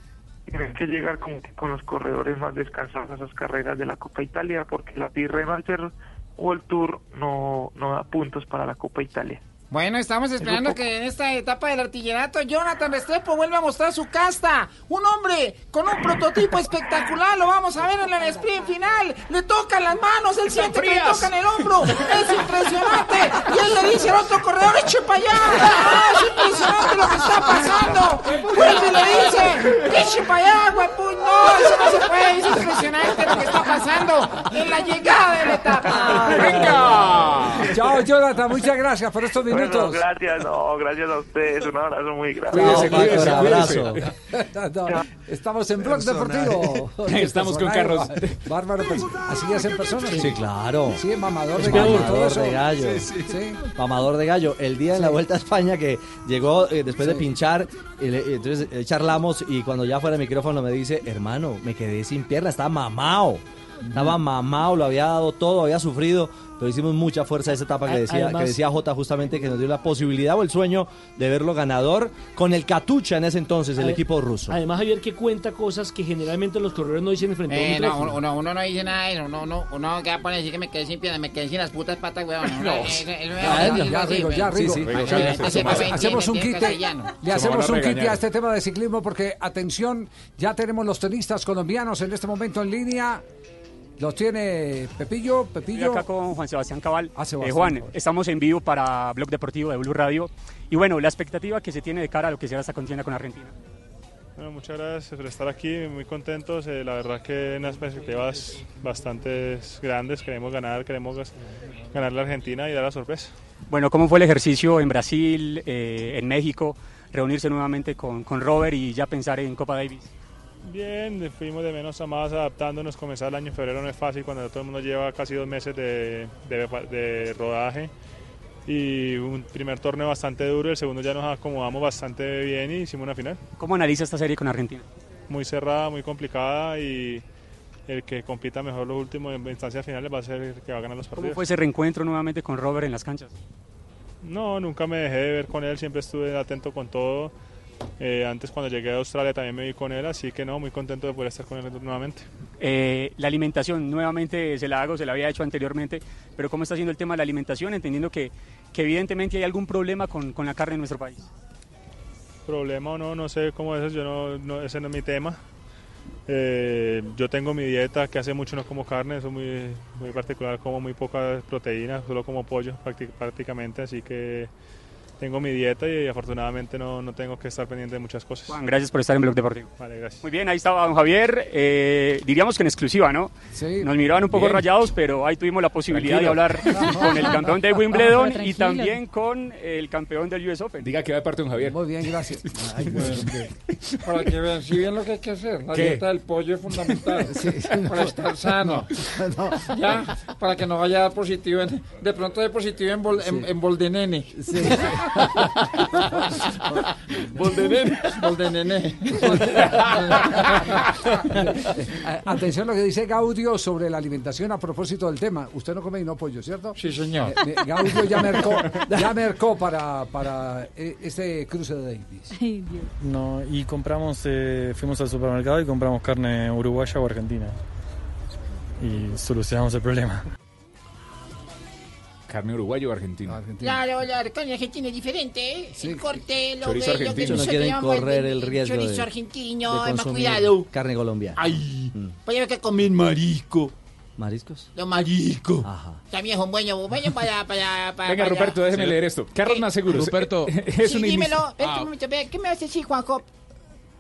tienen que llegar como que con los corredores más descansados a esas carreras de la Copa Italia, porque la Tirreno al ser World Tour no, no da puntos para la Copa Italia. Bueno, estamos esperando que en esta etapa del artillerato Jonathan Restrepo vuelva a mostrar su casta. Un hombre con un prototipo (laughs) espectacular, lo vamos a ver en el sprint final. Le tocan las manos, él siente que le tocan el hombro. Es (laughs) impresionante. Y él le dice al otro corredor, eche para allá. Ah, es impresionante lo que está pasando. Vuelve y le dice, eche para allá, guapu. No, eso no se puede. Es impresionante lo que está pasando en la llegada de la etapa. ¡Venga! Chao, Jonathan, muchas gracias por estos Bueno, minutos. gracias, no, gracias a ustedes, un abrazo muy grande. Cuídese, cuídese, abrazo. (laughs) No, estamos en Blog Deportivo. (laughs) Estamos con Carlos. Bárbaro, perso- así hacen personas. Sí, claro. Sí, mamador de gallo, Mamador de gallo. Sí, sí. Mamador de gallo. El día en la Vuelta a España que llegó eh, después de pinchar, y le- y entonces eh, charlamos y cuando ya fuera el micrófono me dice, hermano, me quedé sin pierna, estaba mamao. Estaba mamao, lo había dado todo, había sufrido, pero hicimos mucha fuerza esa etapa que A- decía, además- que decía J justamente que nos dio la posibilidad o el sueño de verlo ganador con el Catucha en ese entonces, el equipo ruso. Además, Javier, que cuenta cosas que generalmente los corredores no dicen frente a un Eh, no, uno, uno no dice nada de eso, uno, uno, uno que va a poner decir que me quedé sin piernas, me quedé sin las putas patas, weón. No, No. eh, eh, eh, Ya, eh, Rigo, ya. Rigo. Sí, sí. Hacemos un castellano. le hacemos a un regañar. a este tema de ciclismo porque, atención, ya tenemos los tenistas colombianos en este momento en línea. Los tiene Pepillo, Estoy Pepillo. acá con Juan Sebastián Cabal. Ah, Sebastián Eh, Juan, estamos en vivo para Blog Deportivo de Blue Radio. Y bueno, la expectativa que se tiene de cara a lo que será esta contienda con Argentina. Bueno, muchas gracias por estar aquí, muy contentos. eh, la verdad que unas perspectivas bastante grandes. Queremos ganar, queremos ganar la Argentina y dar la sorpresa. Bueno, ¿cómo fue el ejercicio en Brasil, eh, en México? Reunirse nuevamente con, con Robert y ya pensar en Copa Davis. Bien, fuimos de menos a más adaptándonos. Comenzar el año en febrero no es fácil cuando todo el mundo lleva casi dos meses de, de- de rodaje. Y un primer torneo bastante duro, el segundo ya nos acomodamos bastante bien y hicimos una final. ¿Cómo analiza esta serie con Argentina? Muy cerrada, muy complicada y el que compita mejor los últimos en instancias finales va a ser el que va a ganar los ¿Cómo partidos. fue ese reencuentro nuevamente con Robert en las canchas? No, nunca me dejé de ver con él, siempre estuve atento con todo. Eh, antes cuando llegué a Australia también me vi con él, así que no, muy contento de poder estar con él nuevamente. Eh, la alimentación, nuevamente se la hago, se la había hecho anteriormente, pero ¿cómo está siendo el tema de la alimentación? Entendiendo que, que evidentemente hay algún problema con, con la carne en nuestro país. Problema o no, no sé cómo es, yo no, no- ese no es mi tema. Eh, yo tengo mi dieta que hace mucho no como carne, eso es muy, muy particular, como muy poca proteína, solo como pollo prácti- prácticamente, así que tengo mi dieta y afortunadamente no, no tengo que estar pendiente de muchas cosas. Juan, gracias por estar en Blog Deportivo. Vale, gracias. Muy bien, ahí estaba don Javier. eh, diríamos que en exclusiva, ¿no? Sí. Nos miraban un poco Bien. rayados, pero ahí tuvimos la posibilidad Tranquilo. de hablar (laughs) con el campeón de Wimbledon y también con el campeón del US Open. Diga que va de parte de don Javier. Muy bien, gracias. (laughs) Para que vean, si bien lo que hay que hacer, la ¿Qué? dieta del pollo es fundamental (laughs) para estar sano. No. Ya, para que no vaya a dar positivo, en- de pronto de positivo en, bol, en, en boldenene. Boldenene. Boldenene. Atención a lo que dice Gaudio sobre la alimentación a propósito del tema. Usted no come y no pollo, ¿cierto? Sí, señor. Eh, eh, Gaudio ya mercó, ya mercó para, para eh, este cruce de Davis. No, y compramos, eh, fuimos al supermercado y compramos carne uruguaya o argentina. Y solucionamos el problema. Carne uruguayo o argentina. Claro, la carne argentina es diferente, ¿eh? Sí. El corte, lo, Chorizo lo que argentino. No quieren correr el riesgo Chorizo de, argentino, de es más consumir cuidado. carne colombiana. Ay, Voy a ver que comen marisco. ¿Mariscos? Los mariscos. Ajá. También es un buen bueno para, para, para Venga, para- Ruperto, déjeme leer esto. Carros más seguros. Ruperto. (laughs) es Sí, una dímelo, espera Ah. un momento, ve, ¿qué me vas a decir, Juanjo?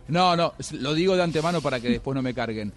No, no, s- lo digo de antemano para que después no me carguen.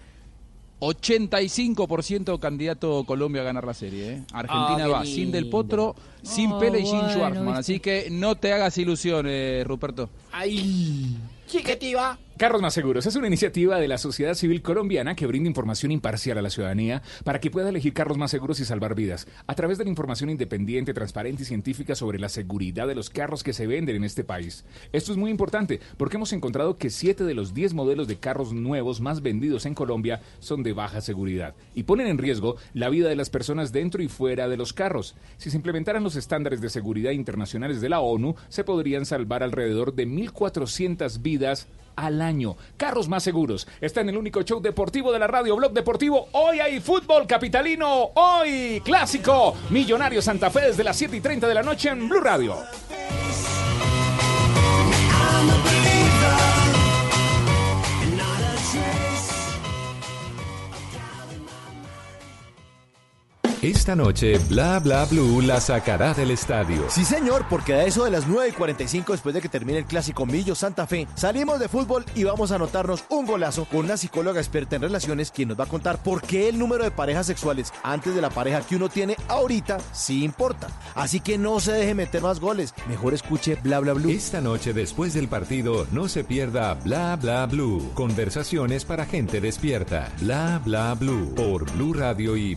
85% candidato Colombia a ganar la serie. ¿eh? Argentina Ah, qué va sin Del. Potro, sin Oh, Pele y sin bueno. Así que no te hagas ilusiones, Ruperto. Ay, sí que te iba. Carros Más Seguros es una iniciativa de la sociedad civil colombiana que brinda información imparcial a la ciudadanía para que pueda elegir carros más seguros y salvar vidas. A través de la información independiente, transparente y científica sobre la seguridad de los carros que se venden en este país. Esto es muy importante porque hemos encontrado que 7 de los 10 modelos de carros nuevos más vendidos en Colombia son de baja seguridad y ponen en riesgo la vida de las personas dentro y fuera de los carros. Si se implementaran los estándares de seguridad internacionales de la ONU, se podrían salvar alrededor de 1.400 vidas al año. Carros más seguros. Está en el único show deportivo de la radio, Blog Deportivo. Hoy hay fútbol capitalino. Hoy clásico. Millonario Santa Fe desde las 7 y 30 de la noche en Blue Radio. Esta noche, Bla Bla Blue la sacará del estadio. Sí, señor, porque a eso de las 9 y 45, después de que termine el clásico Millo Santa Fe, salimos de fútbol y vamos a anotarnos un golazo con una psicóloga experta en relaciones quien nos va a contar por qué el número de parejas sexuales antes de la pareja que uno tiene ahorita sí importa. Así que no se deje meter más goles. Mejor escuche Bla Bla Blue. Esta noche, después del partido, no se pierda Bla Bla Blue. Conversaciones para gente despierta. Bla Bla Blue. Por Blue Radio y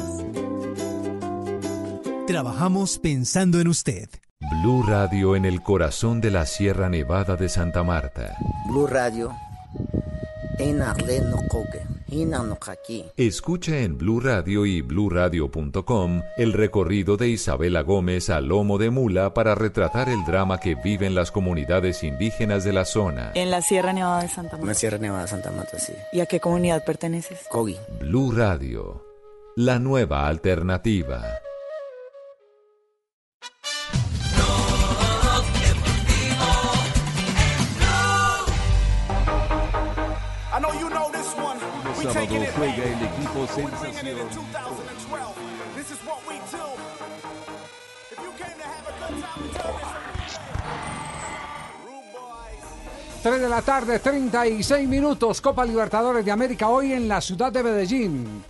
Trabajamos pensando en usted. Blue Radio en el corazón de la Sierra Nevada de Santa Marta. Blue Radio. Escucha en Blue Radio y BlueRadio.com el recorrido de Isabela Gómez a lomo de mula para retratar el drama que viven las comunidades indígenas de la zona. En la Sierra Nevada de Santa Marta. Sierra Nevada Santa Marta, sí. ¿Y a qué comunidad perteneces? Cogi. Blue Radio, la nueva alternativa. This 3 de la tarde, 36 minutos. Copa Libertadores de América hoy en la ciudad de Medellín.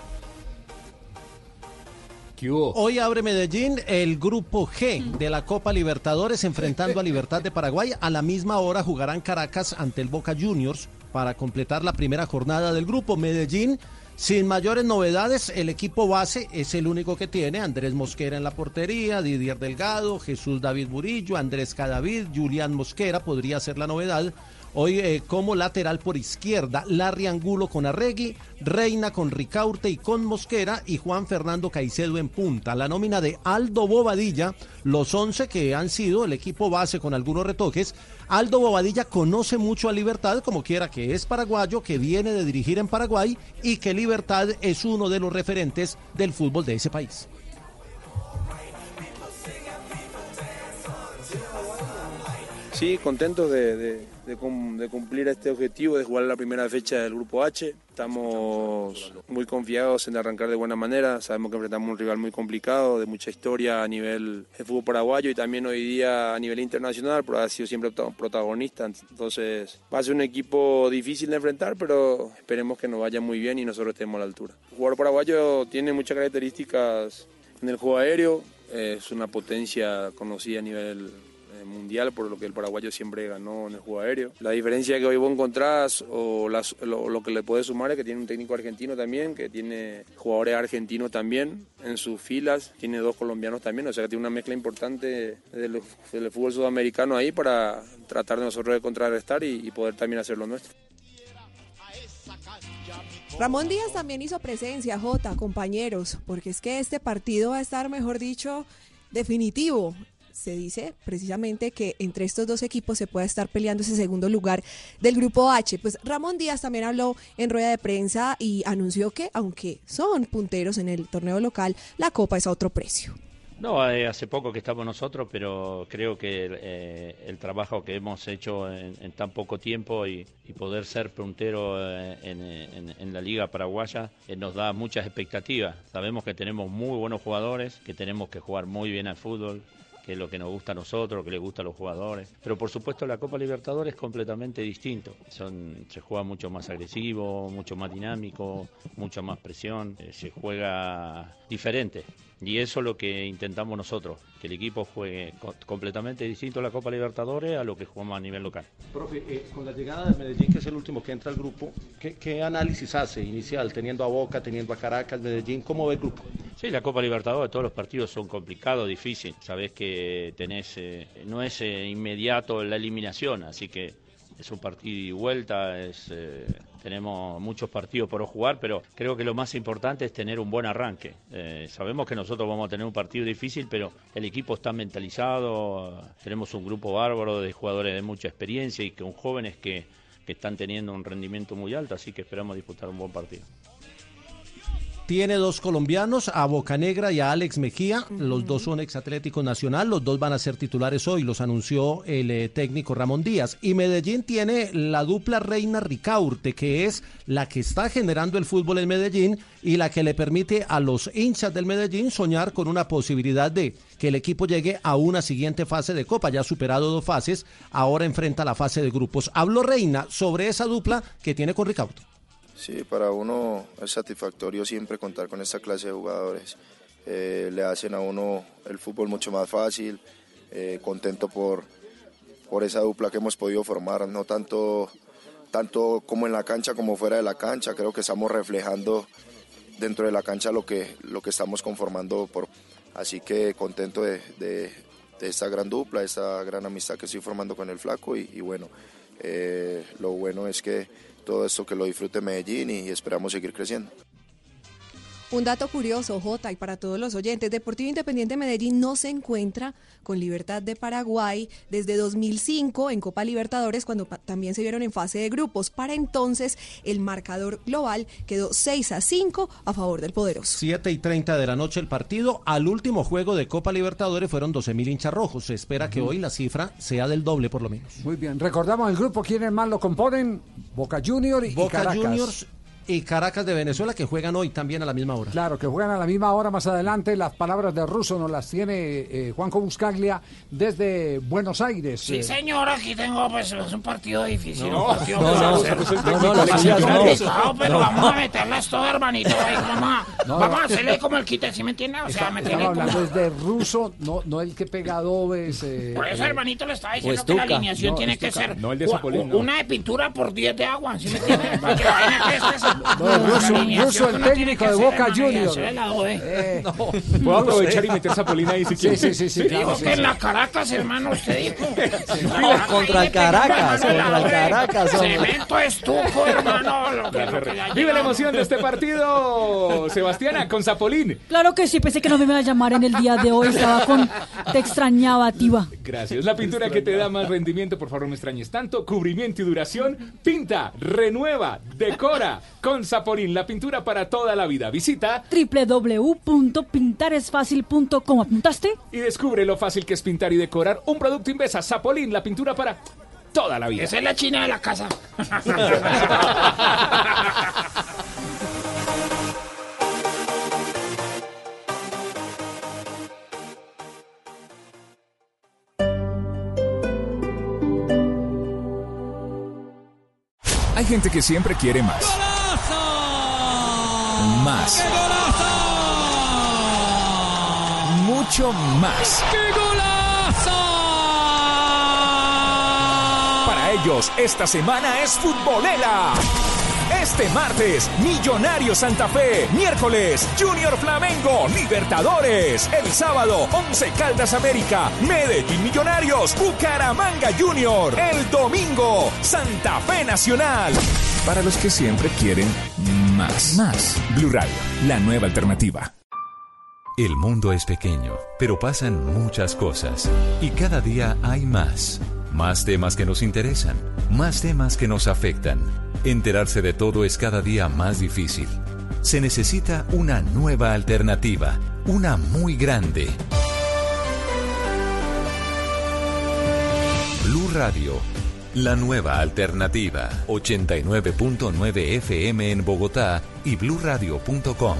Hoy abre Medellín el grupo G de la Copa Libertadores enfrentando a Libertad de Paraguay. A la misma hora jugarán Caracas ante el Boca Juniors para completar la primera jornada del grupo. Medellín, sin mayores novedades, el equipo base es el único que tiene. Andrés Mosquera en la portería, Didier Delgado, Jesús David Murillo, Andrés Cadavid, Julián Mosquera podría ser la novedad. Hoy eh, como lateral por izquierda, Larry Angulo con Arregui, Reina con Ricaurte y con Mosquera y Juan Fernando Caicedo en punta. La nómina de Aldo Bobadilla, los 11 que han sido el equipo base con algunos retoques. Aldo Bobadilla conoce mucho a Libertad, como quiera que es paraguayo, que viene de dirigir en Paraguay y que Libertad es uno de los referentes del fútbol de ese país. Sí, contentos de, de- de de cumplir este objetivo de jugar la primera fecha del Grupo H. Estamos muy confiados en arrancar de buena manera. Sabemos que enfrentamos un rival muy complicado, de mucha historia a nivel de fútbol paraguayo y también hoy día a nivel internacional, pero ha sido siempre prota- protagonista. Entonces va a ser un equipo difícil de enfrentar, pero esperemos que nos vaya muy bien y nosotros estemos a la altura. El jugador paraguayo tiene muchas características en el juego aéreo, es una potencia conocida a nivel mundial, por lo que el paraguayo siempre ganó en el juego aéreo. La diferencia que hoy vos encontrás, o lo, que le puedes sumar es que tiene un técnico argentino también, que tiene jugadores argentinos también en sus filas, tiene dos colombianos también, o sea que tiene una mezcla importante del, del fútbol sudamericano ahí para tratar de nosotros de contrarrestar y, y poder también hacer lo nuestro. Ramón Díaz también hizo presencia, Jota, compañeros, porque es que este partido va a estar, mejor dicho, definitivo. Se dice precisamente que entre estos dos equipos se puede estar peleando ese segundo lugar del grupo H. Pues Ramón Díaz también habló en rueda de prensa y anunció que, aunque son punteros en el torneo local, la copa es a otro precio. No, eh, hace poco que estamos nosotros, pero creo que eh, el trabajo que hemos hecho en, tan poco tiempo y, poder ser puntero eh, en, la Liga Paraguaya nos da muchas expectativas. Sabemos que tenemos muy buenos jugadores, que tenemos que jugar muy bien al fútbol, que es lo que nos gusta a nosotros, que les gusta a los jugadores. Pero por supuesto la Copa Libertadores es completamente distinto. Son, se juega mucho más agresivo, mucho más dinámico, mucha más presión, eh, se juega diferente. Y eso es lo que intentamos nosotros, que el equipo juegue co- completamente distinto a la Copa Libertadores a lo que jugamos a nivel local. Profe, eh, con la llegada de Medellín, que es el último que entra al grupo, ¿qué, qué análisis hace inicial, teniendo a Boca, teniendo a Caracas, Medellín? ¿Cómo ve el grupo? Sí, la Copa Libertadores, todos los partidos son complicados, difíciles. Sabés que tenés, eh, no es eh, inmediato la eliminación, así que es un partido y vuelta, es, eh, tenemos muchos partidos por jugar, pero creo que lo más importante es tener un buen arranque. Eh, sabemos que nosotros vamos a tener un partido difícil, pero el equipo está mentalizado, tenemos un grupo bárbaro de jugadores de mucha experiencia y con jóvenes que, que están teniendo un rendimiento muy alto, así que esperamos disputar un buen partido. Tiene dos colombianos, a Bocanegra y a Alex Mejía. Los dos son ex Atlético Nacional. Los dos van a ser titulares hoy, los anunció el eh, técnico Ramón Díaz. Y Medellín tiene la dupla Reina Ricaurte, que es la que está generando el fútbol en Medellín y la que le permite a los hinchas del Medellín soñar con una posibilidad de que el equipo llegue a una siguiente fase de Copa. Ya ha superado dos fases, ahora enfrenta la fase de grupos. Habló Reina sobre esa dupla que tiene con Ricaurte. Sí, para uno es satisfactorio siempre contar con esta clase de jugadores. Eh, le hacen a uno el fútbol mucho más fácil, eh, contento por, por esa dupla que hemos podido formar, no tanto, tanto como en la cancha como fuera de la cancha, creo que estamos reflejando dentro de la cancha lo que, lo que estamos conformando, por, así que contento de, de- de esta gran dupla, esta gran amistad que estoy formando con el flaco y, y bueno, eh, lo bueno es que todo esto que lo disfrute Medellín y esperamos seguir creciendo. Un dato curioso, Jota, y para todos los oyentes, Deportivo Independiente Medellín no se encuentra con Libertad de Paraguay desde 2005 en Copa Libertadores, cuando también se vieron en fase de grupos. Para entonces, el marcador global quedó 6 a 5 a favor del poderoso. 7 y 30 de la noche el partido. Al último juego de Copa Libertadores fueron 12 mil hinchas rojos. Se espera que hoy la cifra sea del doble por lo menos. Muy bien, recordamos el grupo, ¿quiénes más lo componen? Boca Junior y Boca Caracas. Juniors y Caracas de Venezuela que juegan hoy también a la misma hora. Claro, que juegan a la misma hora más adelante. Las palabras de Russo nos las tiene eh, Juanjo Buscaglia desde Buenos Aires. Sí, Eh, señor, aquí tengo pues es un partido difícil. No, un partido no, no, a no, ser- no, no, va a no, ser no, no, complicado, pero no. vamos a meterles todo, hermanito. ahí, vamos a, No, vamos a no. hacerle como el quite, ¿sí me entiende? O sea, Está- me tiene como... hablando es de Russo, no, no el que pega adobes. eh, Por eso, eh, hermanito, le estaba o diciendo que la alineación No, tiene que ser No, el de u- Zapolín, u- no. una de pintura por 10 de agua, ¿sí me entiende? Para que la vaina crezca esa- No, Russo, el técnico de Boca Juniors. Puedo aprovechar y meter Zapolín ahí si quieres. sí, sí, sí, Dijo sí, que en la Caracas, hermano, usted dijo. (laughs) Contra el Caracas, contra el Caracas. Cemento estuco, hermano. Vive la emoción de este partido, Sebastiana, con Zapolín. Claro que sí, pensé que no me iba a llamar en el día de hoy. Estaba con. Te extrañaba, Tiva. Gracias. La pintura que te da más rendimiento, por favor, no extrañes tanto. Cubrimiento y duración. Pinta, renueva, decora con Zapolín. La pintura para toda la vida. Visita www.pintaresfacil.com. ¿Apuntaste? y descubre lo fácil que es pintar y decorar un producto Invesa. Zapolín, la pintura para toda la vida. Esa es la china de la casa. Hay gente que siempre quiere más. Más. Mucho más. Para ellos, esta semana es futbolera. Este martes, Millonario Santa Fe. Miércoles, Junior Flamengo, Libertadores. El sábado, Once Caldas América, Medellín Millonarios, Bucaramanga Junior. El domingo, Santa Fe Nacional. Para los que siempre quieren más. Más. Blue Radio, la nueva alternativa. El mundo es pequeño, pero pasan muchas cosas. Y cada día hay más. Más temas que nos interesan. Más temas que nos afectan. Enterarse de todo es cada día más difícil. Se necesita una nueva alternativa. Una muy grande. Blue Radio. La nueva alternativa. 89.9 FM en Bogotá y bluradio.com.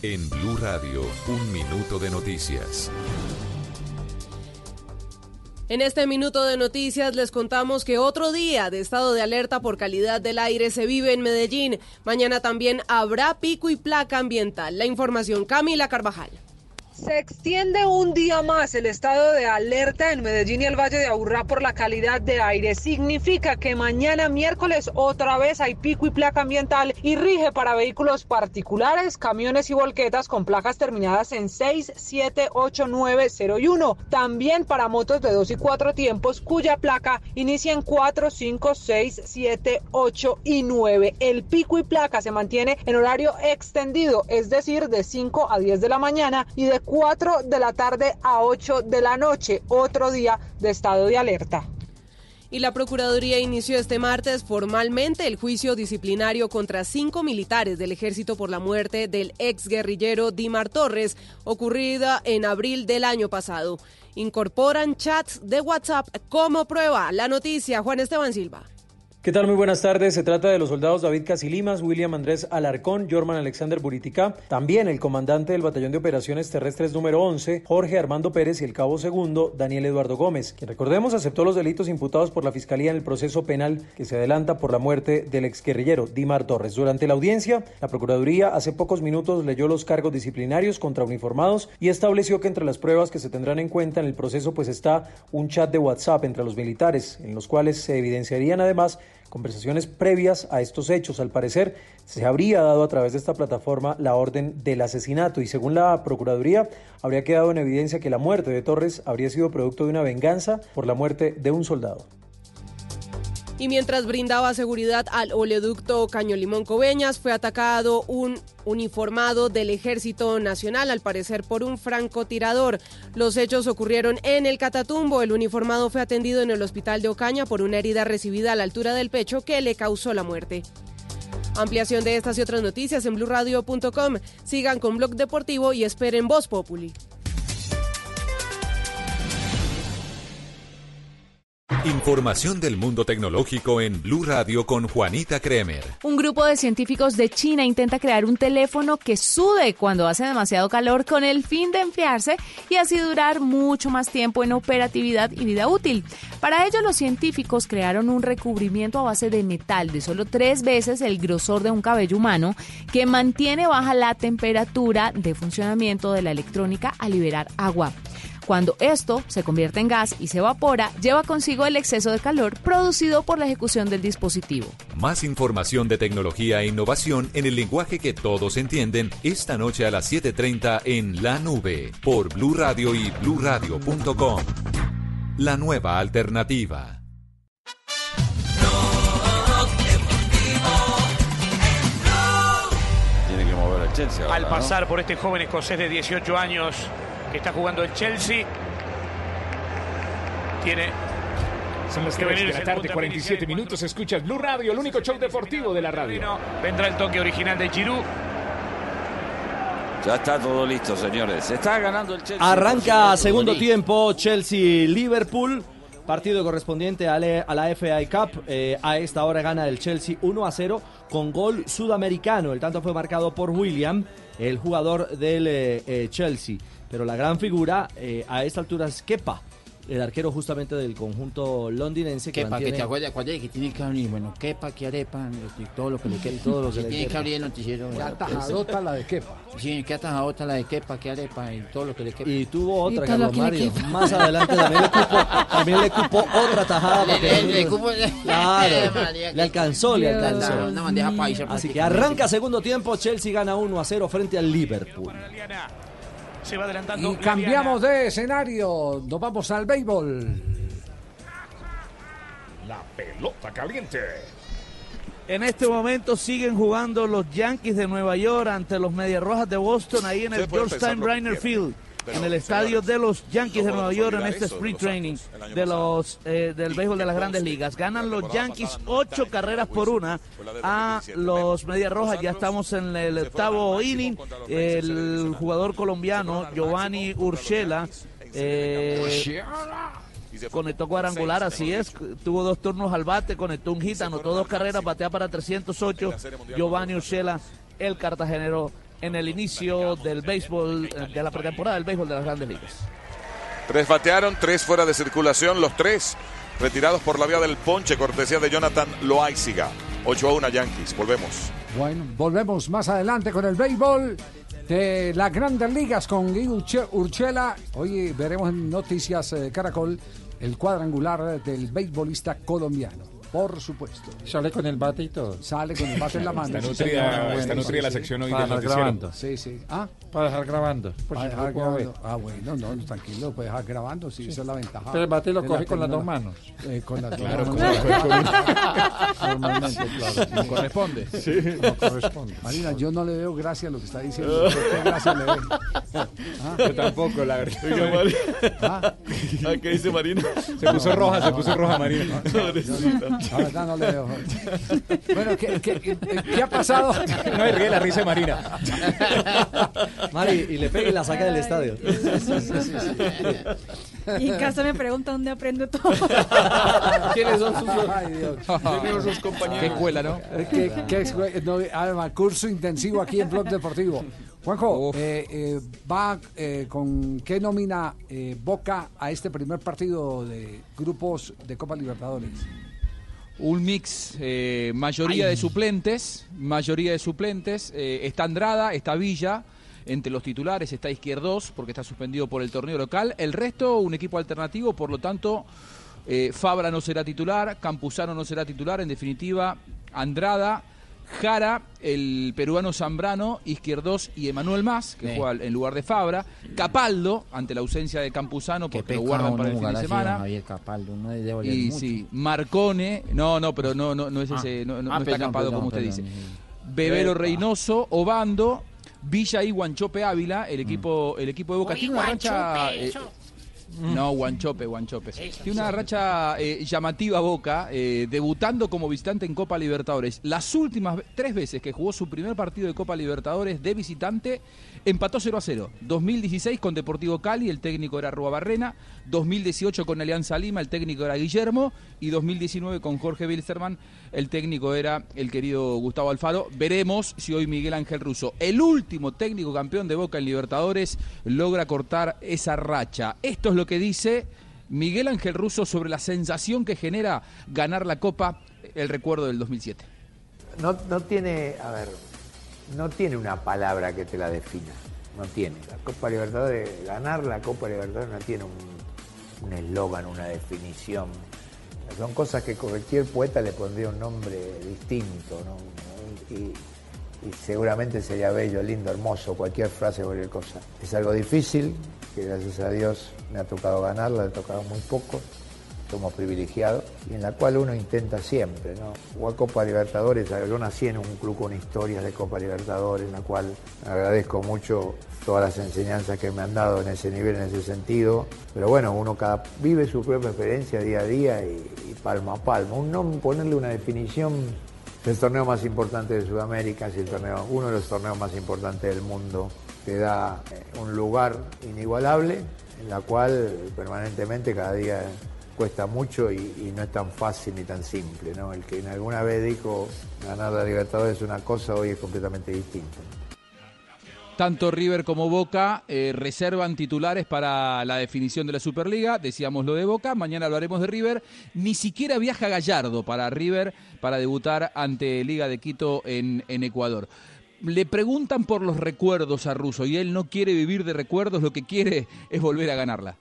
En Blue Radio, un minuto de noticias. En este minuto de noticias les contamos que otro día de estado de alerta por calidad del aire se vive en Medellín. Mañana también habrá pico y placa ambiental. La información Camila Carvajal. Se extiende un día más el estado de alerta en Medellín y el Valle de Aburrá por la calidad de aire. Significa que mañana miércoles otra vez hay pico y placa ambiental y rige para vehículos particulares, camiones y volquetas con placas terminadas en 6, 7, 8, 9, 0 y 1. También para motos de 2 y 4 tiempos cuya placa inicia en 4, 5, 6, 7, 8 y 9. El pico y placa se mantiene en horario extendido, es decir, de 5 a 10 de la mañana y de 4 de la tarde a 8 de la noche, otro día de estado de alerta. Y la Procuraduría inició este martes formalmente el juicio disciplinario contra cinco militares del ejército por la muerte del ex guerrillero Dimar Torres, ocurrida en abril del año pasado. Incorporan chats de WhatsApp como prueba. La noticia, Juan Esteban Silva. ¿Qué tal? Muy buenas tardes. Se trata de los soldados David Casilimas, William Andrés Alarcón, Jorman Alexander Buritica, también el comandante del Batallón de Operaciones Terrestres número 11, Jorge Armando Pérez y el cabo segundo, Daniel Eduardo Gómez, quien recordemos aceptó los delitos imputados por la Fiscalía en el proceso penal que se adelanta por la muerte del exguerrillero Dimar Torres. Durante la audiencia, la Procuraduría hace pocos minutos leyó los cargos disciplinarios contra uniformados y estableció que entre las pruebas que se tendrán en cuenta en el proceso pues está un chat de WhatsApp entre los militares, en los cuales se evidenciarían además conversaciones previas a estos hechos. Al parecer, se habría dado a través de esta plataforma la orden del asesinato y según la Procuraduría, habría quedado en evidencia que la muerte de Torres habría sido producto de una venganza por la muerte de un soldado. Y mientras brindaba seguridad al oleoducto Caño Limón Coveñas, fue atacado un uniformado del Ejército Nacional, al parecer por un francotirador. Los hechos ocurrieron en el Catatumbo. El uniformado fue atendido en el hospital de Ocaña por una herida recibida a la altura del pecho que le causó la muerte. Ampliación de estas y otras noticias en blurradio.com. Sigan con Blog Deportivo y esperen Voz Populi. Información del mundo tecnológico en Blue Radio con Juanita Kremer. Un grupo de científicos de China intenta crear un teléfono que sude cuando hace demasiado calor con el fin de enfriarse y así durar mucho más tiempo en operatividad y vida útil. Para ello, los científicos crearon un recubrimiento a base de metal de solo tres veces el grosor de un cabello humano que mantiene baja la temperatura de funcionamiento de la electrónica al liberar agua. Cuando esto se convierte en gas y se evapora, lleva consigo el exceso de calor producido por la ejecución del dispositivo. Más información de tecnología e innovación en el lenguaje que todos entienden esta noche a las 7:30 en La Nube por Blue Radio y bluradio.com. La nueva alternativa. Tiene que mover el Chelsea. ahora, al ¿no? pasar por este joven escocés de 18 años que está jugando el Chelsea. Tiene Son las que 3 venir de la tarde, punto 47 minutos. Escuchas Blue Radio, el único show deportivo de la radio. Vendrá el toque original de Giroud. Ya está todo listo, señores. Se está ganando el Chelsea. Arranca segundo tiempo Chelsea-Liverpool. Partido correspondiente a la, a la FA Cup. Eh, a esta hora gana el Chelsea 1 a 0 con gol sudamericano. El tanto fue marcado por William, el jugador del eh, eh, Chelsea. Pero la gran figura eh, a esta altura es Kepa, el arquero justamente del conjunto londinense que Quepa, que mantiene- te acuerdas, acuerdas que tiene que abrir, bueno, quepa, que arepa, y todo lo que le quede, todo lo que le tiene que abrir el noticiero. Qué atajadota la de Kepa. Sí, que atajadota la de quepa, que arepa, y todo lo que le quepa. Y tuvo otra, Y Carlos que Mario. Más adelante también le cupo, también le cupo otra tajada. Le- porque- le- le cupo- (laughs) claro, (laughs) María, le alcanzó, le alcanzó. Una bandeja paisa. Así que arranca segundo tiempo, Chelsea gana 1 a 0 frente al Liverpool. Se va adelantando. Y cambiamos de escenario. Nos vamos al béisbol. La pelota caliente. En este momento siguen jugando los Yankees de Nueva York ante los Medias Rojas de Boston ahí en el Ustedes pueden George pensar Time lo que Rainer quieran, Field. Pero, En el estadio de los Yankees de Nueva York en este sprint training de los eh, del béisbol de las grandes ligas. Ganan los Yankees ocho carreras por una a los Medias Rojas. Ya estamos en el octavo inning. El jugador colombiano Giovanni Urshela eh, conectó cuadrangular, así es. Tuvo dos turnos al bate, conectó un hit, anotó dos carreras, batea para 308. Giovanni Urshela, el cartagenero, en el inicio del béisbol, eh, de la pretemporada del béisbol de las grandes ligas. Tres batearon, tres fuera de circulación, los tres retirados por la vía del ponche, cortesía de Jonathan Loaiziga. 8 a 1 Yankees, volvemos. Bueno, volvemos más adelante con el béisbol de las grandes ligas con Guy Urche- Urchela. Hoy veremos en Noticias eh, Caracol el cuadrangular del beisbolista colombiano. Por supuesto. Sale con el bate y todo. Sale con el bate en la (laughs) mano. Está sí, nutrida- señor. está nutrida la sección hoy Para del dejar noticiero. grabando. Sí, sí. Ah, Para dejar grabando. Por para si dejar grabando. Ah, bueno, no, no, tranquilo, lo puedes dejar grabando, sí, esa es la ventaja. Pero el bate lo coge la con las dos manos. Eh, con las dos Claro, manos. como- como- (laughs) Normalmente, claro. Como corresponde. Sí. Como corresponde. Marina, yo no le veo gracia a lo que está diciendo. ¿Qué gracia le ve? (laughs) ¿Ah? Yo tampoco, la verdad. Oiga, Mari. ¿Ah? ¿Qué dice Marina? Se puso roja, se puso roja, Marina. La verdad no le veo. Bueno, ¿qué, qué, qué- qué ha pasado? No, y ríe la risa de Marina. Mari, y le pega y la saca del estadio. Y en casa me preguntan dónde aprendo todo. ¿Quiénes son sus Ay, Dios. ¿Quiénes son sus compañeros? Qué escuela, ¿no? ¿Qué, qué escue- no, además, curso intensivo aquí en Blog Deportivo. Juanjo, eh, eh, ¿va eh, con qué nómina eh, Boca a este primer partido de grupos de Copa Libertadores? Un mix, eh, mayoría Ay. de suplentes, mayoría de suplentes. eh, está Andrada, está Villa, entre los titulares está Izquierdos, porque está suspendido por el torneo local. El resto, un equipo alternativo, por lo tanto, eh, Fabra no será titular, Campuzano no será titular, en definitiva, Andrada, Jara, el peruano Zambrano, Izquierdos y Emanuel Más, que Sí. juega en lugar de Fabra, Capaldo, ante la ausencia de Campuzano, porque lo guardan para el fin de semana. Javier Capaldo, no debe valer Y mucho. sí, Marcone, no, no, pero no, no, no es Ah. ese, no, no- Ah, no está perdón, acampado perdón, como usted perdón. dice. Bebero Epa. Reynoso, Obando, Villa y Guanchope Ávila, el equipo, el equipo de Boca. Tiene una rancha, eh, No, Guanchope, Guanchope. Tiene una racha eh, llamativa Boca, eh, debutando como visitante en Copa Libertadores. Las últimas tres veces que jugó su primer partido de Copa Libertadores de visitante, empató 0 a 0. 2016 con Deportivo Cali, el técnico era Rua Barrena. 2018 con Alianza Lima, el técnico era Guillermo. Y 2019 con Jorge Wilstermann, el técnico era el querido Gustavo Alfaro. Veremos si hoy Miguel Ángel Russo, el último técnico campeón de Boca en Libertadores, logra cortar esa racha. Esto es lo que dice Miguel Ángel Russo sobre la sensación que genera ganar la Copa, el recuerdo del 2007. No, no tiene, a ver, no tiene una palabra que te la defina. No tiene. La Copa Libertadores, ganar la Copa Libertadores no tiene un eslogan, una definición. Son cosas que cualquier poeta le pondría un nombre distinto, ¿no? Y, seguramente sería bello, lindo, hermoso, cualquier frase, cualquier cosa. Es algo difícil, que gracias a Dios me ha tocado ganarla, le ha tocado muy poco, somos privilegiados, y en la cual uno intenta siempre, ¿no? Jugar Copa Libertadores, yo nací en un club con historias de Copa Libertadores, en la cual agradezco mucho todas las enseñanzas que me han dado en ese nivel, en ese sentido, pero bueno, uno cada, vive su propia experiencia día a día y, y palmo a palmo. Un no ponerle una definición el torneo más importante de Sudamérica, es el torneo, uno de los torneos más importantes del mundo. Te da eh, un lugar inigualable en la cual permanentemente cada día cuesta mucho y, no es tan fácil ni tan simple. ¿no? El que alguna vez dijo ganar la Libertadores es una cosa, hoy es completamente distinto. Tanto River como Boca eh, reservan titulares para la definición de la Superliga. Decíamos lo de Boca, mañana hablaremos de River. Ni siquiera viaja Gallardo para River para debutar ante Liga de Quito en, en Ecuador. Le preguntan por los recuerdos a Russo y él no quiere vivir de recuerdos, lo que quiere es volver a ganarla.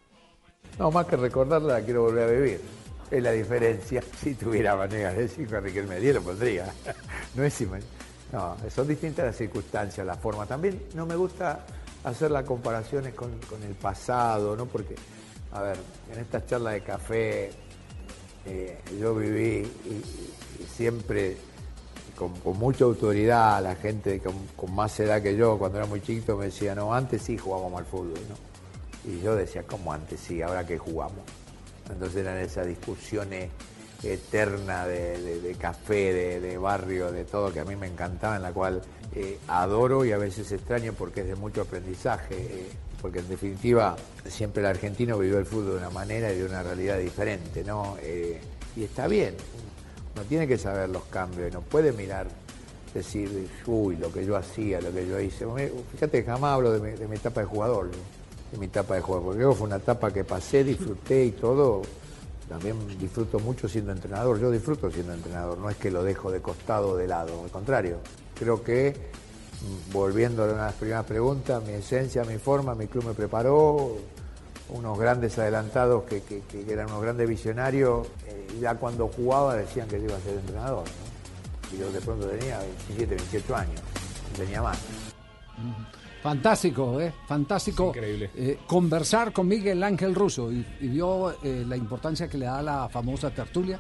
No, más que recordarla, la quiero volver a vivir. Es la diferencia. (laughs) Si tuviera manera de decir que Riquelme me lo pondría. (laughs) No es No, son distintas las circunstancias, la forma. También no me gusta hacer las comparaciones con, con el pasado, ¿no? Porque, a ver, en estas charlas de café eh, yo viví siempre con, con mucha autoridad, la gente con, con más edad que yo, cuando era muy chiquito, me decía, no, antes sí jugábamos al fútbol, ¿no? Y yo decía, ¿cómo antes sí? ¿Ahora que jugamos? Entonces eran esas discusiones eternas de, de- café, de, de barrio, de todo, que a mí me encantaba, en la cual eh, adoro y a veces extraño porque es de mucho aprendizaje, eh, porque en definitiva siempre el argentino vivió el fútbol de una manera y de una realidad diferente, ¿no? Eh, y está bien, uno tiene que saber los cambios, no puede mirar, decir, uy, lo que yo hacía, lo que yo hice. Fíjate jamás hablo de mi, mi etapa de jugador, ¿no? De mi etapa de creo que fue una etapa que pasé, disfruté y todo. También disfruto mucho siendo entrenador, yo disfruto siendo entrenador, no es que lo dejo de costado o de lado, al contrario. Creo que, mm, volviendo a las primeras preguntas, mi esencia, mi forma, mi club me preparó, unos grandes adelantados que, que- eran unos grandes visionarios, eh, ya cuando jugaba decían que iba a ser entrenador. Y yo de pronto tenía 27, 28 años, tenía más. Fantástico, ¿eh? Fantástico. Increíble. eh, conversar con Miguel Ángel Russo y, y vio eh, la importancia que le da la famosa tertulia.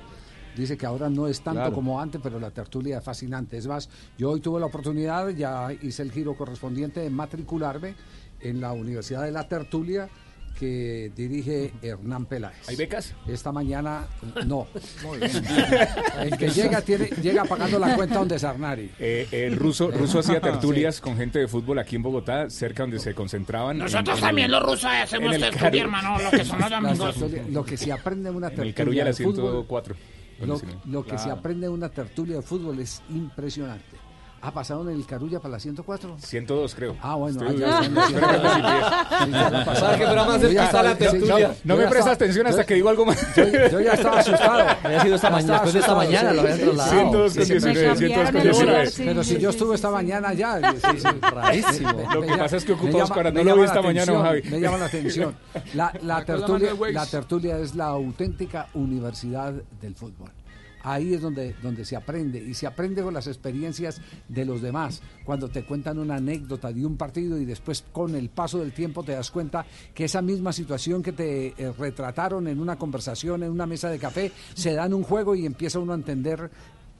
Dice que ahora no es tanto Claro. como antes, pero la tertulia es fascinante. Es más, yo hoy tuve la oportunidad, ya hice el giro correspondiente de matricularme en la Universidad de la Tertulia que dirige Hernán Peláez. ¿Hay becas? Esta mañana, no. Muy (laughs) bien. El que llega, tiene, llega pagando la cuenta donde Sarnari. Eh, el ruso, ruso hacía (laughs) tertulias con gente de fútbol aquí en Bogotá, cerca donde se concentraban. en- Nosotros en también los rusos hacemos el tertulia, hermano, lo que son los (laughs) amigos. lo que se aprende en una En el tertulia Carulla fútbol, 104. lo, lo que se claro. aprende en una tertulia de fútbol es impresionante. ¿Ha pasado en el Carulla para la 104? 102 creo. Ah, bueno, Estoy- ah, (laughs) No me prestas atención hasta que digo algo más. Yo, ya estaba asustado. (laughs) Había sido esta mañana, después de esta mañana lo habían trasladado. 102 con sí, 19, me 102 con cambiaron el 19. lugar, sí, Pero si yo estuve esta mañana ya. sí, sí. Rarísimo. Lo que pasa es que me ocupa llama- Oscar, no lo vi esta mañana, Javi. Me llama la (laughs) atención. La tertulia es la auténtica universidad del fútbol. Ahí es donde, donde se aprende y se aprende con las experiencias de los demás. Cuando te cuentan una anécdota de un partido y después con el paso del tiempo te das cuenta que esa misma situación que te eh, retrataron en una conversación, en una mesa de café, se da en un juego y empieza uno a entender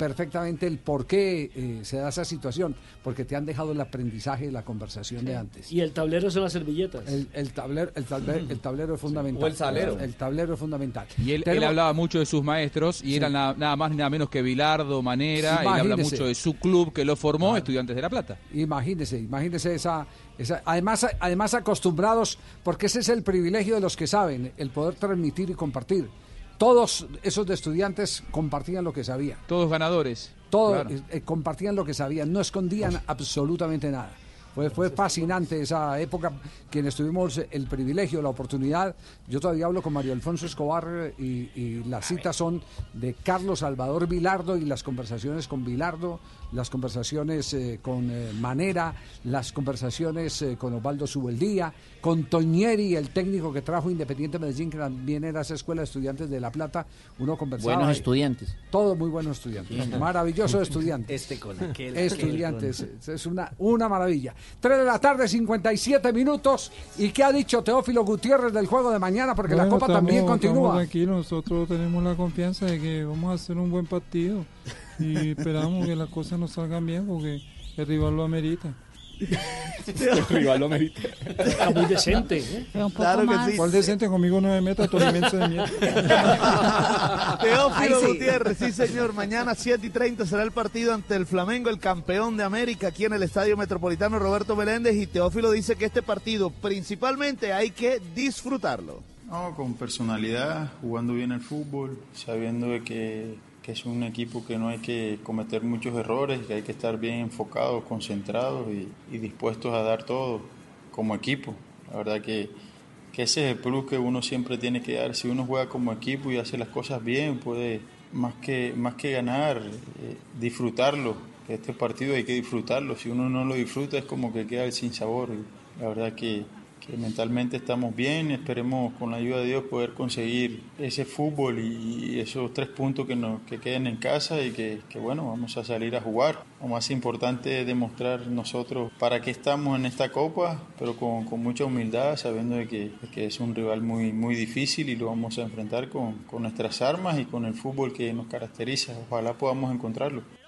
perfectamente el por qué eh, se da esa situación, porque te han dejado el aprendizaje y la conversación de antes. Y el tablero son las servilletas. El, el tablero, el, tablero, el tablero es fundamental. O el salero. El tablero es fundamental. Y él, hablaba mucho de sus maestros y Sí. eran nada, nada más ni nada menos que Bilardo, Manera. Él habla mucho de su club que lo formó, Estudiantes de La Plata. Imagínese, imagínese esa, esa además, además acostumbrados, porque ese es el privilegio de los que saben, el poder transmitir y compartir. Todos esos de estudiantes compartían lo que sabían. Todos ganadores. Todos Claro. eh, eh, compartían lo que sabían, no escondían absolutamente nada. Fue, fue fascinante esa época, quienes tuvimos el privilegio, la oportunidad. Yo todavía hablo con Mario Alfonso Escobar eh, y, y las citas son de Carlos Salvador Vilardo y las conversaciones con Vilardo, las conversaciones eh, con eh, Manera, las conversaciones eh, con Osvaldo Subeldía, con Toñeri, el técnico que trajo Independiente Medellín, que también era esa escuela de estudiantes de La Plata. Uno conversaba. Buenos estudiantes. Todos muy buenos estudiantes. Maravillosos (laughs) estudiantes. Este con aquel, Estudiantes. aquel Es- Es una, una maravilla. 3 de la tarde, 57 minutos. ¿Y qué ha dicho Teófilo Gutiérrez del juego de mañana? Porque la Copa estamos- también estamos continúa. tranquilos, nosotros tenemos la confianza de que vamos a hacer un buen partido y esperamos que las cosas nos salgan bien porque el rival lo amerita. El rival lo merita. Está muy decente. ¿eh? Un poco Claro que más. sí. ¿Cuál decente? Conmigo no me meta, tolimense de mierda. (laughs) Teófilo sí. Gutiérrez, sí señor, mañana 7 y 30 será el partido ante el Flamengo, el campeón de América aquí en el Estadio Metropolitano Roberto Meléndez y Teófilo dice que este partido principalmente hay que disfrutarlo. No, con personalidad, jugando bien el fútbol, sabiendo de que, que es un equipo que no hay que cometer muchos errores, que hay que estar bien enfocados, concentrados y, y dispuestos a dar todo como equipo. La verdad que, que ese es el plus que uno siempre tiene que dar. Si uno juega como equipo y hace las cosas bien, puede más que, más que ganar, eh, disfrutarlo. Este partido hay que disfrutarlo. Si uno no lo disfruta es como que queda el sin sabor. La verdad que, que mentalmente estamos bien, esperemos con la ayuda de Dios poder conseguir ese fútbol y, esos tres puntos que nos que queden en casa y que, que, bueno, vamos a salir a jugar. Lo más importante es demostrar nosotros para qué estamos en esta copa, pero con, con mucha humildad, sabiendo que, que es un rival muy, muy difícil y lo vamos a enfrentar con, con nuestras armas y con el fútbol que nos caracteriza. Ojalá podamos encontrarlo.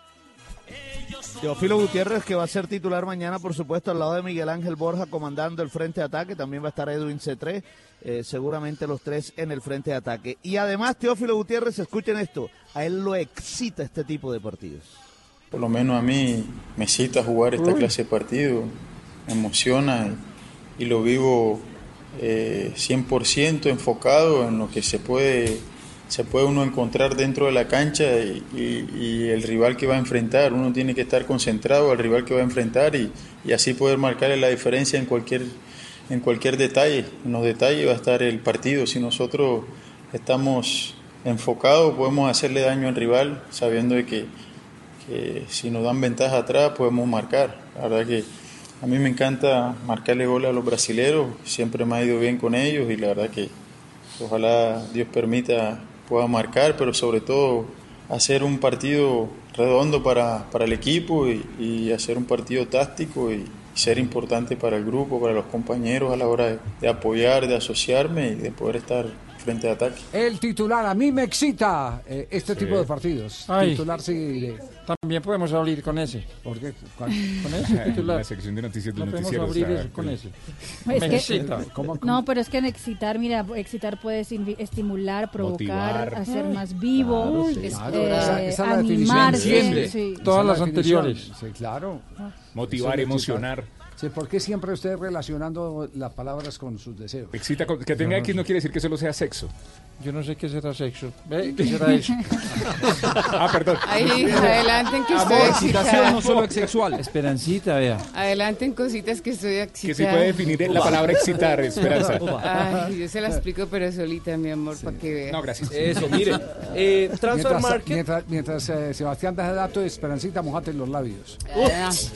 Teófilo Gutiérrez que va a ser titular mañana, por supuesto, al lado de Miguel Ángel Borja comandando el frente de ataque. También va a estar Edwin C3, eh, seguramente los tres en el frente de ataque. Y además, Teófilo Gutiérrez, escuchen esto, a él lo excita este tipo de partidos. Por lo menos a mí me excita jugar esta Uy. clase de partido, me emociona y, y lo vivo eh, 100% enfocado en lo que se puede, se puede uno encontrar dentro de la cancha y, el rival que va a enfrentar. Uno tiene que estar concentrado al rival que va a enfrentar y, así poder marcarle la diferencia en cualquier, en cualquier detalle. En los detalles va a estar el partido. Si nosotros estamos enfocados, podemos hacerle daño al rival sabiendo que que si nos dan ventaja atrás podemos marcar. La verdad que a mí me encanta marcarle goles a los brasileros, siempre me ha ido bien con ellos y la verdad que ojalá Dios permita pueda marcar, pero sobre todo hacer un partido redondo para, para el equipo y, hacer un partido táctico y, ser importante para el grupo, para los compañeros a la hora de apoyar, de asociarme y de poder estar frente de ataque. El titular, a mí me excita eh, este Sí. tipo de partidos. Ay. Titular sí. de- También podemos abrir con ese. ¿Por qué? Con ese (laughs) titular. La sección de noticias del No podemos noticiero abrir está eso con con- ese. Es Me que- excita. (laughs) No, pero es que en excitar, mira, excitar puede estimular, provocar, Motivar. hacer más vivo, Claro, sí, eh, claro. Esa- esa es la animarse. Sí. Todas es la las definición. anteriores. Sí, claro. Motivar, es emocionar. Sí, ¿Por qué siempre usted relacionando las palabras con sus deseos? Excita con- que tenga X no quiere decir que solo sea sexo. Yo no sé qué será sexo. ¿Ve? ¿Qué será eso? (laughs) ah, perdón. Ahí, adelanten que estoy excitada. sexual. Esperancita, vea. Adelanten cositas que estoy excitada. Que se puede definir la palabra excitar, Esperanza. Ay, yo se la explico, pero solita, mi amor, para que vean. No, gracias. Eso, mire. Eh, Transfer mientras, Market. Mientras, mientras, eh, Sebastián da el dato de Esperancita, mojate en los labios.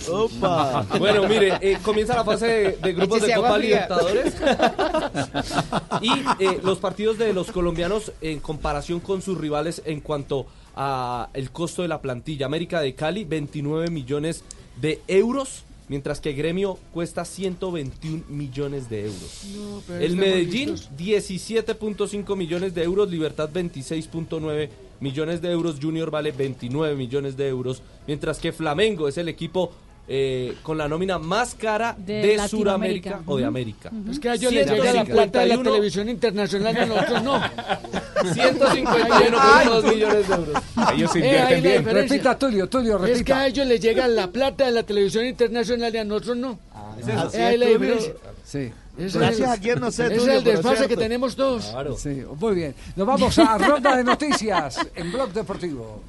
Opa. (laughs) Bueno, mire, eh, comienza la fase de, de grupos de Copa. Libertadores. (laughs) y eh, los partidos de los colombianos en comparación con sus rivales en cuanto a el costo de la plantilla. América de Cali, 29 millones de euros. Mientras que Gremio cuesta 121 millones de euros. No, el Medellín, bonitos. 17.5 millones de euros. Libertad, 26.9 millones de euros, Junior vale 29 millones de euros, mientras que Flamengo es el equipo eh, con la nómina más cara De de. Sudamérica o de. América. Es que a ellos les llega la plata de la 151 televisión internacional y a nosotros no. (laughs) 151,2 millones de euros. Ellos Eh, la diferencia. Repita, Tulio, Tulio, Es que repita. a ellos les llega la plata de la televisión internacional y a nosotros no. es eso. Eh, ahí la diferencia. Sí. Ese Gracias es a quien no sé, es el desfase que tenemos todos. Sí, muy bien. Nos vamos a ronda de noticias en Blog Deportivo.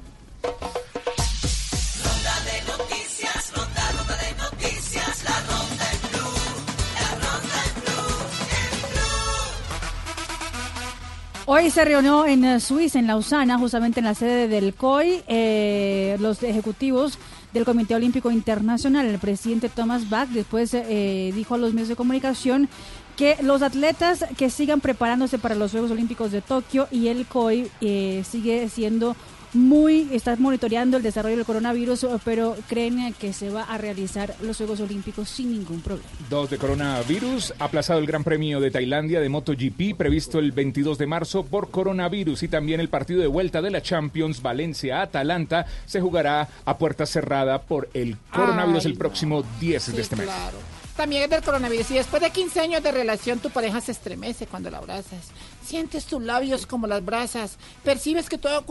Hoy se reunió en eh, Suiza, en Lausana, justamente en la sede del COI, eh, los ejecutivos del Comité Olímpico Internacional. El presidente Thomas Bach después eh, dijo a los medios de comunicación que los atletas que sigan preparándose para los Juegos Olímpicos de Tokio y el COI eh, sigue siendo muy, está monitoreando el desarrollo del coronavirus, pero creen que se va a realizar los Juegos Olímpicos sin ningún problema. Dos de coronavirus, aplazado el Gran Premio de Tailandia de MotoGP, previsto el 22 de marzo por coronavirus y también el partido de vuelta de la Champions Valencia-Atalanta se jugará a puerta cerrada por el coronavirus Ay, el próximo 10 de este mes. claro. También es del coronavirus. Y después de 15 años de relación, tu pareja se estremece cuando la abrazas. Sientes tus labios como las brasas. Percibes que todo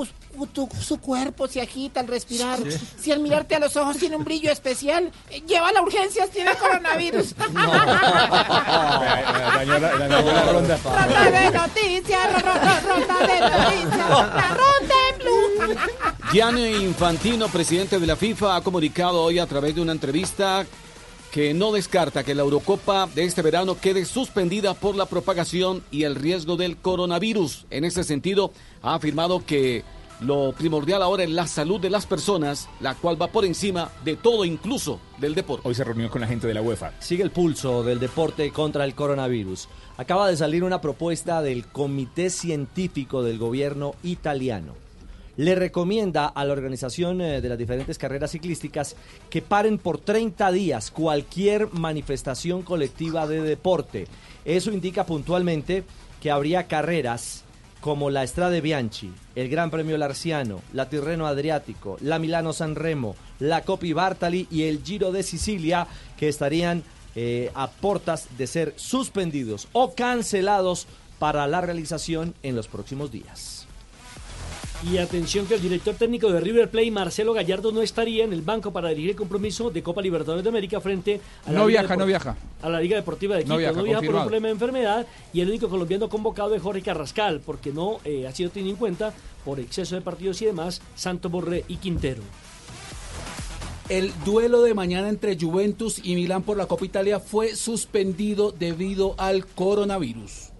tu- su cuerpo se agita al respirar. Sí. Si al mirarte a los ojos tiene un brillo especial, eh, lleva a urgencias, tiene coronavirus. (laughs) (laughs) La, la ronda. ronda de noticias, ro- ro- ro- ronda de noticias, la ronda en blue. Gianni Infantino, presidente de la FIFA, ha comunicado hoy a través de una entrevista que no descarta que la Eurocopa de este verano quede suspendida por la propagación y el riesgo del coronavirus. En ese sentido, ha afirmado que lo primordial ahora es la salud de las personas, la cual va por encima de todo, incluso del deporte. Hoy se reunió con la gente de la UEFA. Sigue el pulso del deporte contra el coronavirus. Acaba de salir una propuesta del Comité Científico del Gobierno italiano. Le recomienda a la organización eh, de las diferentes carreras ciclísticas que paren por 30 días cualquier manifestación colectiva de deporte. Eso indica puntualmente que habría carreras como la Strade Bianchi, el Gran Premio Larciano, la Tirreno Adriático, la Milano San Remo, la Coppi Bartali y el Giro de Sicilia que estarían eh, a portas de ser suspendidos o cancelados para la realización en los próximos días. Y atención que el director técnico de River Plate, Marcelo Gallardo, no estaría en el banco para dirigir el compromiso de Copa Libertadores de América frente a la No Liga viaja, no viaja. A la Liga Deportiva de Quito. No No viaja, por un problema de enfermedad y el único colombiano convocado es Jorge Carrascal, porque no eh, ha sido tenido en cuenta por exceso de partidos y demás, Santo Borré y Quintero. El duelo de mañana entre Juventus y Milán por la Copa Italia fue suspendido debido al coronavirus.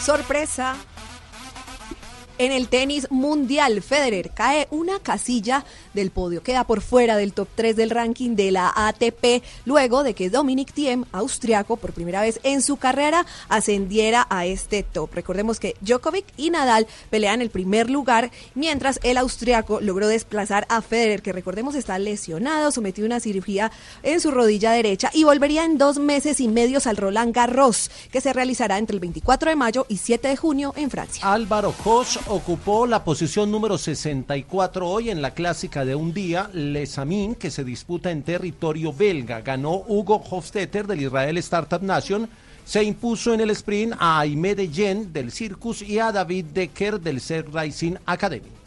Sorpresa. En el tenis mundial, Federer cae una casilla del podio, queda por fuera del top 3 del ranking de la ATP, luego de que Dominic Thiem, austriaco, por primera vez en su carrera, ascendiera a este top. Recordemos que Djokovic y Nadal pelean el primer lugar, mientras el austriaco logró desplazar a Federer, que recordemos está lesionado, sometido a una cirugía en su rodilla derecha y volvería en dos meses y medios al Roland Garros, que se realizará entre el 24 de mayo y 7 de junio en Francia. Álvaro Koch ocupó la posición número 64 hoy en la clásica de un día, Les Amin, que se disputa en territorio belga. Ganó Hugo Hofstetter del Israel Startup Nation. Se impuso en el sprint a Aimé de Yen del Circus y a David Decker del Ser Racing Academy.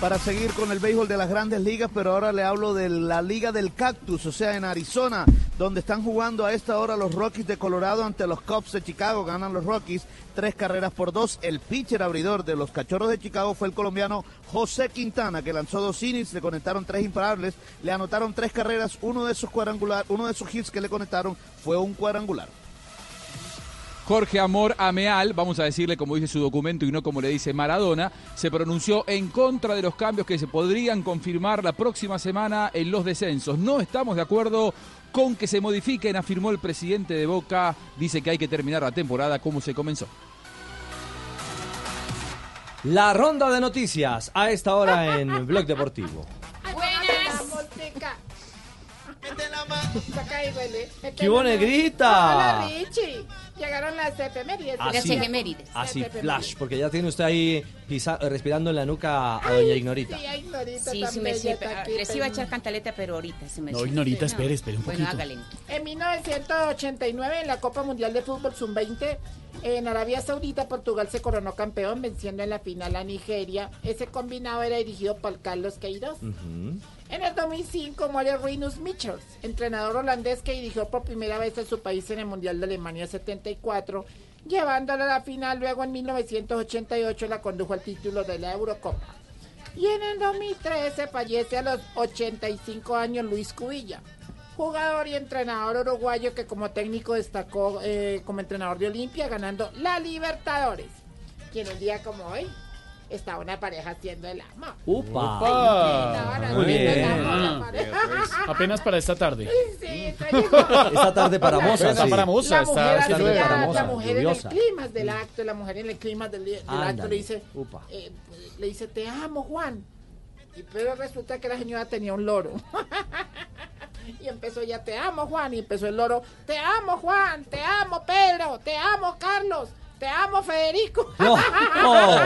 Para seguir con el béisbol de las grandes ligas, pero ahora le hablo de la Liga del Cactus, o sea, en Arizona, donde están jugando a esta hora los Rockies de Colorado ante los Cubs de Chicago. Ganan los Rockies tres carreras por dos. El pitcher abridor de los Cachorros de Chicago fue el colombiano José Quintana, que lanzó dos innings, le conectaron tres imparables, le anotaron tres carreras, uno de sus cuadrangular, uno de sus hits que le conectaron fue un cuadrangular. Jorge Amor Ameal, vamos a decirle como dice su documento y no como le dice Maradona, se pronunció en contra de los cambios que se podrían confirmar la próxima semana en los descensos. No estamos de acuerdo con que se modifiquen, afirmó el presidente de Boca. Dice que hay que terminar la temporada como se comenzó. La ronda de noticias a esta hora en Blog Deportivo. Buenas. ¿Qué hubo, negrita? Hola, Richie. Llegaron las efemérides. Así, así flash, porque ya tiene usted ahí pisa- respirando en la nuca a doña Ignorita. Sí, Ignorita, Sí, sí me aquí, les iba a echar cantaleta, pero ahorita se me No, Ignorita, espere, espere un Bueno, poquito. hágale. En 1989, en la Copa Mundial de Fútbol Sub-20, en Arabia Saudita, Portugal se coronó campeón, venciendo en la final a Nigeria. Ese combinado era dirigido por Carlos Queiroz. En el 2005 muere Rinus Michels, entrenador holandés que dirigió por primera vez a su país en el Mundial de Alemania 74, llevándolo a la final. Luego en 1988 la condujo al título de la Eurocopa. Y en el 2013 fallece a los 85 años Luis Cubilla, jugador y entrenador uruguayo que como técnico destacó eh, como entrenador de Olimpia ganando la Libertadores. Y en un día como hoy está una pareja haciendo el amor. ¡Upa! Estaban Muy haciendo el bien. amor, pareja. Apenas para esta tarde. Sí. (laughs) Esta tarde para Moza, Esta sí. para Moza, La mujer, llueve. la- Para Moza, la mujer en el clima del acto, la mujer en el clima del, del acto le dice, Upa. eh, le dice, te amo Juan. Y pero resulta que la señora tenía un loro. (laughs) y empezó ya, te amo Juan. Y empezó el loro, te amo Juan, te amo Pedro, te amo Carlos, te amo Federico. No, no.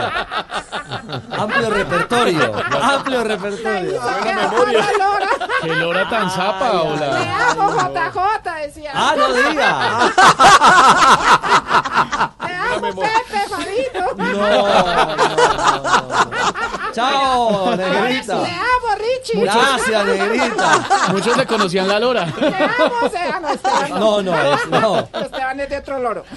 (laughs) Amplio repertorio, amplio repertorio. Buena memoria. ¿Qué lora tan zapa, Te hola? amo JJ, decía. Ah, no diga. Te amo Pepe, Fabito. Chao, negrita. Te amo Richie. Gracias, negrita. Muchos le conocían la lora. Te amo, Se- no, Esteban. No, no, es- no. Esteban es de otro loro. (laughs)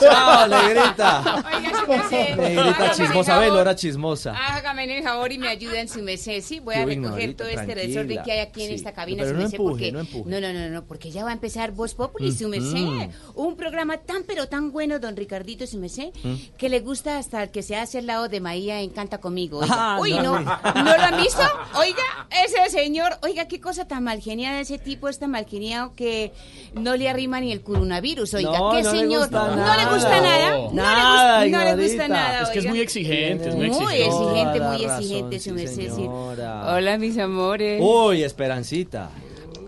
Chao, (laughs) negrita. Oiga, su merced. Negrita chismosa, el ve, favor. Lora chismosa. Hágame el favor y me ayuda en su merced. Sí, voy a recoger todo este tranquila. desorden que hay aquí en Sí. esta cabina, Pero su no merced, empuje, porque... no empuje. no, no, no, no, porque ya va a empezar Voz Populi, su merced. Un programa tan, pero tan bueno, don Ricardito, su merced, que le gusta hasta el que se hace al lado de Maía en Canta Conmigo. oiga. Ah, Uy, no, no, no. ¿no lo han visto? Oiga, ese señor, oiga, qué cosa tan malgeniada, ese tipo es tan malgeniado que no le arrima ni el coronavirus, oiga, No, qué no le señor, gusta no nada. Le gusta nada, no, Nada, le, gusta, no le gusta nada, Es que es muy exigente, es muy Muy exigente. exigente, Toda muy exigente, su sí, merced, sí. Hola, mis amores. Uy, Esperancita.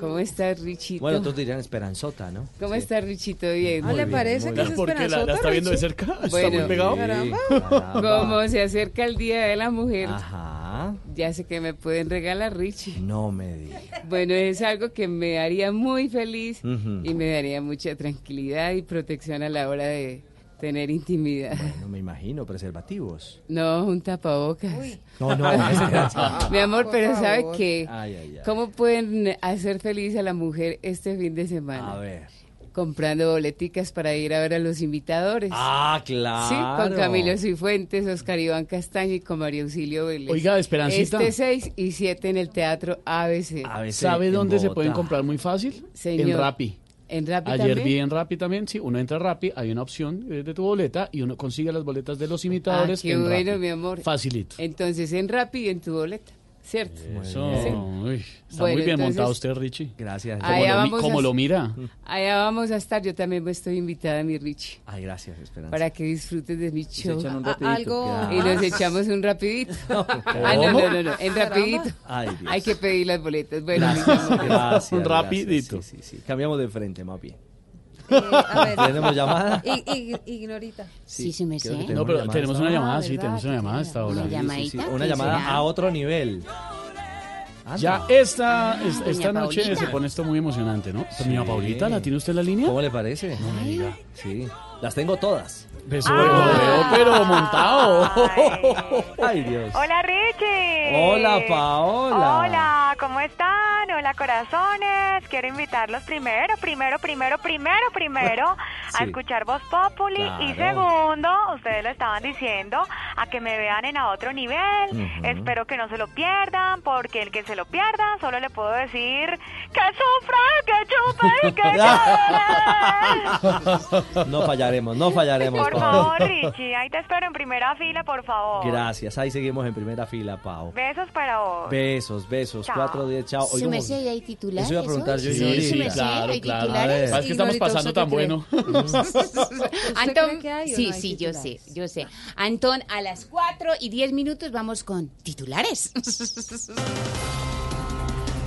¿Cómo estás, Richito? Bueno, todos dirían Esperanzota, ¿no? ¿Cómo estás, Richito? Bien. Muy bien, muy bien. ¿Por qué la, la está viendo de cerca? ¿Está Bueno, muy pegado? Caramba. Como se acerca el Día de la Mujer, Ajá. Ya sé que me pueden regalar, Richie. No me digas. Bueno, es algo que me haría muy feliz y me daría mucha tranquilidad y protección a la hora de tener intimidad. No me imagino, preservativos. No, un tapabocas. No, no, Esperanza. (laughs) Mi amor, pero ¿sabe qué? Ay, ay, ay. ¿Cómo pueden hacer feliz a la mujer este fin de semana? A ver. Comprando boleticas para ir a ver a los invitadores. Ah, claro. Sí, con Camilo Cifuentes, Oscar Iván Castaño y con María Auxilio Vélez. Oiga, Esperancita. Este 6 y 7 en el Teatro ABC. A veces ¿Sabe dónde se pueden comprar muy fácil? Señor. En Rappi. ¿En Rappi Ayer también? vi en Rappi también, sí, uno entra a Rappi, hay una opción eh, de tu boleta y uno consigue las boletas de los imitadores Ah, qué en bueno, Rappi. mi amor. Facilito. Entonces, en Rappi y en tu boleta, ¿cierto? Eso, Sí. uy, está Bueno, muy bien entonces- montado usted, Richie. Gracias. Como, Allá lo, mi- vamos como a- lo mira. Allá vamos a estar, yo también estoy invitada, mi Richie, Ay, gracias, Esperanza. para que disfrutes de mi show. echan un Ah, rapidito. algo-. Y nos echamos un rapidito. (laughs) Ah, no, no, no, no, en rapidito. Ay, Dios. Hay que pedir las boletas. Bueno, Gracias, gracias, Un gracias. rapidito. Sí, sí, sí. Cambiamos de frente, más bien. Eh, a ver. ¿Tenemos llamada? I- Ignorita. Sí, sí me creo que sé. No, pero llamada tenemos una llamada, sí, ¿verdad? tenemos una llamada hasta ahora. Una Sí, sí, sí. Una ¿qué llamada será? a otro nivel. Anda. Ya esta, es- Doña esta noche Paulita. se pone esto muy emocionante, ¿no? Sí. Doña Paulita, ¿la tiene usted en la línea? ¿Cómo le parece? No me diga. Sí. Las tengo todas. Beso, lo veo, pero montado. Ay, Dios. (laughs) Hola Richie. Hola, Paola. Hola, ¿cómo están? Hola corazones. Quiero invitarlos primero, primero, primero, primero, primero (laughs) a Sí. escuchar Voz Populi y segundo, ustedes lo estaban diciendo, a que me vean en a otro nivel. Espero que no se lo pierdan, porque el que se lo pierda solo le puedo decir que sufra, que chupe y que (laughs) llore. No fallaremos, no fallaremos, Por favor, Richie, ahí te espero en primera fila, por favor. Gracias. Ahí seguimos en primera fila, Pau. Besos para vos. Besos, besos. Chao. Cuatro, diez, chao. Su Oigamos- merced, ¿y hay titulares Eso iba a preguntar yo, Sí, su merced, claro, ¿hay claro. Es que estamos pasando ¿usted tan bueno. (laughs) Antón, sí, sí, yo sé, yo sé. Antón, a las 4 y 10 minutos vamos con titulares. (laughs)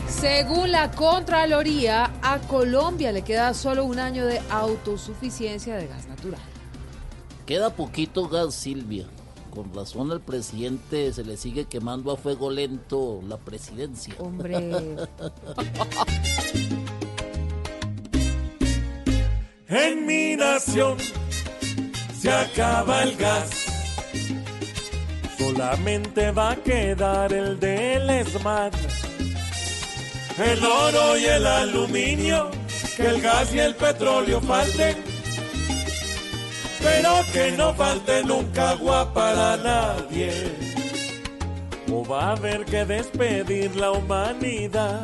Según la Contraloría, a Colombia le queda solo un año de autosuficiencia de gas natural. Queda poquito gas, Silvia. Con razón al presidente se le sigue quemando a fuego lento la presidencia. Hombre. (laughs) En mi nación se acaba el gas. Solamente va a quedar el del ESMAD. El oro y el aluminio, que el gas y el petróleo falten. Pero que no falte nunca agua para nadie. O va a haber que despedir la humanidad.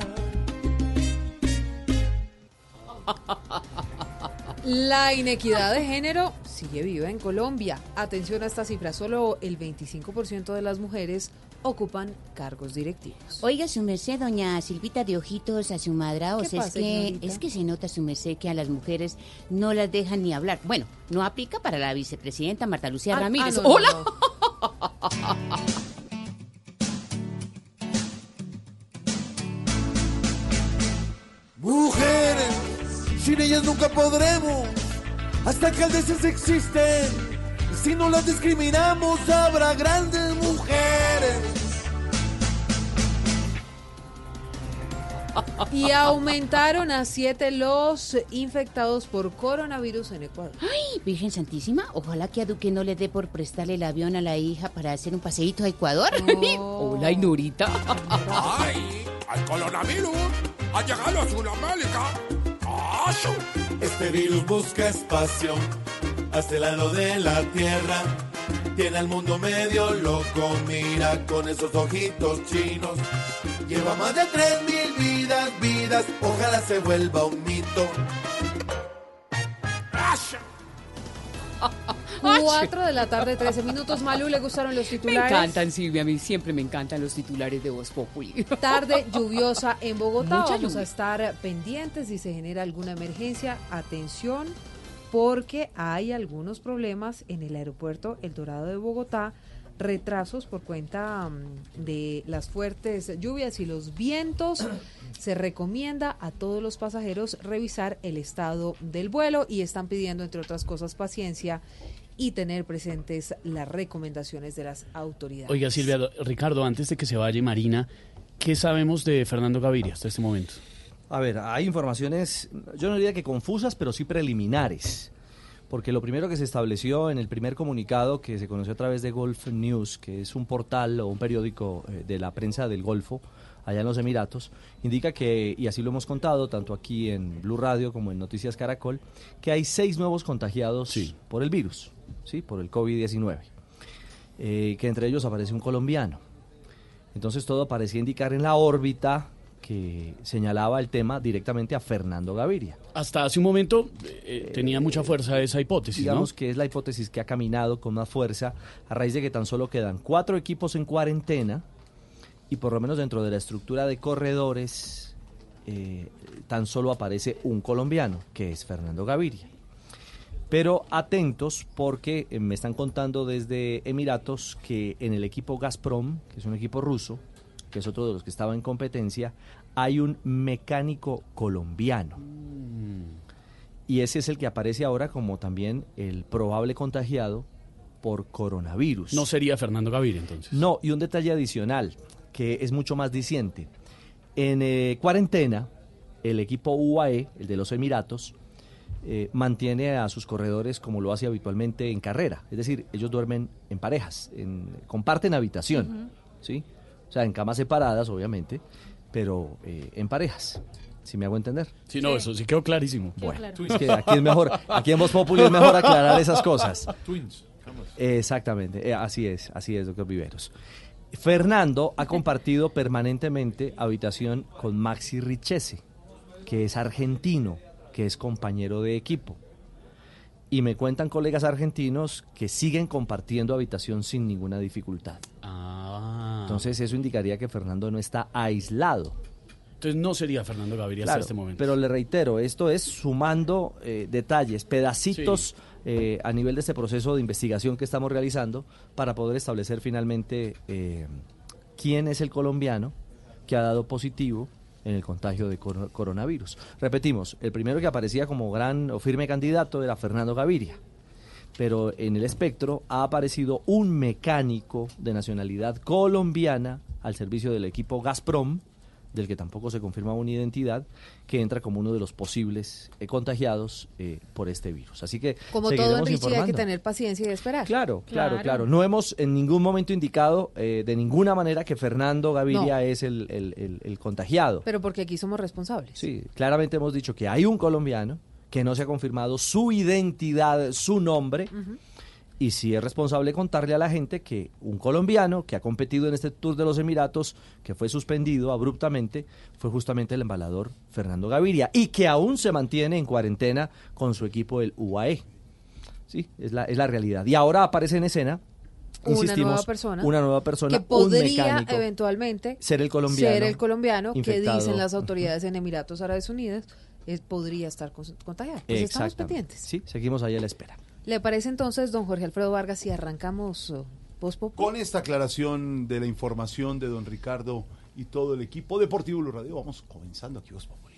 La inequidad de género sigue viva en Colombia. Atención a esta cifra, solo el 25% de las mujeres ocupan cargos directivos. Oiga, su merced, doña Silvita de Ojitos, a su madra, o ¿Qué sea, es que, señorita? es que se nota su merced que a las mujeres no las dejan ni hablar. Bueno, no aplica para la vicepresidenta Marta Lucía Ah, Ramírez. ah, no, no, ¡Hola! (laughs) Mujeres, sin ellas nunca podremos. Hasta alcaldesas existen. Si no las discriminamos, habrá grandes mujeres. Y aumentaron a siete los infectados por coronavirus en Ecuador. Ay, Virgen Santísima, ojalá que a Duque no le dé por prestarle el avión a la hija para hacer un paseíto a Ecuador. (laughs) Hola, Inurita. ¡Ay! ¡Al coronavirus! ¡Ha llegado a Sudamérica! ¡Asu! Este virus busca espacio hasta el lado de la tierra. Tiene al mundo medio loco, mira con esos ojitos chinos. Lleva más de 3.000 vidas, vidas, ojalá se vuelva un mito. (laughs) Cuatro de la tarde, 13 minutos. Malú, ¿le gustaron los Me titulares? encantan, Silvia, a mí siempre me encantan los titulares de Voz Populi. (laughs) Tarde lluviosa en Bogotá. Mucha Vamos lluvia. a estar pendientes si se genera alguna emergencia. Atención, porque hay algunos problemas en el aeropuerto El Dorado de Bogotá. Retrasos por cuenta mm, de las fuertes lluvias y los vientos. (clears throat) Se recomienda a todos los pasajeros revisar el estado del vuelo y están pidiendo, entre otras cosas, paciencia y tener presentes las recomendaciones de las autoridades. Oiga, Silvia, do- Ricardo, antes de que se vaya Marina, ¿qué sabemos de Fernando Gaviria hasta este momento? A ver, hay informaciones, yo no diría que confusas, pero sí preliminares. Porque lo primero que se estableció en el primer comunicado que se conoció a través de Golf News, que es un portal o un periódico eh, de la prensa del Golfo, allá en los Emiratos, indica que, y así lo hemos contado, tanto aquí en Blue Radio como en Noticias Caracol, que hay seis nuevos contagiados por el virus, ¿sí? por el COVID-19, eh, que entre ellos aparece un colombiano. Entonces todo parecía indicar en la órbita que señalaba el tema directamente a Fernando Gaviria. Hasta hace un momento eh, tenía mucha fuerza esa hipótesis, Digamos ¿no? que es la hipótesis que ha caminado con más fuerza a raíz de que tan solo quedan cuatro equipos en cuarentena y por lo menos dentro de la estructura de corredores eh, tan solo aparece un colombiano, que es Fernando Gaviria. Pero atentos porque eh, me están contando desde Emiratos que en el equipo Gazprom, que es un equipo ruso, que es otro de los que estaba en competencia, hay un mecánico colombiano. Y ese es el que aparece ahora como también el probable contagiado por coronavirus. No sería Fernando Gaviria entonces. No, y un detalle adicional que es mucho más diciente. En eh, cuarentena, el equipo UAE, el de los Emiratos, eh, mantiene a sus corredores como lo hace habitualmente en carrera. Es decir, ellos duermen en parejas, en- comparten habitación, ¿sí? O sea, en camas separadas, obviamente, pero eh, en parejas. Si me hago entender. Sí, no, eso sí quedó clarísimo. Bueno, es que aquí es mejor, aquí en Voz Populi es mejor aclarar esas cosas. Twins. Exactamente, eh, así es, así es, doctor Viveros. Fernando ha compartido permanentemente habitación con Maxi Richese, que es argentino, que es compañero de equipo. Y me cuentan colegas argentinos que siguen compartiendo habitación sin ninguna dificultad. Ah. Entonces eso indicaría que Fernando no está aislado. Entonces no sería Fernando Gaviria Claro, hasta este momento. Pero le reitero, esto es sumando eh, detalles, pedacitos eh, a nivel de este proceso de investigación que estamos realizando para poder establecer finalmente eh, quién es el colombiano que ha dado positivo en el contagio de coro- coronavirus. Repetimos, el primero que aparecía como gran o firme candidato era Fernando Gaviria. Pero en el espectro ha aparecido un mecánico de nacionalidad colombiana al servicio del equipo Gazprom, del que tampoco se confirma una identidad, que entra como uno de los posibles eh, contagiados eh, por este virus. Así que Como todo Richie hay que tener paciencia y esperar. Claro, claro, claro, No hemos en ningún momento indicado eh, de ninguna manera que Fernando Gaviria No. es el, el- el- el contagiado. Pero porque aquí somos responsables. Sí, claramente hemos dicho que hay un colombiano que no se ha confirmado su identidad, su nombre, y si es responsable contarle a la gente que un colombiano que ha competido en este Tour de los Emiratos, que fue suspendido abruptamente, fue justamente el embalador Fernando Gaviria, y que aún se mantiene en cuarentena con su equipo el UAE. Sí, es la, es la realidad. Y ahora aparece en escena, Una insistimos, nueva persona. una nueva persona, que podría eventualmente ser el colombiano ser el colombiano que dicen las autoridades en Emiratos Árabes Unidos es, podría estar contagiado. Pues estamos pendientes. Sí, seguimos ahí a la espera. ¿Le parece entonces, don Jorge Alfredo Vargas, si arrancamos uh, Voz Populi? Con esta aclaración de la información de don Ricardo y todo el equipo Deportivo Blue Radio, vamos comenzando aquí Voz Populi.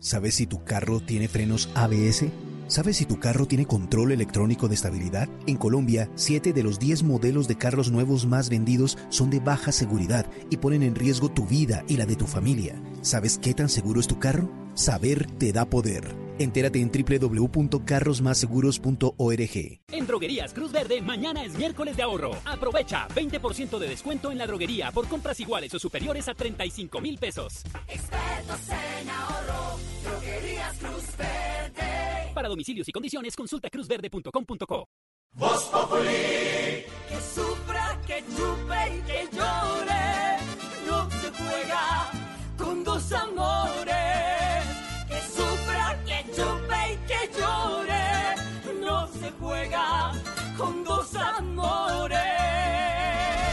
¿Sabes si tu carro tiene frenos ABS? ¿Sabes si tu carro tiene control electrónico de estabilidad? En Colombia, 7 de los 10 modelos de carros nuevos más vendidos son de baja seguridad y ponen en riesgo tu vida y la de tu familia. ¿Sabes qué tan seguro es tu carro? Saber te da poder. Entérate en www.carrosmásseguros.org. En Droguerías Cruz Verde, mañana es miércoles de ahorro. Aprovecha 20% de descuento en la droguería por compras iguales o superiores a 35 mil pesos. Expertos en ahorro, droguerías Cruz Verde. Para domicilios y condiciones, consulta cruzverde.com.co. Voz Populi. Que sufra, que chupe y que llore.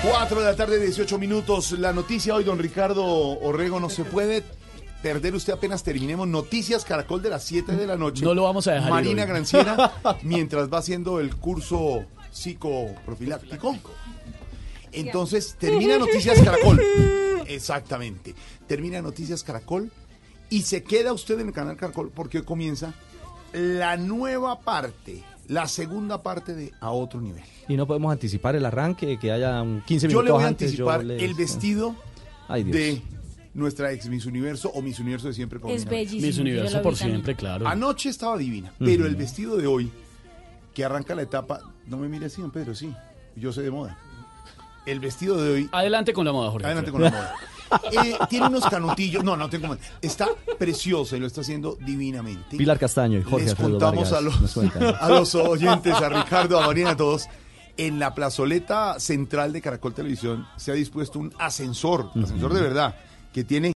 4 de la tarde, 18 minutos. La noticia hoy, don Ricardo Orrego, no se puede perder usted apenas terminemos. Noticias Caracol de las 7 de la noche. No lo vamos a dejar ir Marina hoy. Granciera, (laughs) mientras va haciendo el curso psicoprofiláctico. Entonces, termina Noticias Caracol. Exactamente. Termina Noticias Caracol y se queda usted en el canal Caracol porque hoy comienza la nueva parte, la segunda parte de A Otro Nivel. Y no podemos anticipar el arranque, que haya un 15 Yo minutos le voy a antes. yo anticipar les- el vestido Ay, Dios. de nuestra ex Miss Universo o Miss Universo de siempre. Paulina Es bellísimo, Miss Universo yo por siempre, claro. Anoche estaba divina, pero el vestido de hoy, que arranca la etapa, no me mire así, don Pedro, sí, yo sé de moda. El vestido de hoy... Adelante con la moda, Jorge. Adelante con la moda. (laughs) Eh, tiene unos canutillos, no, no tengo. Está precioso y lo está haciendo divinamente. Pilar Castaño y Jorge Les Alfredo contamos Vargas a los, (laughs) a los oyentes, a Ricardo, a Marina, a todos. En la plazoleta central de Caracol Televisión se ha dispuesto un ascensor, ascensor de verdad, que tiene